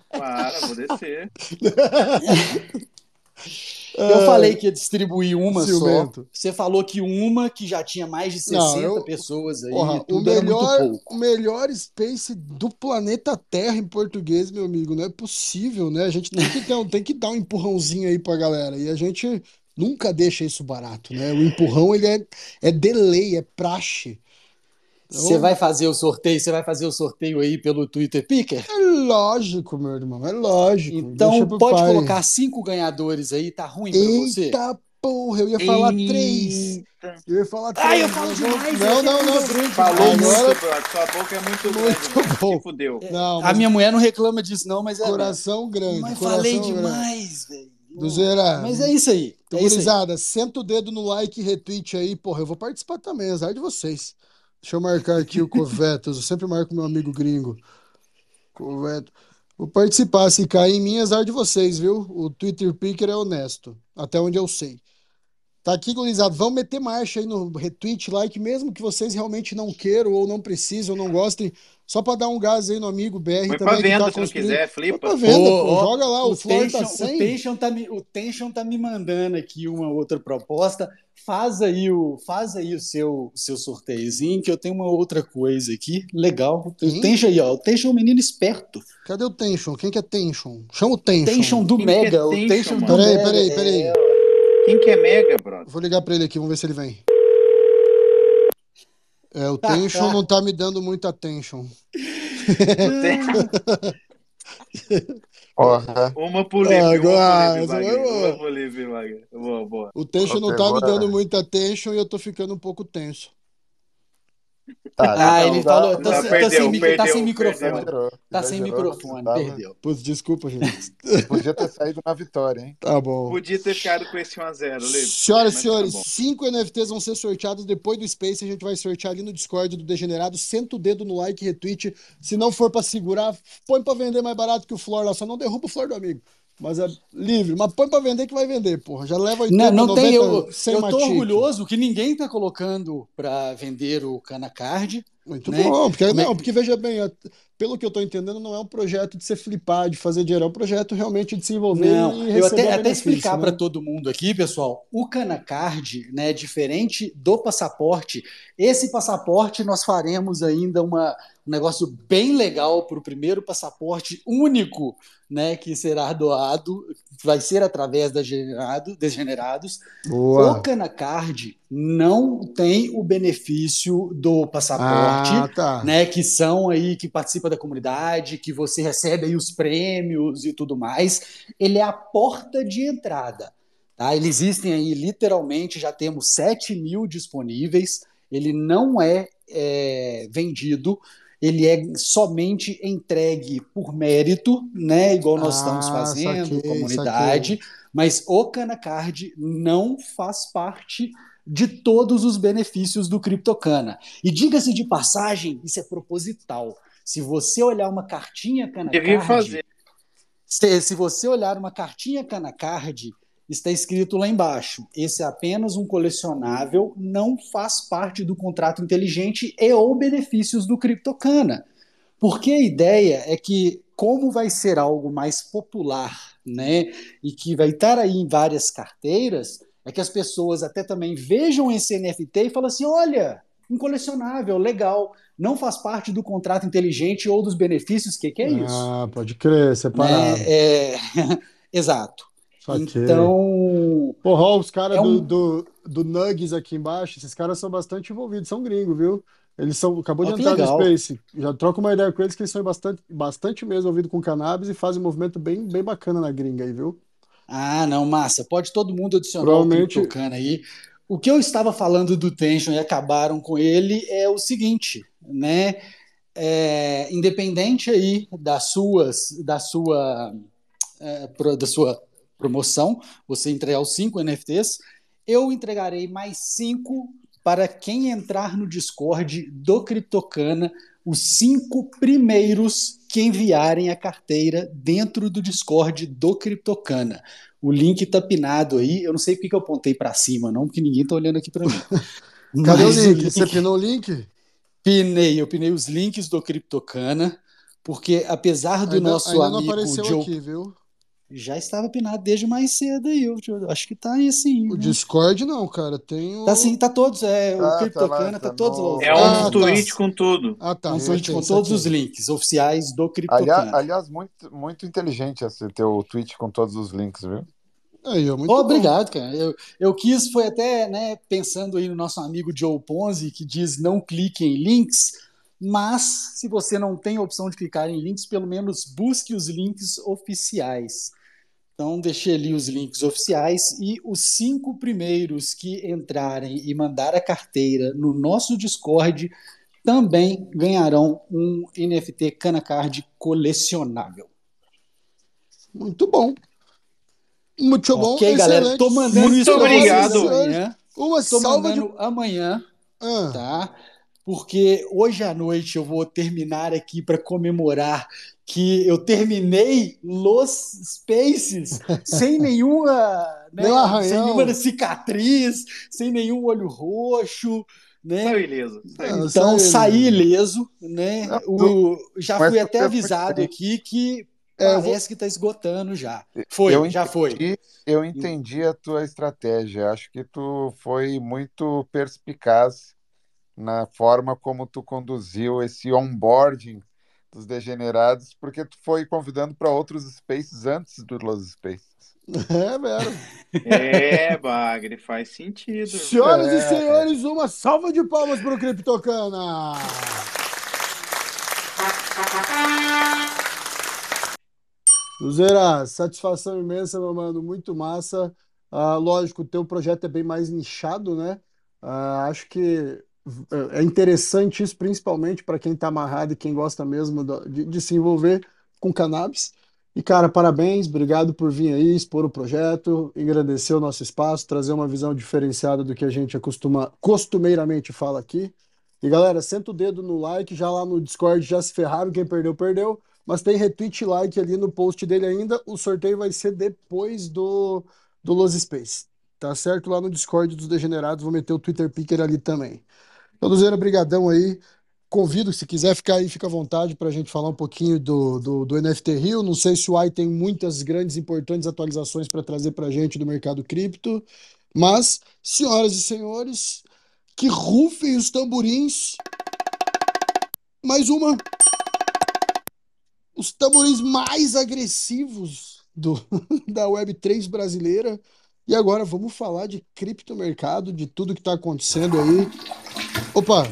Para, vou descer. Eu Ah, falei que ia distribuir uma ciumento. só. Você falou que uma que já tinha mais de 60 Não, eu- pessoas aí, Porra, o melhor, o melhor space do planeta Terra em português, meu amigo, não é possível, né? A gente tem que, dar- tem que dar um empurrãozinho aí pra galera. E a gente nunca deixa isso barato, né? O empurrão, ele é, é delay, é praxe. Você vai fazer o sorteio, você vai fazer o sorteio aí pelo Twitter Picker? É lógico, meu irmão, é lógico. Então pode pai. colocar cinco ganhadores aí, tá ruim pra você? Eita porra, eu ia falar três. Eita. Eu ia falar três. Ai, eu falo demais, Não, não, não. grande Falou. Agora- muito, brother. Sua boca é muito grande, Muito velho. bom. Se fudeu. Não, A mas minha mulher não reclama disso não, mas é... coração grande. Mas coração falei grande. demais, velho. Duzeira, Mas é isso aí. Então, É gurizada, senta o dedo no like e retweet aí. Porra, eu vou participar também, azar de vocês. Deixa eu marcar aqui o Covetos. Eu sempre marco meu amigo gringo. Coveto. Vou participar. Se cair em mim, azar de vocês, viu? O Twitter Picker é honesto. Até onde eu sei. Tá aqui, gurizada. Vamos meter marcha aí no retweet, like, mesmo que vocês realmente não queiram ou não precisem ou não gostem, só pra dar um gás aí no amigo BR Põe também pra que venda tá se não quiser, flipa. pra venda, Ô, pô. ó, Joga lá, o, O Flor tá o, 100. Tension tá me, o Tension tá me mandando aqui uma outra proposta. Faz aí o, faz aí o seu, seu sorteiozinho, que eu tenho uma outra coisa aqui. Legal. O? Tension aí, ó. O Tension é um menino esperto. Cadê o Tension? Quem que é Tension? Chama o Tension. Tension do Quem que é Mega. o Tension, Tension do mano? Peraí, Mega. peraí, peraí. É, Quem que é Mega, brother? Vou ligar pra ele aqui, vamos ver se ele vem. É, o Tension não tá me dando muita attention. Porra. Uma pro Lipe, Ah, agora. Uma Lipe, Magno. Boa, boa. O Tension não tá me dando muita attention e eu tô ficando um pouco tenso. Tá, Ah, ele falou, tá, tá perdeu, sem, micro- tá perdeu, sem perdeu. microfone. gerou, Tá sem microfone, tava- perdeu. Putz, desculpa, gente. Podia ter saído na vitória, hein? Tá bom. Podia ter ficado com esse 1x0, Lipe. Senhoras e Mas senhores, tá cinco NFTs vão ser sorteados depois do Space. A gente vai sortear ali no Discord do Degenerado. Senta o dedo no like, retweet. Se não for pra segurar, põe pra vender mais barato que o Flor lá. Só não derruba o Flor do amigo. Mas é livre. Mas põe pra vender que vai vender, porra. Já leva 80, Não, não 90, tem. Eu, eu tô matique. orgulhoso que ninguém tá colocando para vender o Canacard. Muito né? bom. Porque, Mas- não, porque veja bem, é- pelo que eu tô entendendo, não é um projeto de você flipar, de fazer dinheiro. É um projeto realmente de se envolver Não, e eu até, até explicar né? para todo mundo aqui, pessoal, o Canacard, né, diferente do passaporte, esse passaporte nós faremos ainda uma, um negócio bem legal para o primeiro passaporte único, né, que será doado, vai ser através da Degenerado, Degenerados. Boa. O Canacard não tem o benefício do passaporte, Ah, tá. né, que são aí que participa da comunidade, que você recebe aí os prêmios e tudo mais. Ele é a porta de entrada. Tá? Eles existem aí literalmente, já temos 7 mil disponíveis. Ele não é, é, vendido, ele é somente entregue por mérito, né? Igual nós Ah, estamos fazendo, saquei, comunidade. Mas o Canacard não faz parte de todos os benefícios do CryptoCana. E diga-se de passagem, isso é proposital. Se você olhar uma cartinha Canacard, Devia fazer. se, se você olhar uma cartinha Canacard, está escrito lá embaixo: esse é apenas um colecionável, não faz parte do contrato inteligente e ou benefícios do CryptoCana. Porque a ideia é que, como vai ser algo mais popular, né, e que vai estar aí em várias carteiras, é que as pessoas até também vejam esse NFT e falam assim: olha, um colecionável, legal, não faz parte do contrato inteligente ou dos benefícios, o que, que é isso? Ah, pode crer, separado. Né? É, Exato. Saquei. Então, Porra, ó, os caras É um- do, do, do Nuggets aqui embaixo, esses caras são bastante envolvidos, são gringos, viu? Eles são, acabou de que entrar no legal. Space. Já troca uma ideia com eles que eles são bastante, bastante mesmo envolvidos com cannabis e fazem um movimento bem, bem bacana na gringa aí, viu? ah, não, massa. Pode todo mundo adicionar Provavelmente- o CryptoCana aí. O que eu estava falando do Tension e acabaram com ele é o seguinte, né? É, independente aí das suas, da sua, é, da sua promoção, você entregar os cinco NFTs, eu entregarei mais cinco para quem entrar no Discord do CryptoCana, os cinco primeiros que enviarem a carteira dentro do Discord do CryptoCana. O link tá pinado aí. Eu não sei porque que eu apontei para cima, não, porque ninguém tá olhando aqui para mim. Cadê Mas o link? Você pinou o link? Pinei, eu pinei os links do CryptoCana, porque apesar do ainda, nosso ainda não amigo apareceu Joe aqui, viu? Já estava pinado desde mais cedo aí. Eu, eu acho que tá aí sim. O né? Discord não, cara. Tem o. Tá sim, tá todos. É, Tá, o tá CryptoCana lá, tá, tá todos lá. É um Ah, tá. tweet com tudo. Ah, tá. um tweet com todos os links oficiais do Aliás, CryptoCana. aliás, muito, muito inteligente esse teu tweet com todos os links, viu? Aí, Oh, bom. obrigado, cara. Eu, eu quis, foi até né, pensando aí no nosso amigo Joe Ponzi, que diz não clique em links, mas se você não tem a opção de clicar em links, pelo menos busque os links oficiais. Então, deixei ali os links oficiais e os cinco primeiros que entrarem e mandar a carteira no nosso Discord também ganharão um NFT Canacard colecionável. Muito bom. Muito bom. ok, galera. excelente. Tô mandando Muito isso obrigado. amanhã. Uma Tô salva de. mandando amanhã, Ah, tá? porque hoje à noite eu vou terminar aqui para comemorar que eu terminei Los Spaces sem nenhuma, né, sem nenhuma cicatriz, sem nenhum olho roxo, né? Saiu ileso. Ah, Então saiu saí ileso, né? O, já fui até avisado aqui que É, parece que está esgotando já. Foi, Eu já foi. eu entendi a tua estratégia. Acho que tu foi muito perspicaz na forma como tu conduziu esse onboarding dos degenerados, porque tu foi convidando para outros spaces antes do Los Spaces. É mesmo. É, Bagre, faz sentido. Senhoras e É. senhores, uma salva de palmas para o Criptocana. Luzeira, satisfação imensa, meu mano, muito massa. Ah, lógico, o teu projeto é bem mais nichado, né? Ah, acho que é interessante isso, principalmente para quem está amarrado e quem gosta mesmo de, de se envolver com cannabis. E, cara, parabéns, obrigado por vir aí, expor o projeto, engrandecer o nosso espaço, trazer uma visão diferenciada do que a gente acostuma, costumeiramente fala aqui. E, galera, senta o dedo no like, já lá no Discord já se ferraram, quem perdeu, perdeu. Mas tem retweet like ali no post dele ainda. O sorteio vai ser depois do, do Los Space. Tá certo? Lá no Discord dos Degenerados, vou meter o Twitter Picker ali também. Luzeira, brigadão aí. Convido, se quiser ficar aí, fica à vontade para a gente falar um pouquinho do, do, do NFT Rio. Não sei se o AI tem muitas grandes, importantes atualizações para trazer para a gente do mercado cripto. Mas, senhoras e senhores, que rufem os tamborins. Mais uma. Os tamborins mais agressivos do, da Web3 brasileira. E agora vamos falar de criptomercado, de tudo que está acontecendo aí. Opa!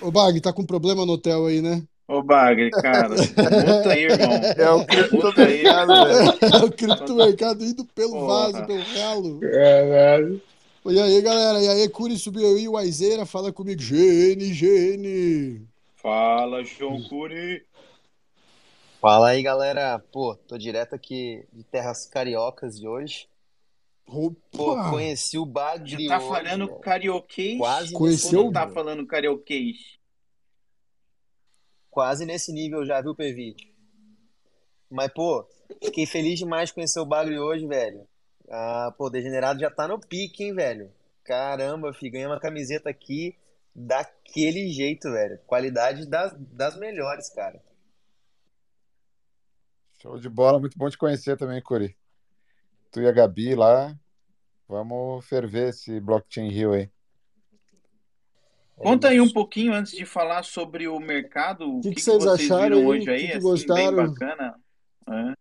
Ô Bag, tá com problema no hotel aí, né? Ô, Bagre, cara, multa aí, irmão. É o aí. criptomercado, velho. o criptomercado indo pelo Porra. vaso, pelo ralo. Caralho. E aí, galera? E aí, Curi subiu aí, o Aizeira, fala comigo. GN, GN. Fala, João Curi. Fala aí, galera. Pô, tô direto aqui de terras cariocas de hoje. Pô, Opa! conheci o Bagre Já tá hoje, falando carioquês? Quase Conheceu? Tá falando carioquês? Quase nesse nível já, viu, PV? Mas, pô, fiquei feliz demais de conhecer o Bagre hoje, velho. Ah, pô, Degenerado já tá no pique, hein, velho? Caramba, fi, ganhei uma camiseta aqui daquele jeito, velho. Qualidade das, das melhores, cara. Show de bola, muito bom te conhecer também, Curi. Tu e a Gabi lá, vamos ferver esse Blockchain Rio aí. Conta aí um pouquinho antes de falar sobre o mercado. O Que que, que que vocês vocês acharam viram hoje aí? Que que assim, bem gostaram? bacana. É.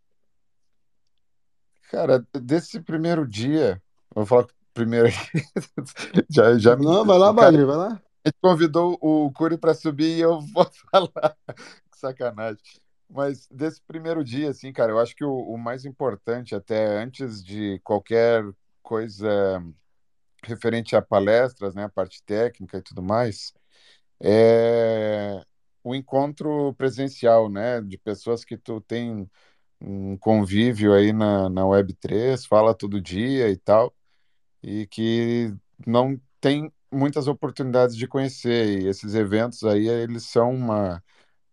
Cara, desse primeiro dia, vou falar primeiro aqui, já, já me... Não, vai lá, Bagre, vai lá. a gente convidou o Curi para subir e eu vou falar. Que sacanagem. Mas desse primeiro dia, assim, cara, eu acho que o, o mais importante, até antes de qualquer coisa referente a palestras, né, a parte técnica e tudo mais, é o encontro presencial, né, de pessoas que tu tem um convívio aí na, na Web3, fala todo dia e tal, e que não tem muitas oportunidades de conhecer, e esses eventos aí, eles são uma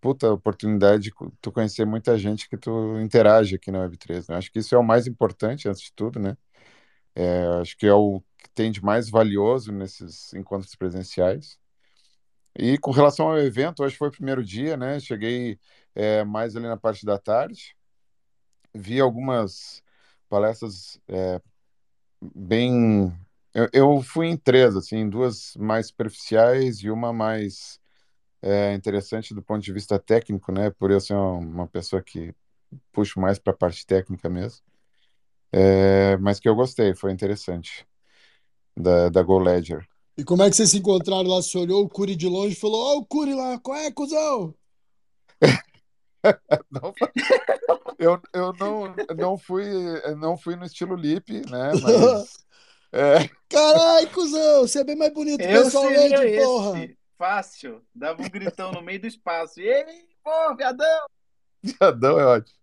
puta oportunidade de tu conhecer muita gente que tu interage aqui na Web3, né? Acho que isso é o mais importante, antes de tudo, né? É, acho que é o que tem de mais valioso nesses encontros presenciais. E com relação ao evento, hoje foi o primeiro dia, né? Cheguei é, mais ali na parte da tarde, vi algumas palestras é, bem. Eu, eu fui em três, assim, duas mais superficiais e uma mais é, interessante do ponto de vista técnico, né? Por eu ser uma, pessoa que puxo mais para a parte técnica mesmo. É, mas que eu gostei, foi interessante, da, da Go Ledger. E como é que vocês se encontraram lá? Você olhou o Curi de longe e falou: Ó, o Curi lá, qual é, cuzão? Não, eu, eu não, não fui não fui no estilo Lip, né? Mas é, Caralho, cuzão, você é bem mais bonito Eu pessoalmente, porra. esse. Fácil. Dava um gritão no meio do espaço. E aí, pô, viadão! viadão é ótimo.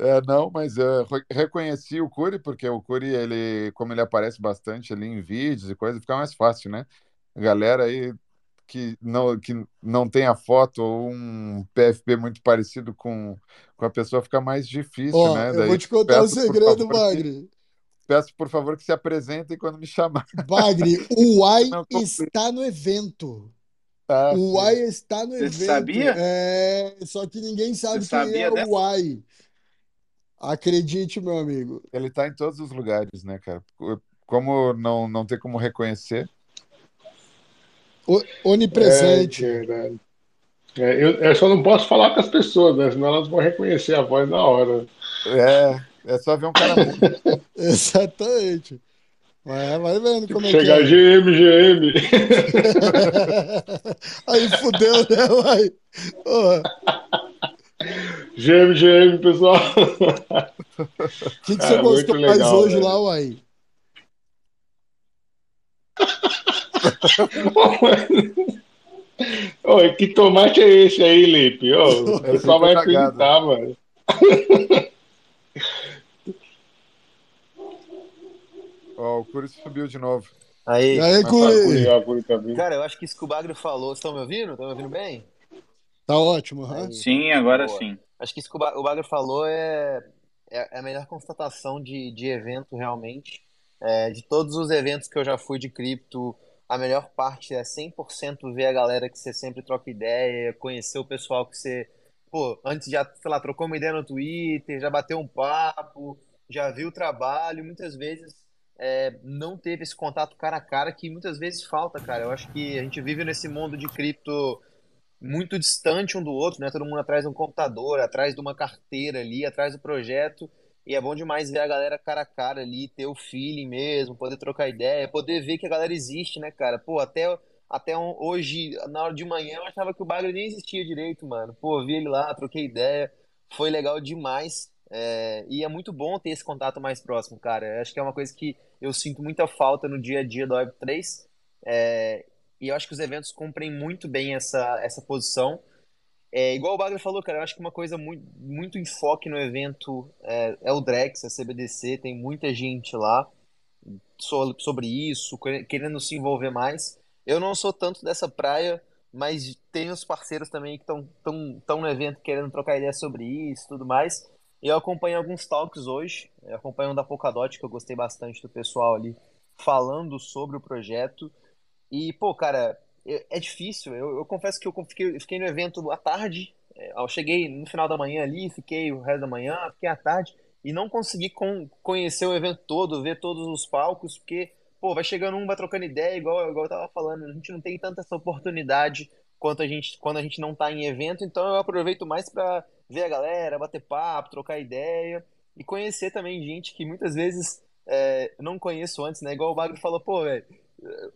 É, não, mas eu re- reconheci o Curi, porque o Curi, ele, como ele aparece bastante ali em vídeos e coisa, fica mais fácil, né? A galera aí que não, que não tem a foto ou um PFP muito parecido com, com a pessoa, fica mais difícil, Ó, né? eu Daí vou te contar um peço, por segredo, favor, que, Bagre. peço, por favor, que se apresentem quando me chamar. Bagre, o Uai está no evento. Ah, O. Uai está no Você evento. sabia? É, só que ninguém sabe Você quem sabia é o dessa? Uai. Acredite, meu amigo. Ele tá em todos os lugares, né, cara? Como não, não tem como reconhecer? O- É, onipresente. verdade. É, eu, eu só não posso falar com as pessoas, né? Senão elas vão reconhecer a voz na hora. É, é só ver um cara. Exatamente. Mas vai vendo como é que Chegar é. GM, GM. Aí fudeu, né, Uai? Porra, GM, GM, pessoal. o que, que você É, muito gostou mais legal, hoje velho. lá, Uai? Oi, que tomate é esse aí, Lipe? Ô, o É pessoal vai sempre cagado. acreditar, mano. Ó, o Curi subiu de novo. Aí. E aí, Curi, tá. Cara, eu acho que isso que o Bagre falou. Vocês estão me ouvindo? Estão me ouvindo bem? Tá ótimo. Aí. Sim, agora Boa. sim. Acho que isso que o Ba- o Bagre falou é, é a melhor constatação de, de evento, realmente. É, de todos os eventos que eu já fui de cripto, a melhor parte é 100% ver a galera que você sempre troca ideia, conhecer o pessoal que você, pô, antes já, sei lá, trocou uma ideia no Twitter, já bateu um papo, já viu o trabalho, muitas vezes é, não teve esse contato cara a cara que muitas vezes falta, cara. Eu acho que a gente vive nesse mundo de cripto muito distante um do outro, né? Todo mundo atrás de um computador, atrás de uma carteira ali, atrás do projeto. E é bom demais ver a galera cara a cara ali, ter o feeling mesmo, poder trocar ideia, poder ver que a galera existe, né, cara? Pô, até, até hoje, na hora de manhã, eu achava que o bagulho nem existia direito, mano. Pô, vi ele lá, troquei ideia, foi legal demais. É, e é muito bom ter esse contato mais próximo, cara. Eu acho que é uma coisa que eu sinto muita falta no dia a dia do Web3. É, e eu acho que os eventos cumprem muito bem essa, essa posição. É, igual o Bagre falou, cara, eu acho que uma coisa muito, muito enfoque no evento é, é o Drex, a CBDC, tem muita gente lá so- sobre isso, que- querendo se envolver mais. Eu não sou tanto dessa praia, mas tem os parceiros também que estão tão, tão no evento querendo trocar ideia sobre isso e tudo mais. Eu acompanho alguns talks hoje, eu acompanho um da Polkadot, que eu gostei bastante do pessoal ali falando sobre o projeto. E, pô, cara, é é difícil. Eu, eu confesso que eu fiquei, fiquei no evento à tarde. é, Eu cheguei no final da manhã ali, fiquei o resto da manhã, fiquei à tarde e não consegui con- conhecer o evento todo, ver todos os palcos, porque, pô, vai chegando um, vai trocando ideia, igual, igual eu tava falando. A gente não tem tanta essa oportunidade quanto a gente, quando a gente não tá em evento, então eu aproveito mais pra ver a galera, bater papo, trocar ideia e conhecer também gente que muitas vezes é, não conheço antes, né? Igual o Bagre falou, pô, velho.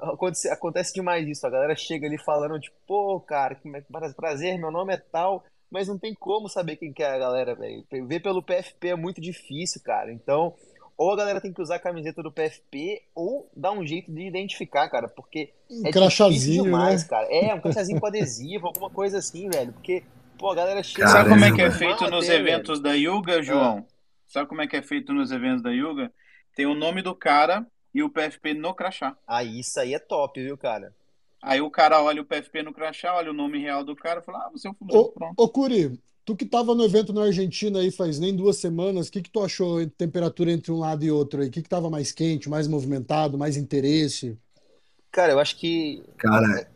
Acontece, acontece demais isso. A galera chega ali falando, tipo, pô, cara, que pra- prazer, meu nome é tal, mas não tem como saber quem que é a galera, velho. Ver pelo PFP é muito difícil, cara. Então, ou a galera tem que usar a camiseta do PFP, ou dar um jeito de identificar, cara, porque Um é difícil crachazinho, demais, né? cara. É, um crachazinho com adesivo, alguma coisa assim, velho. Porque, pô, a galera chega Sabe como é que é feito nos velho. eventos da Yuga, João? Sabe como é que é feito nos eventos da Yuga? Tem o nome do cara e o PFP no crachá. Ah, isso aí é top, viu, cara? Aí o cara olha o PFP no crachá, olha o nome real do cara e fala, ah, você é o fulano, Ô, pronto. ô Curi, tu que tava no evento na Argentina aí faz nem duas semanas, o que que tu achou de temperatura entre um lado e outro aí? O que que tava mais quente, mais movimentado, mais interesse? Cara, eu acho que Cara,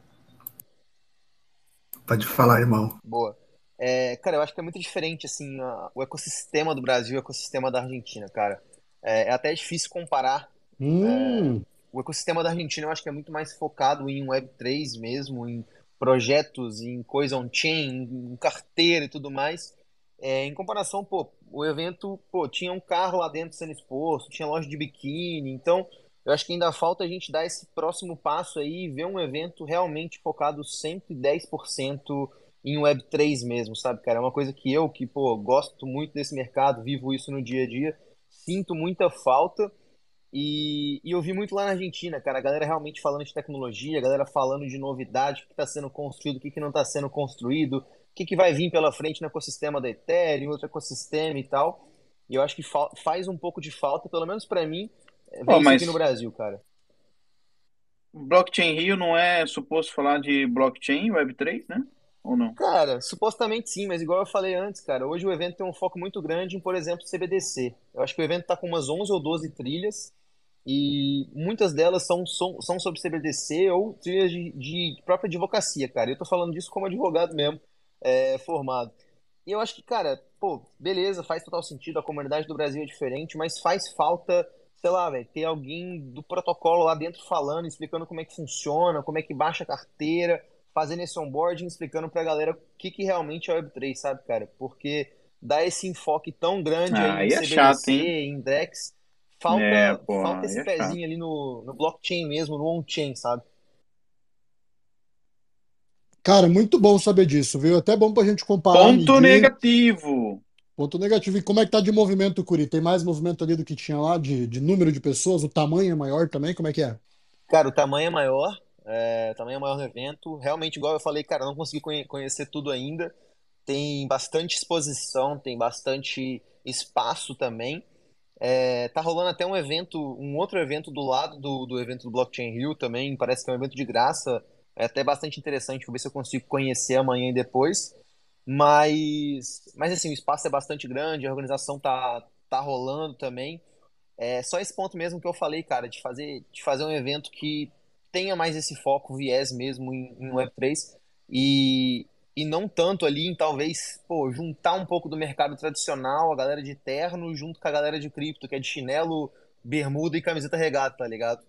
pode falar, irmão. Boa. É, cara, eu acho que é muito diferente, assim, a- o ecossistema do Brasil e o ecossistema da Argentina, cara. É, é até difícil comparar. Hum, O ecossistema da Argentina eu acho que é muito mais focado em Web3 mesmo, em projetos, em coisa on-chain, em carteira e tudo mais. É, em comparação, pô, o evento, pô, tinha um carro lá dentro sendo exposto, tinha loja de biquíni, então eu acho que ainda falta a gente dar esse próximo passo aí e ver um evento realmente focado 110% em Web3 mesmo, sabe, cara? É uma coisa que eu, que, pô, gosto muito desse mercado, vivo isso no dia a dia, sinto muita falta. E, e eu vi muito lá na Argentina, cara, a galera realmente falando de tecnologia, a galera falando de novidade, o que está sendo construído, o que, que não está sendo construído, o que, que vai vir pela frente no ecossistema da Ethereum, outro ecossistema e tal. E eu acho que fa- faz um pouco de falta, pelo menos para mim, é, ver isso mas- aqui no Brasil, cara. Blockchain Rio não é suposto falar de blockchain, Web3, né? Ou não? Cara, supostamente sim, mas igual eu falei antes, cara, hoje o evento tem um foco muito grande em, por exemplo, CBDC. Eu acho que o evento tá com umas 11 ou 12 trilhas e muitas delas são, são, são sobre CBDC ou trilhas de, de própria advocacia, cara. Eu tô falando disso como advogado mesmo, é, formado. E eu acho que, cara, pô, beleza, faz total sentido, a comunidade do Brasil é diferente, mas faz falta, sei lá, velho, ter alguém do protocolo lá dentro falando, explicando como é que funciona, como é que baixa a carteira, fazendo esse onboarding, explicando pra galera o que, que realmente é Web3, sabe, cara? Porque dá esse enfoque tão grande Ah, aí em é CBDC, chato, hein? em DEX, falta, É, pô, falta esse é chato. pezinho ali no, no blockchain mesmo, no on-chain, sabe? Cara, muito bom saber disso, viu? Até bom pra gente comparar, Ponto medir. negativo. Ponto negativo. E como é que tá de movimento, Curi? Tem mais movimento ali do que tinha lá, de, de número de pessoas? O tamanho é maior também? Como é que é? Cara, o tamanho é maior, é, o tamanho é maior no evento. Realmente, igual eu falei, cara, não consegui conhe- conhecer tudo ainda. Tem bastante exposição, tem bastante espaço também. É, tá rolando até um evento, um outro evento do lado do, do evento do Blockchain Rio também, parece que é um evento de graça, é até bastante interessante, vou ver se eu consigo conhecer amanhã e depois. Mas, mas assim, o espaço é bastante grande, a organização tá, tá rolando também. É só esse ponto mesmo que eu falei, cara, de fazer, de fazer um evento que tenha mais esse foco, viés mesmo em, em Web3 e, e não tanto ali em talvez, pô, juntar um pouco do mercado tradicional, a galera de terno, junto com a galera de cripto, que é de chinelo, bermuda e camiseta regata, tá ligado?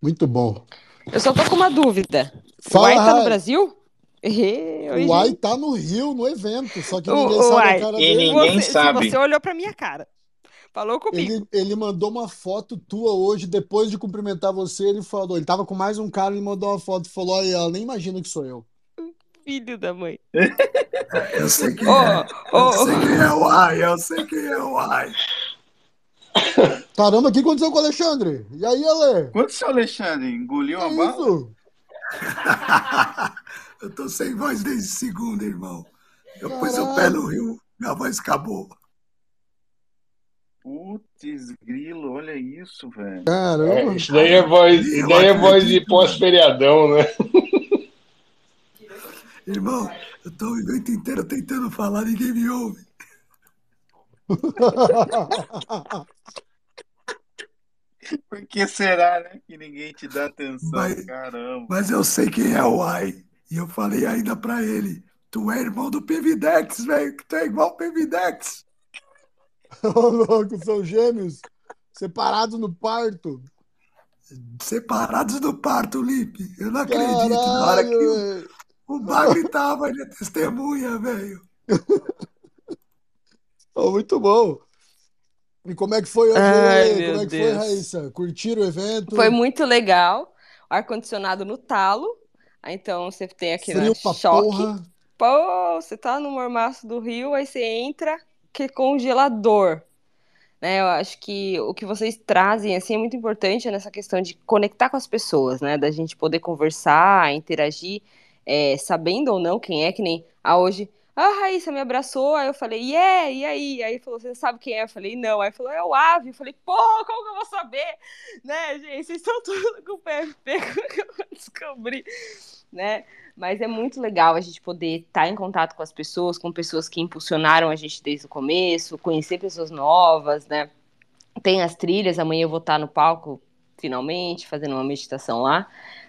Muito bom. Eu só tô com uma dúvida. O Fala, Uai tá no. Brasil? O gente. tá no Rio, no evento, só que O, ninguém o sabe a Uai, cara E dele. ninguém você, sabe. você olhou pra minha cara. Falou comigo. Ele, ele mandou uma foto tua hoje, depois de cumprimentar você, ele falou, ele tava com mais um cara, ele mandou uma foto e falou, olha, ela nem imagina que sou eu. Filho da mãe. Eu sei quem Ô, é. Eu ô, sei quem é o Ai, eu sei quem é o Ai. Caramba, o que aconteceu com o Alexandre? E aí, Ale? Quanto seu Alexandre engoliu Que uma bala? isso? Eu tô sem voz desde segunda, irmão. Eu pus o pé Caralho. no rio, minha voz acabou. Putz, grilo, olha isso, velho. É, Caramba. isso daí é voz, isso daí é voz de pós-feriadão, né? Irmão, eu tô o evento inteiro tentando falar, ninguém me ouve. Por que será, né? Que ninguém te dá atenção, Mas, caramba. mas eu sei quem é o Ai. E eu falei ainda pra ele: Tu é irmão do Pevidex, velho, que tu é igual o Pevidex. Ô, louco, são gêmeos, separados no parto. Separados do parto, Lipe. Eu não acredito. Na hora que Caralho, o, o Bagre tava, ele é testemunha, velho. Ô, muito bom. E como é que foi Ai? Como é que foi, Deus. Raíssa? Curtiram o evento? Foi muito legal. Ar-condicionado no talo. Ah, Então você tem aqui na Frio choque. porra. Pô, você tá no mormaço do Rio, aí você entra, que congelador. Né, eu acho que o que vocês trazem assim é muito importante nessa questão de conectar com as pessoas, né? Da gente poder conversar, interagir, é, sabendo ou não quem é, que nem a hoje. Ah, Raíssa me abraçou, aí eu falei, yeah, e aí? Aí falou, você sabe quem é? Eu falei, não. Aí falou, é o Ave. Eu falei, pô, como que eu vou saber? Né, gente? Vocês estão tudo com o PFP, como que eu vou descobrir? Né? Mas é muito legal a gente poder estar em contato com as pessoas, com pessoas que impulsionaram a gente desde o começo, conhecer pessoas novas, né? Tem as trilhas, amanhã eu vou estar no palco, finalmente, fazendo uma meditação lá.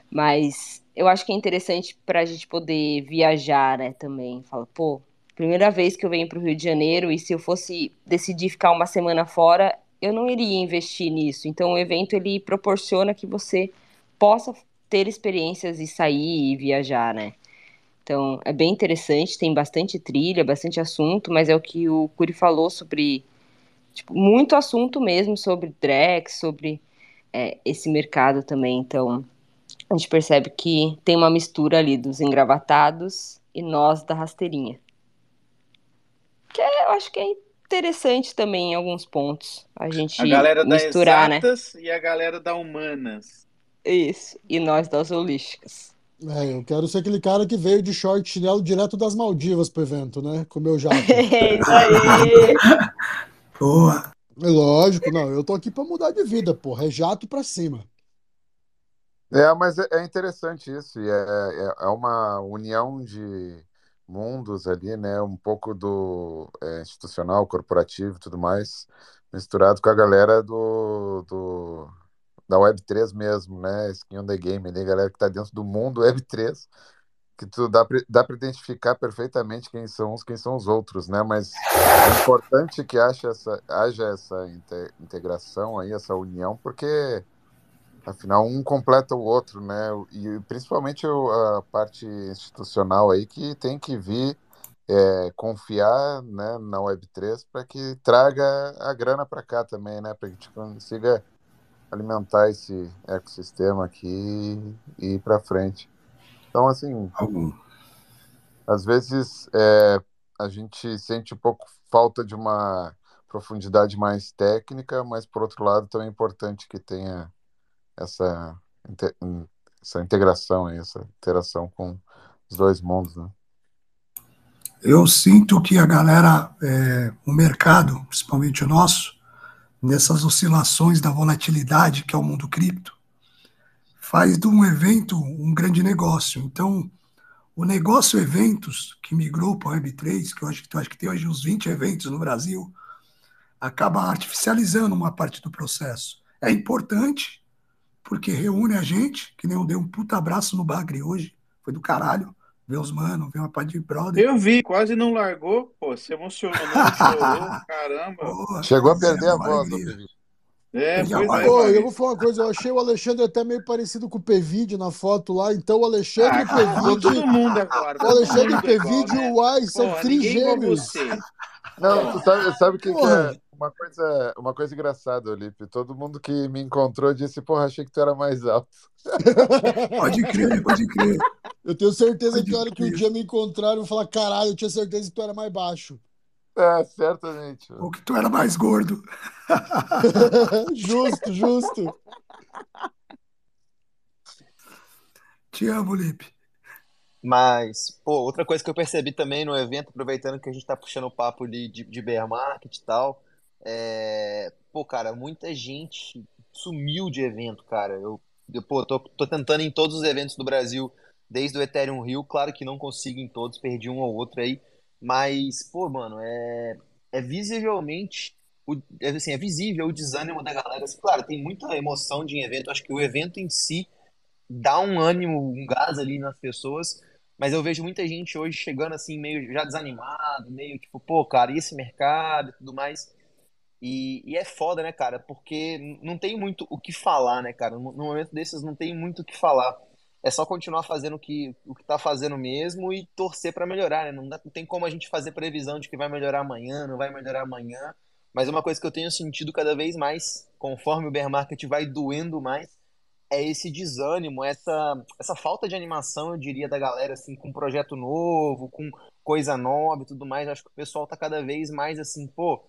Mas eu acho que é interessante para a gente poder viajar, né, também. Fala, pô, primeira vez que eu venho para o Rio de Janeiro e se eu fosse decidir ficar uma semana fora, eu não iria investir nisso. Então o evento ele proporciona que você possa ter experiências e sair e viajar, né? Então é bem interessante, tem bastante trilha, bastante assunto, mas é o que o Curi falou sobre tipo, muito assunto mesmo sobre Drex, sobre é, esse mercado também. Então a gente percebe que tem uma mistura ali dos engravatados e nós da rasteirinha. Que é, eu acho que é interessante também em alguns pontos a gente A galera da misturar, né? exatas e a galera da humanas. Isso. E nós das holísticas. É, eu quero ser aquele cara que veio de short e chinelo direto das Maldivas pro evento, né? Com o meu jato. É isso aí. Boa. Lógico, não, eu tô aqui pra mudar de vida, porra, é jato pra cima. É, mas é, é interessante isso, e é, é, é uma união de mundos ali, né? Um pouco do é, institucional, corporativo e tudo mais, misturado com a galera do, do da Web3 mesmo, né? Skin on the Game ali, a galera que tá dentro do mundo Web3, que tu dá pra, dá para identificar perfeitamente quem são uns, quem são os outros, né? Mas é importante que haja essa, haja essa inte- integração aí, essa união, porque Afinal, um completa o outro, né? E principalmente a parte institucional aí que tem que vir é, confiar, né, na Web3 para que traga a grana para cá também, né? Para que a gente consiga alimentar esse ecossistema aqui e ir para frente. Então, assim, às vezes é, a gente sente um pouco falta de uma profundidade mais técnica, mas por outro lado também é importante que tenha essa, essa integração essa interação com os dois mundos, né? Eu sinto que a galera, é, o mercado, principalmente o nosso, nessas oscilações da volatilidade que é o mundo cripto, faz de um evento um grande negócio. Então, o negócio eventos que migrou para o Web3, que eu acho que, eu acho que tem hoje uns 20 eventos no Brasil, acaba artificializando uma parte do processo. É importante, porque reúne a gente, que nem eu dei um puta abraço no Bagre hoje, foi do caralho, ver os mano, ver uma parte de brother. Eu vi, quase não largou, pô, se emocionou, chorou, caramba. Pô, Chegou a fazendo perder a uma voz. É, a pois é, Pô, eu vou falar uma coisa, eu achei o Alexandre até meio parecido com o Pevide na foto lá, então o Alexandre e Ah, Pevide, todo mundo agora, o Alexandre e Pevide e o Uai são trigêmeos. Não, tu sabe, sabe o que, é uma coisa, uma coisa engraçada, Olipe? Todo mundo que me encontrou disse, porra, achei que tu era mais alto. Pode crer, pode crer, eu tenho certeza que pode a hora que um dia me encontraram, eu vou falar, caralho, eu tinha certeza que tu era mais baixo. É, certamente. Ou que tu era mais gordo. Justo, justo. Te amo, Lipe. Mas, pô, outra coisa que eu percebi também no evento, aproveitando que a gente tá puxando o papo de, de, de bear market e tal, é, pô, cara, muita gente sumiu de evento, cara. Eu, eu pô, tô, tô tentando em todos os eventos do Brasil, desde o Ethereum Rio, claro que não consigo em todos, perdi um ou outro aí, mas, pô, mano, é, é visivelmente, o, é, assim, é visível o desânimo da galera. Assim, claro, tem muita emoção de evento, acho que o evento em si dá um ânimo, um gás ali nas pessoas, mas eu vejo muita gente hoje chegando assim, meio já desanimado, meio tipo, pô, cara, e esse mercado e tudo mais. E, e é foda, né, cara? Porque não tem muito o que falar, né, cara? No, momento desses não tem muito o que falar. É só continuar fazendo o que, o que tá fazendo mesmo e torcer pra melhorar, né? Não dá- não tem como a gente fazer previsão de que vai melhorar amanhã, não vai melhorar amanhã. Mas uma coisa que eu tenho sentido cada vez mais, conforme o bear market vai doendo mais, é esse desânimo, essa, essa falta de animação, eu diria, da galera, assim, com projeto novo, com coisa nova e tudo mais. Acho que o pessoal tá cada vez mais assim, pô,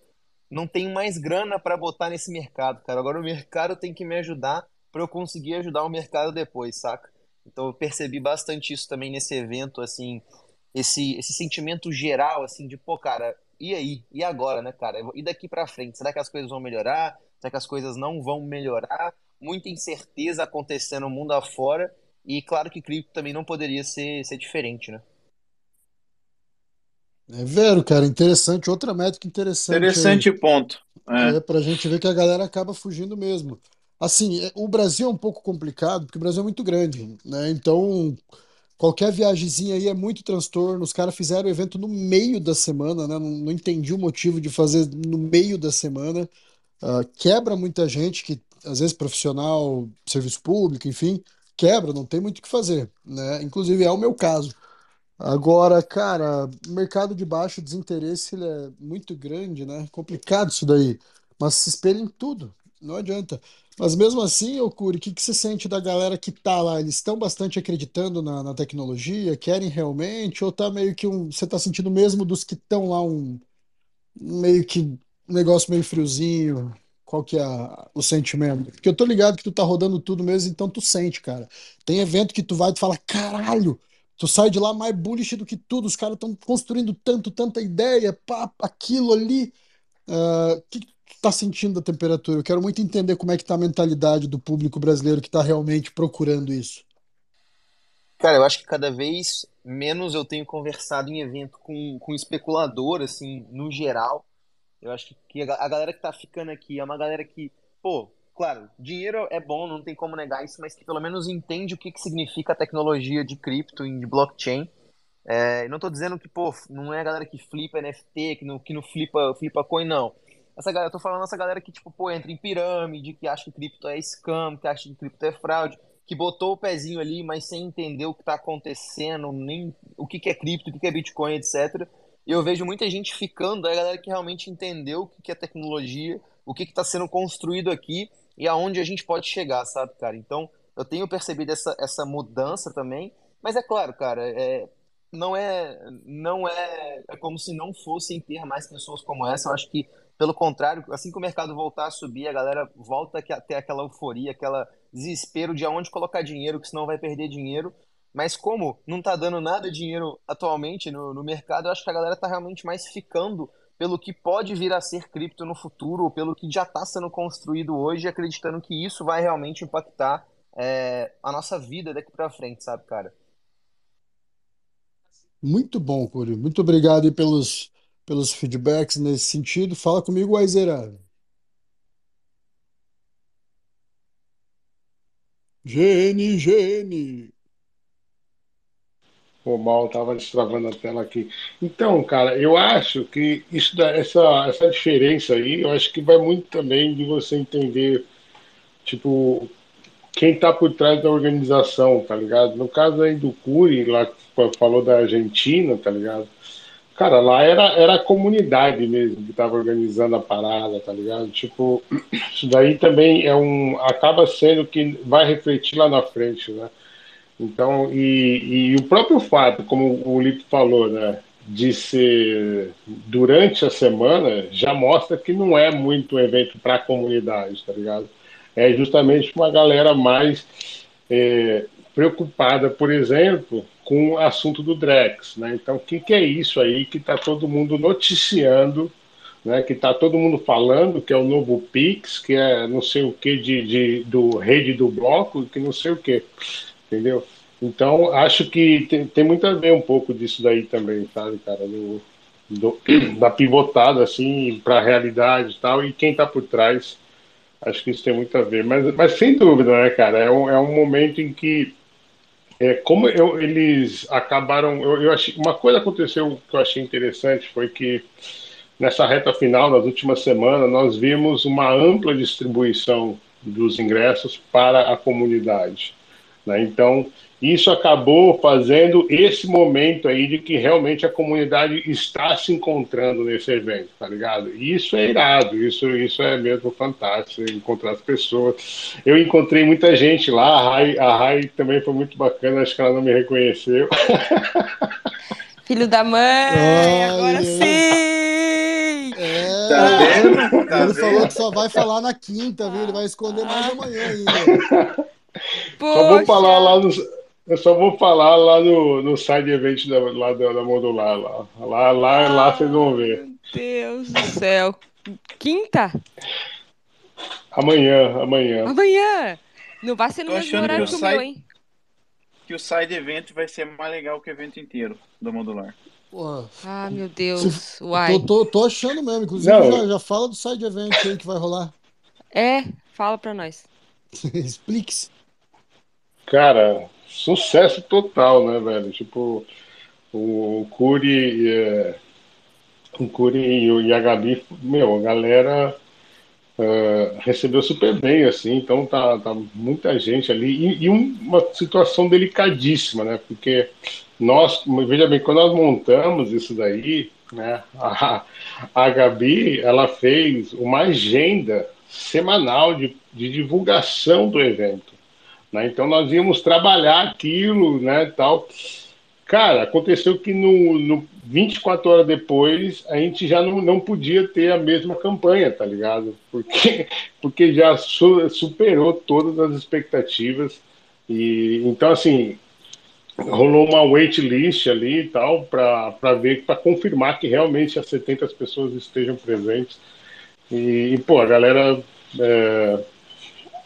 não tenho mais grana para botar nesse mercado, cara. Agora o mercado tem que me ajudar para eu conseguir ajudar o mercado depois, saca? Então eu percebi bastante isso também nesse evento, assim, esse, esse sentimento geral, assim, de, pô, cara, e aí? E agora, né, cara? E daqui para frente? Será que as coisas vão melhorar? Será que as coisas não vão melhorar? Muita incerteza acontecendo no mundo afora. E claro que cripto também não poderia ser, ser diferente, né? É vero, cara, interessante. Outra métrica interessante aí. Interessante ponto. É. É pra gente ver que a galera acaba fugindo mesmo. Assim, é- o Brasil é um pouco complicado, porque o Brasil é muito grande, né? Então, qualquer viagemzinha aí é muito transtorno. Os caras fizeram o evento no meio da semana, né? Não, não entendi o motivo de fazer no meio da semana. Ah, quebra muita gente que, às vezes, profissional, serviço público, enfim, quebra, não tem muito o que fazer, né? Inclusive é o meu caso. Agora, cara, mercado de baixo desinteresse ele é muito grande, né? Complicado isso daí. Mas se espelha em tudo, não adianta. Mas mesmo assim, ô Curi, o que que você sente da galera que tá lá? Eles estão bastante acreditando na, na tecnologia? Querem realmente? Ou tá meio que um. Você tá sentindo mesmo dos que estão lá um meio que um negócio meio friozinho? Qual que é a- o sentimento? Porque eu tô ligado que tu tá rodando tudo mesmo, então tu sente, cara. Tem evento que tu vai e tu fala, caralho! Tu sai de lá mais bullish do que tudo, os caras estão construindo tanto, tanta ideia, pá, aquilo ali. Ah, que- está sentindo a temperatura? Eu quero muito entender como é que está a mentalidade do público brasileiro que está realmente procurando isso. Cara, eu acho que cada vez menos eu tenho conversado em evento com, com especulador, assim, no geral. Eu acho que, que a galera que tá ficando aqui é uma galera que, pô, claro, dinheiro é bom, não tem como negar isso, mas que pelo menos entende o que, que significa a tecnologia de cripto e de blockchain. É, não tô dizendo que, pô, não é a galera que flipa NFT, que não, que não flipa, flipa coin, não. Essa galera, eu tô falando essa galera que, tipo, pô, entra em pirâmide, que acha que cripto é scam, que acha que cripto é fraude, que botou o pezinho ali, mas sem entender o que tá acontecendo, nem o que, que é cripto, o que, que é Bitcoin, etc. E eu vejo muita gente ficando, é a galera que realmente entendeu o que, que é tecnologia, o que está sendo construído aqui e aonde a gente pode chegar, sabe, cara? Então, eu tenho percebido essa, essa mudança também, mas é claro, cara, é, não é não é, é como se não fossem ter mais pessoas como essa. Eu acho que, pelo contrário, assim que o mercado voltar a subir, a galera volta a ter aquela euforia, aquela desespero de aonde colocar dinheiro, que senão vai perder dinheiro. Mas como não tá dando nada de dinheiro atualmente no, no mercado, eu acho que a galera tá realmente mais ficando pelo que pode vir a ser cripto no futuro, ou pelo que já está sendo construído hoje, acreditando que isso vai realmente impactar é, a nossa vida daqui para frente, sabe, cara? Muito bom, Curi. Muito obrigado pelos, pelos feedbacks nesse sentido. Fala comigo, Aizera. Gene, Gene. Pô, mal, tava destravando a tela aqui. Então, cara, eu acho que isso, essa, essa diferença aí, eu acho que vai muito também de você entender, tipo, quem tá por trás da organização, tá ligado? No caso aí do Curi, lá que falou da Argentina, tá ligado? Cara, lá era, era a comunidade mesmo que tava organizando a parada, tá ligado? Tipo, isso daí também é um, acaba sendo que vai refletir lá na frente, né? Então, e, e o próprio fato, como o Lipe falou, né, de ser durante a semana, já mostra que não é muito um evento para a comunidade, tá ligado? É justamente uma galera mais é, preocupada, por exemplo, com o assunto do Drex, né? Então, o que, que é isso aí que está todo mundo noticiando, né? Que está todo mundo falando que é o novo Pix, que é não sei o que de, de do rede do bloco, que não sei o que entendeu? Então, acho que tem, tem muito a ver um pouco disso daí também, sabe, cara? Do, do- da pivotada, assim, para a realidade e tal, e quem está por trás, acho que isso tem muito a ver. Mas, mas sem dúvida, né, cara? É um, é um momento em que, é, como eu- eles acabaram. Eu, eu achei, uma coisa aconteceu que eu achei interessante foi que nessa reta final, nas últimas semanas, nós vimos uma ampla distribuição dos ingressos para a comunidade né? Então, isso acabou fazendo esse momento aí de que realmente a comunidade está se encontrando nesse evento, tá ligado? E isso é irado, isso, isso é mesmo fantástico, encontrar as pessoas. Eu encontrei muita gente lá, a Rai, a Rai também foi muito bacana, acho que ela não me reconheceu. Filho da mãe, agora sim! É, Tá vendo? Tá ele falou vendo? que só vai falar na quinta, viu? Ele vai esconder mais amanhã ainda. Só vou Poxa, falar lá no, eu só vou falar lá no, no side event da, lá da, da Modular, lá. Lá, lá, lá vocês vão ver. meu Deus do céu. Quinta? Amanhã, amanhã. Amanhã! Não vai ser no Tô mesmo horário que o meu, hein? Que o side event vai ser mais legal que o evento inteiro do modular. Porra, Ah, meu Deus. Uai. tô, tô, tô achando mesmo. Inclusive, já, já fala do side event aí que vai rolar. É, fala pra nós. Explique-se. Cara, sucesso total, né, velho? Tipo, o Curi, é, o Curi e, a Gabi, meu, a galera é, recebeu super bem, assim, então tá, tá muita gente ali. E, e um- uma situação delicadíssima, né? Porque nós, veja bem, quando nós montamos isso daí, né, a, a Gabi, ela fez uma agenda semanal de, de divulgação do evento né? Então nós íamos trabalhar aquilo, né, tal. Cara, aconteceu que no, no 24 horas depois a gente já não, não podia ter a mesma campanha, tá ligado? Porque, porque já su- superou todas as expectativas. E então assim, rolou uma waitlist ali e tal para ver para confirmar que realmente as 70 pessoas estejam presentes. E, e, pô, a galera é,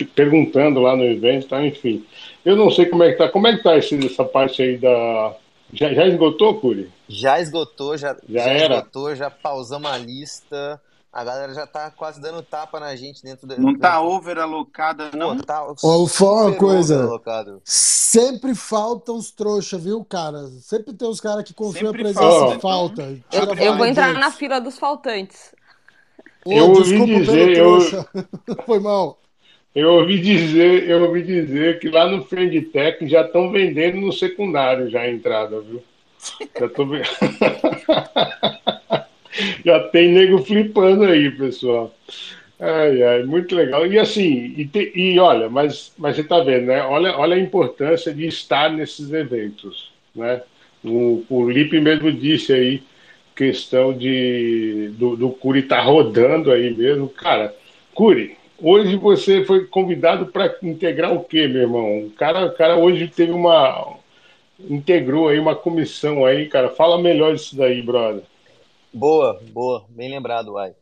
perguntando lá no evento, tá? enfim. Eu não sei como é que tá. Como é que tá esse, essa parte aí da. Já, já esgotou, Curi? Já esgotou, já, Já já era? esgotou, já pausamos a lista. A galera já tá quase dando tapa na gente dentro do. Não tá over alocada, Pô, não? tá Ó, vou falar uma coisa. Sempre faltam os trouxa, viu, cara? Sempre tem uns caras que confiam a presença falta, falta. Eu, eu vou entrar deles. na fila dos faltantes. Eu ouvi desculpa pelo dizer, eu- trouxa. Foi mal. Eu ouvi dizer, eu ouvi dizer que lá no Friend Tech já estão vendendo no secundário já a entrada, viu? Já tô. Já tem nego flipando aí, pessoal. Ai, ai, muito legal. E assim, e, te- e olha, mas, mas você tá vendo, né? Olha, olha a importância de estar nesses eventos, né? O, o Lipe mesmo disse aí, questão de do, do Curi estar rodando aí mesmo. Cara, Curi, hoje você foi convidado para integrar o quê, meu irmão? O cara, o cara hoje teve uma. integrou aí uma comissão aí, cara. Fala melhor disso daí, brother. Boa, boa, bem lembrado, Uai.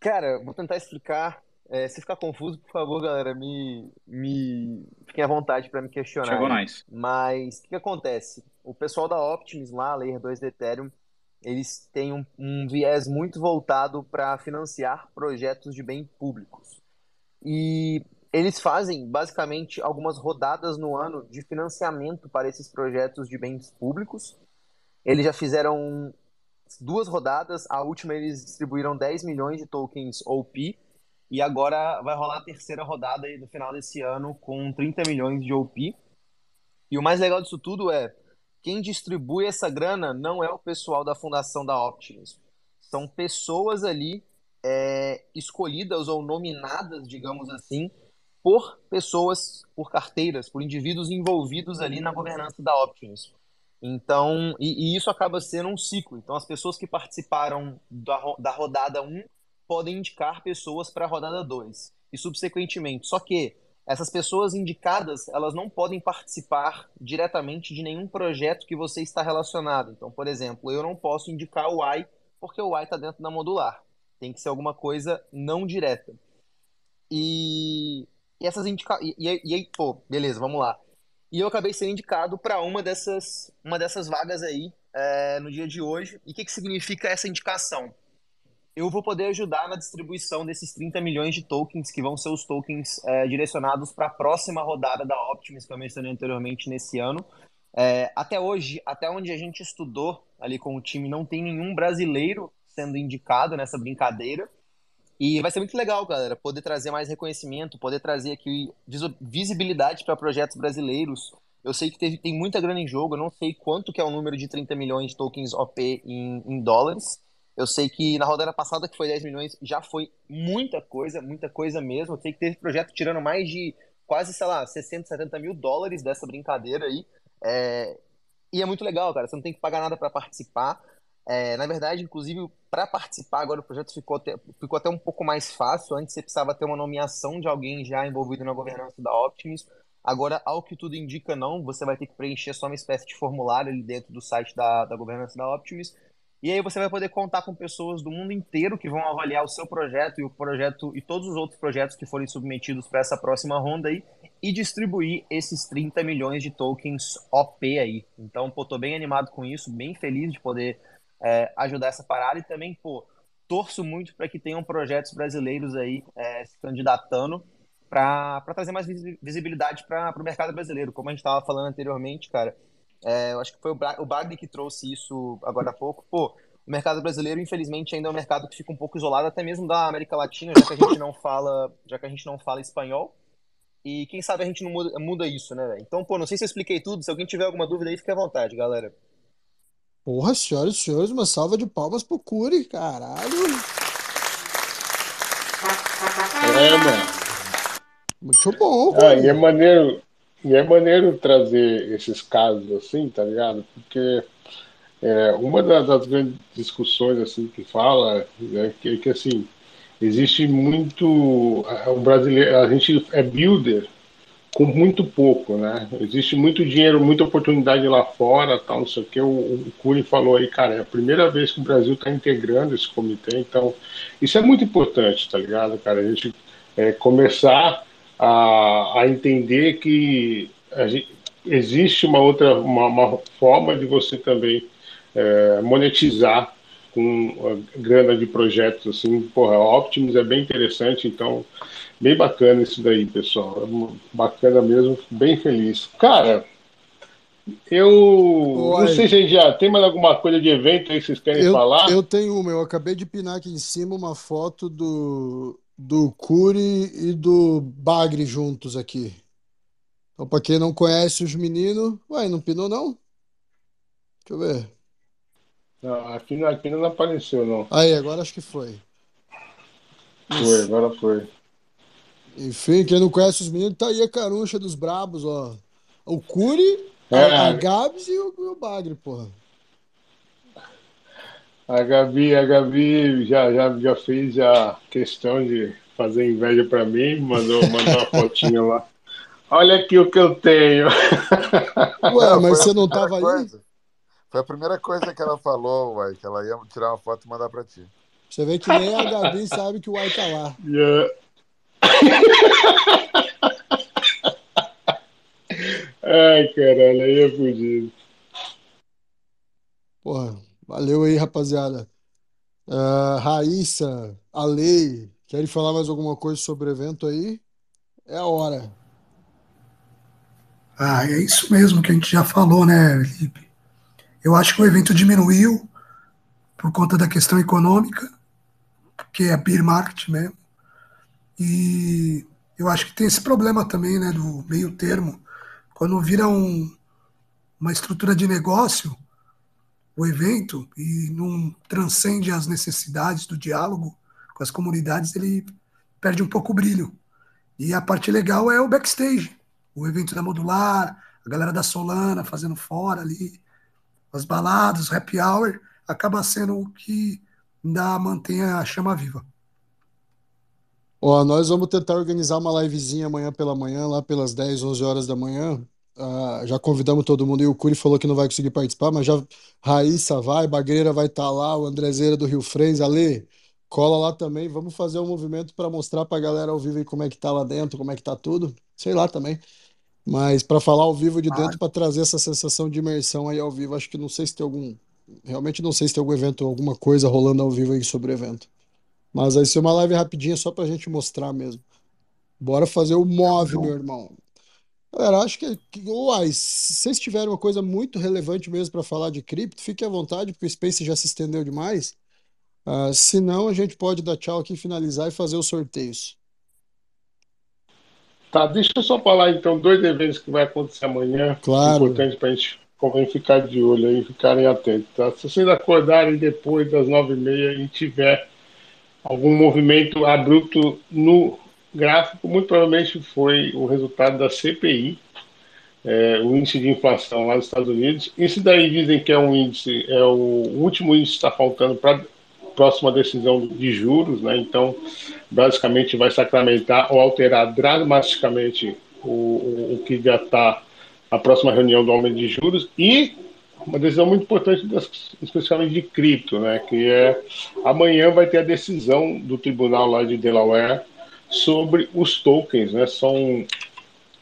Cara, vou tentar explicar. É, se ficar confuso, por favor, galera, me, me fiquem à vontade para me questionar. Chegou nós. Mas o que, que acontece? O pessoal da Optimus lá, Layer 2 do Ethereum, eles têm um, um viés muito voltado para financiar projetos de bem públicos. E eles fazem basicamente algumas rodadas no ano de financiamento para esses projetos de bens públicos. Eles já fizeram duas rodadas, a última eles distribuíram 10 milhões de tokens OP, e agora vai rolar a terceira rodada no final desse ano com 30 milhões de OP. E o mais legal disso tudo é, quem distribui essa grana não é o pessoal da fundação da Optimus. São pessoas ali é, escolhidas ou nominadas, digamos assim, por pessoas, por carteiras, por indivíduos envolvidos ali na governança da Optimus. Então, e, e isso acaba sendo um ciclo. Então, as pessoas que participaram da, da rodada 1 podem indicar pessoas para a rodada 2 e subsequentemente. Só que essas pessoas indicadas, elas não podem participar diretamente de nenhum projeto que você está relacionado. Então, por exemplo, eu não posso indicar o Y porque o Y está dentro da modular. Tem que ser alguma coisa não direta. E, e essas indica... e, e, e aí, pô, beleza, vamos lá. E eu acabei sendo indicado para uma dessas, uma dessas vagas aí é, no dia de hoje. E o que, que significa essa indicação? Eu vou poder ajudar na distribuição desses 30 milhões de tokens, que vão ser os tokens é, direcionados para a próxima rodada da Optimus, que eu mencionei anteriormente nesse ano. É, até hoje, até onde a gente estudou ali com o time, não tem nenhum brasileiro sendo indicado nessa brincadeira. E vai ser muito legal, galera, poder trazer mais reconhecimento, poder trazer aqui visibilidade para projetos brasileiros. Eu sei que teve, tem muita grana em jogo, eu não sei quanto que é o número de 30 milhões de tokens OP em, em dólares. Eu sei que na rodada passada, que foi 10 milhões, já foi muita coisa, muita coisa mesmo. Eu sei que teve projeto tirando mais de quase, sei lá, 60, 70 mil dólares dessa brincadeira aí. É, E é muito legal, cara. Você não tem que pagar nada para participar. É, na verdade, inclusive, para participar agora o projeto ficou até, ficou até um pouco mais fácil. Antes você precisava ter uma nomeação de alguém já envolvido na governança da Optimus. Agora, ao que tudo indica, não. Você vai ter que preencher só uma espécie de formulário ali dentro do site da, da governança da Optimus. E aí você vai poder contar com pessoas do mundo inteiro que vão avaliar o seu projeto e o projeto e todos os outros projetos que forem submetidos para essa próxima ronda aí e distribuir esses 30 milhões de tokens OP aí. Então, pô, tô bem animado com isso, bem feliz de poder é, ajudar essa parada e também, pô, torço muito para que tenham projetos brasileiros aí é, se candidatando para trazer mais visi- visibilidade para o mercado brasileiro. Como a gente estava falando anteriormente, cara, é, eu acho que foi o, Bra o Bagni que trouxe isso agora há pouco. Pô, o mercado brasileiro, infelizmente, ainda é um mercado que fica um pouco isolado, até mesmo da América Latina, já que a gente não fala, já que a gente não fala espanhol. E quem sabe a gente não muda, muda isso, né, velho? Então, pô, não sei se eu expliquei tudo. Se alguém tiver alguma dúvida aí, fique à vontade, galera. Porra, senhoras e senhores, uma salva de palmas pro Curi, caralho. É, mano. Muito bom, Ah, e é maneiro, e é maneiro trazer esses casos assim, tá ligado? Porque é, uma das, grandes discussões assim que fala é que, que assim existe muito o brasileiro, a gente é builder com muito pouco, né? Existe muito dinheiro, muita oportunidade lá fora, tal, não sei o que. O, o Curi falou aí, cara, é a primeira vez que o Brasil está integrando esse comitê, então isso é muito importante, tá ligado, cara? A gente é, começar a, a entender que gente, existe uma outra uma, uma, forma de você também é, monetizar com grana de projetos assim, porra, Optimus é bem interessante, então bem bacana isso daí, pessoal, é bacana mesmo, bem feliz. Cara, eu Oi. não sei se já tem mais alguma coisa de evento aí que vocês querem eu, falar. Eu tenho uma, eu acabei de pinar aqui em cima uma foto do do Curi e do Bagre juntos aqui. Então, para quem não conhece os meninos, ué, não pinou não? Deixa eu ver. Não, aqui, aqui não apareceu, não. Aí, agora acho que foi. Foi, agora foi. Enfim, quem não conhece os meninos, tá aí a caruncha dos brabos, ó. O Curi, é, a, a Gabs e o, o Bagre, porra. A Gabi, a Gabi já, já, já fez a questão de fazer inveja para mim, mandou, mandou uma fotinha lá. Olha aqui o que eu tenho. Ué, mas você não tava coisa. aí? Foi a primeira coisa que ela falou, uai, que ela ia tirar uma foto e mandar para ti. Você vê que nem a Gabi sabe que o Uai tá lá. Yeah. Ai, caralho, aí é fudido. Porra, valeu aí, rapaziada. Uh, Raíssa, Ale, querem falar mais alguma coisa sobre o evento aí? É a hora. Ah, é isso mesmo que a gente já falou, né, Felipe? Eu acho que o evento diminuiu por conta da questão econômica, que é beer market mesmo. E eu acho que tem esse problema também, né, do meio termo. Quando vira um, uma estrutura de negócio, o evento, e não transcende as necessidades do diálogo com as comunidades, ele perde um pouco o brilho. E a parte legal é o backstage, o evento da Modular, a galera da Solana fazendo fora ali, as baladas, o happy hour, acaba sendo o que ainda mantém a chama viva. Ó, nós vamos tentar organizar uma livezinha amanhã pela manhã, lá pelas 10, 11 horas da manhã. Uh, já convidamos todo mundo e o Curi falou que não vai conseguir participar, mas já Raíssa vai, Bagreira vai estar tá lá, o Andrezeira do Rio Freis, Ale, cola lá também. Vamos fazer um movimento para mostrar para a galera ao vivo como é que tá lá dentro, como é que tá tudo. Sei lá também. Mas para falar ao vivo de dentro, para trazer essa sensação de imersão aí ao vivo, acho que não sei se tem algum. Realmente não sei se tem algum evento, alguma coisa rolando ao vivo aí sobre o evento. Mas vai ser uma live rapidinha só pra gente mostrar mesmo. Bora fazer o move, meu irmão. Galera, acho que, que uai, se vocês tiverem uma coisa muito relevante mesmo para falar de cripto, fique à vontade, porque o Space já se estendeu demais. Uh, se não, a gente pode dar tchau aqui, finalizar e fazer os sorteios. Tá, deixa eu só falar então dois eventos que vai acontecer amanhã. Claro. Importante para a gente convém ficar de olho aí, ficarem atentos. Tá? Se vocês acordarem depois das nove e meia e tiver algum movimento abrupto no gráfico, muito provavelmente foi o resultado da CPI, é, o índice de inflação lá nos Estados Unidos. Isso daí dizem que é um índice, é o último índice que está faltando para a próxima decisão de juros, né? Então, basicamente vai sacramentar ou alterar dramaticamente o, o, o que já está a próxima reunião do aumento de juros e uma decisão muito importante, especialmente de cripto, né? Que é amanhã vai ter a decisão do tribunal lá de Delaware sobre os tokens, né? São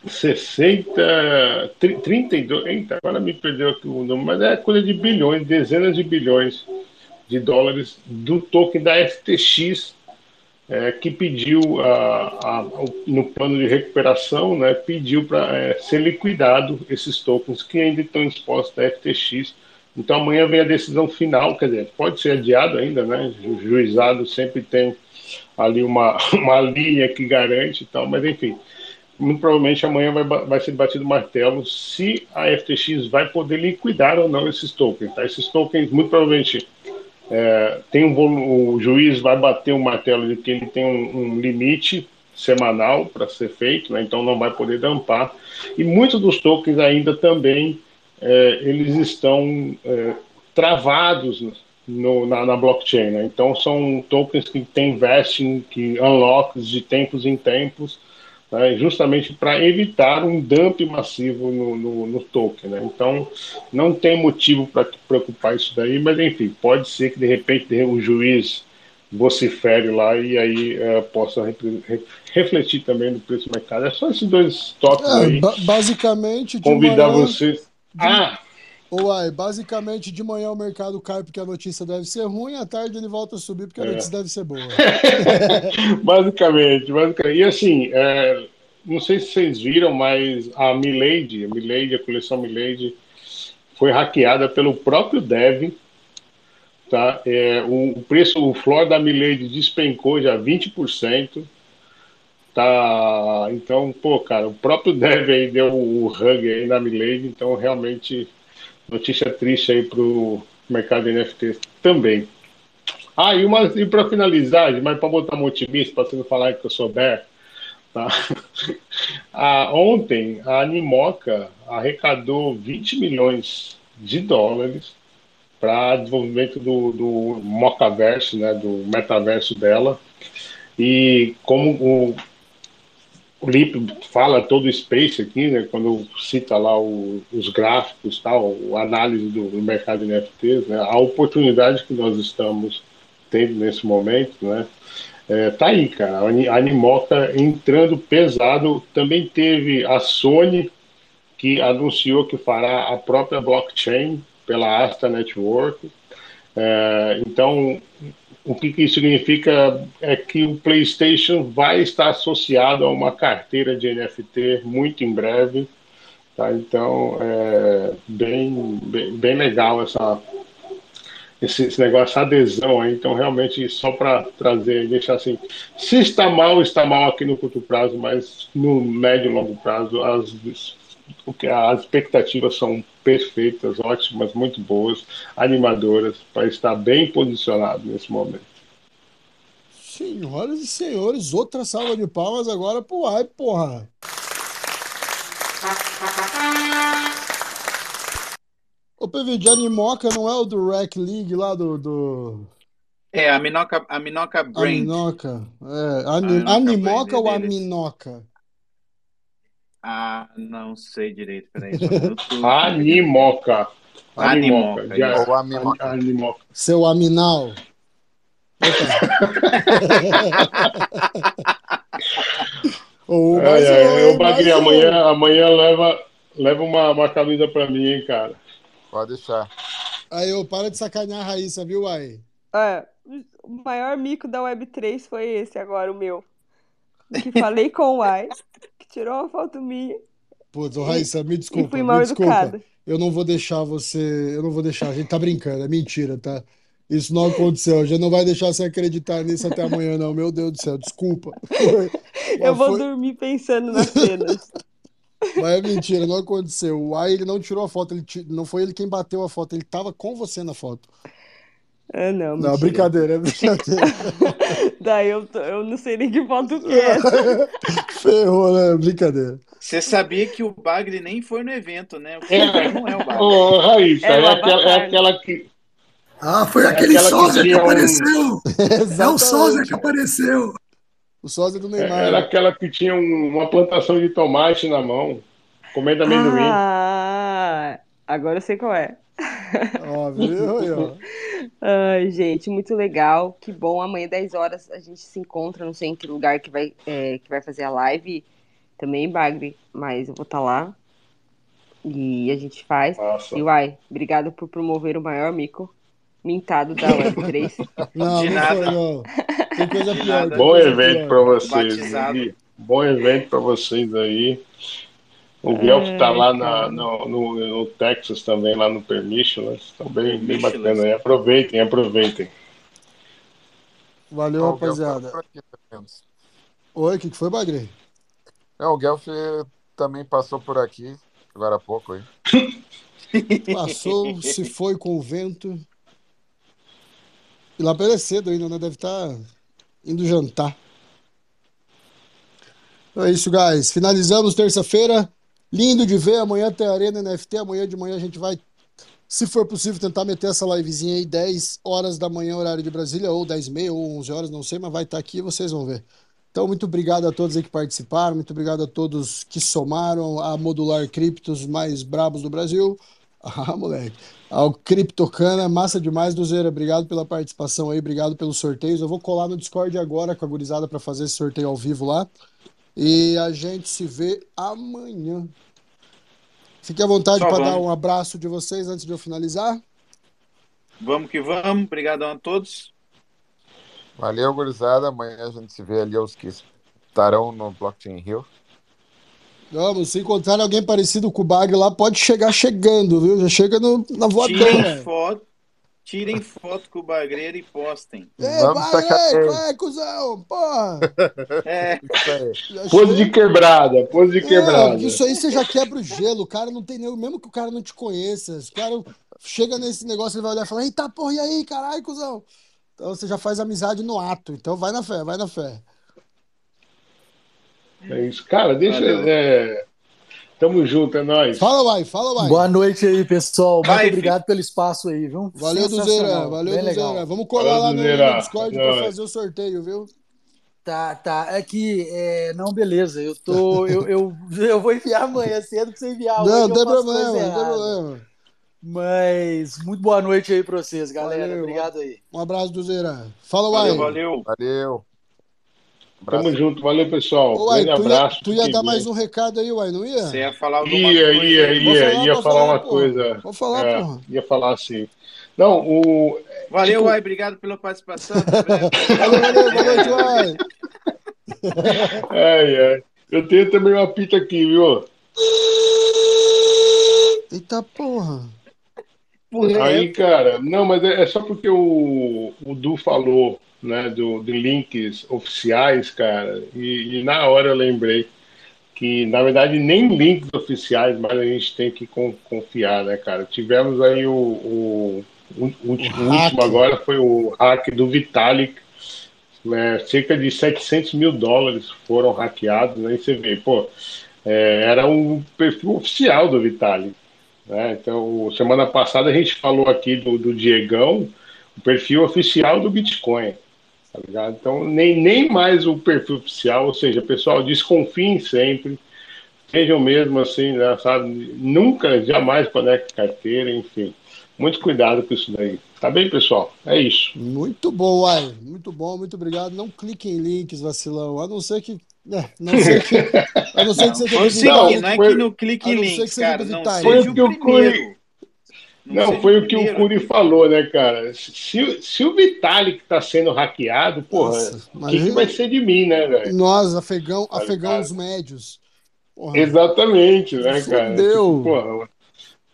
60, 32, eita, agora me perdeu aqui o número, mas é coisa de bilhões, dezenas de bilhões de dólares do token da FTX, é, que pediu a, a, no plano de recuperação, né, pediu para é, ser liquidado esses tokens que ainda estão expostos à FTX. Então amanhã vem a decisão final, quer dizer, pode ser adiado ainda, né? O juizado sempre tem ali uma, uma linha que garante e tal, mas enfim, muito provavelmente amanhã vai, vai ser batido o martelo se a FTX vai poder liquidar ou não esses tokens. Tá? Esses tokens, muito provavelmente, é, tem um o juiz vai bater o martelo de que ele tem um, um limite semanal para ser feito, né? então não vai poder dampar. E muitos dos tokens ainda também é, eles estão é, travados no, na, na, blockchain. Né? Então são tokens que têm vesting, que unlocks de tempos em tempos, né, justamente para evitar um dump massivo no, no, no token. Né? Então, não tem motivo para preocupar isso daí, mas enfim, pode ser que de repente o juiz vocifere lá e aí uh, possa re refletir também no preço do mercado. É só esses dois tópicos É, aí. ba- basicamente, de Convidar vocês. Ah, Uai, basicamente, de manhã o mercado cai porque a notícia deve ser ruim, à tarde ele volta a subir porque a É. notícia deve ser boa. basicamente, basicamente. E assim, é, não sei se vocês viram, mas a Milady, a Milady, a coleção Milady, foi hackeada pelo próprio Dev. Tá? É, o, preço, o floor da Milady despencou já 20%. Tá, então, pô, cara, o próprio Dev aí deu o hug aí na Milady, então realmente notícia triste aí pro mercado de NFT também. Ah, e, uma, e para finalizar, mas para botar um otimista, para você não falar que eu sou bear, tá? Ah, ontem a Animoca arrecadou 20 milhões de dólares para desenvolvimento do, do Mocaverse, né, do metaverso dela. E como o, o Lip fala todo o space aqui, né, quando cita lá o- os gráficos, tal, a análise do, do mercado de NFTs, né, a oportunidade que nós estamos tendo nesse momento, né, é, tá aí, cara. A Animoca entrando pesado. Também teve a Sony, que anunciou que fará a própria blockchain pela Asta Network. É, então, o que, que isso significa é que o PlayStation vai estar associado a uma carteira de NFT muito em breve. Tá? Então, é bem, bem, bem legal essa, esse, esse negócio, essa adesão aí. Então, realmente, só para trazer, deixar assim, se está mal, está mal aqui no curto prazo, mas no médio e longo prazo, as, as expectativas são perfeitas, ótimas, muito boas, animadoras, para estar bem posicionado nesse momento. Senhoras e senhores, outra salva de palmas agora pro Ai, porra. Ô, PV, de Animoca não é o do Rec League lá do, do É, a Minoca, a Minoca Brand. Aminoca? É, Ani- Aminoca Animoca Brand ou é deles. Ah, não sei direito, peraí. minuto. Animoca. Animoca. Animoca, já- Ou Animoca. Seu Aminal. Ô, Ai, mais ai, um. amanhã, amanhã leva, leva uma, uma camisa para mim, hein, cara. Pode deixar. Aí, ô, para de sacanear a Raíssa, viu, Ai? É, o maior mico da Web3 foi esse agora, o meu. Que falei com o Ai, tirou uma foto minha Putz, ô, Raíssa, me e desculpa, fui me mal desculpa. educada. Eu não vou deixar você. Eu não vou deixar. A gente tá brincando, é mentira, tá? Isso não aconteceu. A gente não vai deixar você acreditar nisso até amanhã, não. Meu Deus do céu, desculpa. Foi- Eu vou foi- dormir pensando nas cenas. Mas é mentira, não aconteceu. O Ai, ele não tirou a foto, ele ti- não foi ele quem bateu a foto, ele tava com você na foto. Ah, não, Não, brincadeira, é brincadeira. Daí eu, tô- eu não sei nem que foto que é. Ferrou, né? Brincadeira. Você sabia que o Bagre nem foi no evento, né? O que É. não é o Bagre. Ô, Raíssa, É é, aquela, é aquela que. Ah, foi É aquele que sósia que, um- apareceu. É o sósia que apareceu. O sósia do é- Neymar. Era aquela que tinha um- uma plantação de tomate na mão, comendo amendoim. Ah, agora eu sei qual é. Ó, viu aí, ó. Ai, gente, muito legal. Que bom. Amanhã, 10 horas, a gente se encontra. Não sei em que lugar que vai, é, que vai fazer a live também, Bagre, mas eu vou estar lá. E a gente faz. Nossa. E uai, obrigado por promover o maior mico mintado da Web3. Não, De não nada. foi, não. Tem coisa pior. Bom coisa evento para vocês. Bom evento para vocês aí. O Guelph tá Ai, lá na- cara. no, no- no Texas também, lá no Permission. Estão bem, bem Permissionless. bacana aí. Aproveitem, aproveitem. Valeu, Ó, o Guelph tá rapaziada. menos. Oi, o que, que foi, Bagre? Não, o Guelph também passou por aqui, agora há pouco aí. Passou, se foi com o vento. E lá é cedo ainda, né? Deve estar indo jantar. Então é isso, guys. Finalizamos terça-feira. Lindo de ver. Amanhã tem Arena NFT. Amanhã de manhã a gente vai, se for possível, tentar meter essa livezinha aí 10 horas da manhã, horário de Brasília, ou 10 e meia, ou 11 horas, não sei, mas vai estar aqui e vocês vão ver. Então, muito obrigado a todos aí que participaram, muito obrigado a todos que somaram a Modular Criptos mais brabos do Brasil. Ah, moleque. Ao Criptocana, massa demais, Duzeira. Obrigado pela participação aí, obrigado pelos sorteios. Eu vou colar no Discord agora com a gurizada para fazer esse sorteio ao vivo lá. E a gente se vê amanhã. Fique à vontade Só para dar um abraço de vocês antes de eu finalizar. Vamos que vamos. Obrigadão a todos. Valeu, gurizada. Amanhã a gente se vê ali aos que estarão no Blockchain Rio. Vamos, se encontrar alguém parecido com o Bag lá, pode chegar chegando, viu? Já chega no, na voadora. Tirem foto, tirem foto com o bagreiro e postem. É, Vamos vai, qual é, cuzão? Porra! É, Isso aí. Já Pose de quebrada, pose de É, quebrada. isso aí você já quebra o gelo. O cara não tem nem. Mesmo que o cara não te conheça, o cara chega nesse negócio, ele vai olhar e falar: Eita porra, e aí, caralho, cuzão? Então você já faz amizade no ato. Então vai na fé, vai na fé. É isso. Cara, deixa. Valeu. É... Tamo junto, é nóis. Fala, Uai, fala, Uai. Boa noite aí, pessoal. Muito Vai, obrigado pelo espaço aí, viu? Valeu, Duzeira. Valeu, bem Duzeira. legal. Vamos colar Valeu, lá no, Duzeira. no Discord pra nóis. fazer o sorteio, viu? Tá, tá. É que, é, não, beleza. Eu tô, eu, eu, eu vou enviar amanhã cedo pra você enviar não, hoje. não tem problema, não tem problema. Mas muito boa noite aí pra vocês, galera. Valeu. Obrigado aí. Um abraço, Duzeira. Fala, Uai. valeu, valeu. Tamo junto, valeu, pessoal. Ô, Uai, Grande tu ia, abraço. tu ia dar mais um recado aí, Uai, não ia? Você ia falar alguma Ia, coisa? ia, ia, falar, ia falar falar, uma porra. coisa. Vou falar, É, porra. ia falar assim. Não, o. Valeu, Tipo- Uai. Obrigado pela participação. Breve. Valeu, valeu, boa noite, Uai. Ai, ai. Eu tenho também uma pita aqui, viu? Eita porra. Aí, cara, não, mas é, é só porque o, o Du falou, né, do, de links oficiais, cara, e, e na hora eu lembrei que, na verdade, nem links oficiais, mas a gente tem que con- confiar, né, cara? Tivemos aí o, o, o, o último agora foi o hack do Vitalik, né, cerca de 700 mil dólares foram hackeados, né, e você vê, pô, é, era um perfil oficial do Vitalik. né? Então, semana passada a gente falou aqui do, do Diegão, o perfil oficial do Bitcoin. Tá ligado? Então, nem, nem mais o perfil oficial, ou seja, pessoal, desconfiem sempre, sejam mesmo assim, né, sabe? Nunca, jamais conecte carteira, enfim. Muito cuidado com isso daí. Tá bem, pessoal? É isso. Muito bom, Uai. Muito bom, muito obrigado. Não clique em links, vacilão. A não ser que. É, não ser que. A não ser que você tenha Não, seguinte, não é que no clique a em não ser que links, cara, não seja que o primeiro. Não, foi o que o. Curi falou, né, cara? Se, se o Vitalik tá sendo hackeado, porra, o mas que, que vai ser de mim, né, velho? Nós, afegão, Tá afegãos médios. Porra. Exatamente, né, cara? Fudeu. Tipo, porra,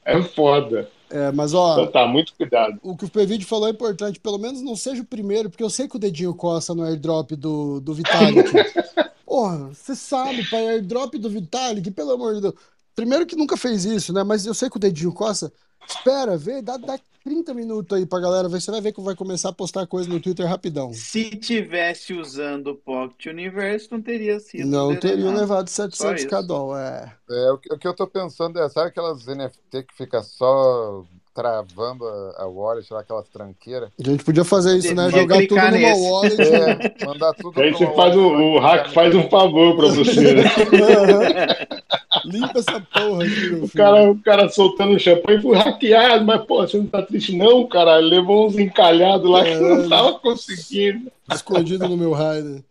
é foda. É, mas ó, Então tá, muito cuidado. o que o Pevide falou é importante. Pelo menos não seja o primeiro, porque eu sei que o dedinho coça no airdrop do, do Vitalik. Porra, você sabe, para airdrop do Vitalik, pelo amor de Deus. Primeiro que nunca fez isso, né? Mas eu sei que o dedinho coça. Espera, vê, dá, dá 30 minutos aí pra galera ver. Você vai ver que vai começar a postar coisa no Twitter rapidão. Se tivesse usando o Pocket Universe, não teria sido Não drenado. teriam levado Só 700 isso. k dólar. É. É, o, que, o que eu tô pensando é, sabe aquelas NFT que fica só travando a, a wallet, lá, aquelas tranqueiras? A gente podia fazer isso, né? Vou Jogar tudo clicar numa nesse. wallet. É, mandar tudo você uma faz um, o vai hack faz um favor pra você, né? Limpa essa porra aqui, meu O filho. cara, o cara soltando champanhe foi hackeado, mas pô, você não tá triste, não, cara. Levou uns encalhados lá que não tava conseguindo. Escondido no meu rider.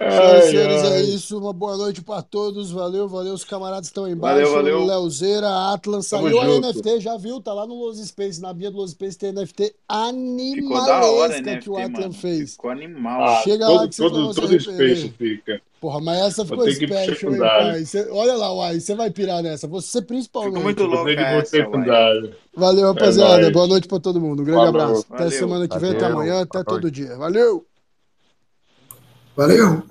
Ai, Senhoras e senhores, é isso. Uma boa noite pra todos. Valeu, valeu. Os camaradas estão aí embaixo. Valeu, valeu. Leozeira, Atlas. Saiu a. NFT, já viu? Tá lá no Los Space. Na Bia do Los Space tem NFT Ficou da hora, animalesca né? que o Atlas mano. fez. Ficou animal. Ah, Chega lá todo, que vocês todo, se todo arrepender. space fica. Porra, mas essa ficou ter que ir pro special, hein, secundário. pai? Cê- olha lá, Uai. Você vai pirar nessa. Você Ficou principalmente. muito que ir pro essa, uai. Valeu, rapaziada. nóis. Boa noite pra todo mundo. Um grande Falou. abraço. Até Valeu. semana que vem, até amanhã, até todo dia. Valeu! Valeu!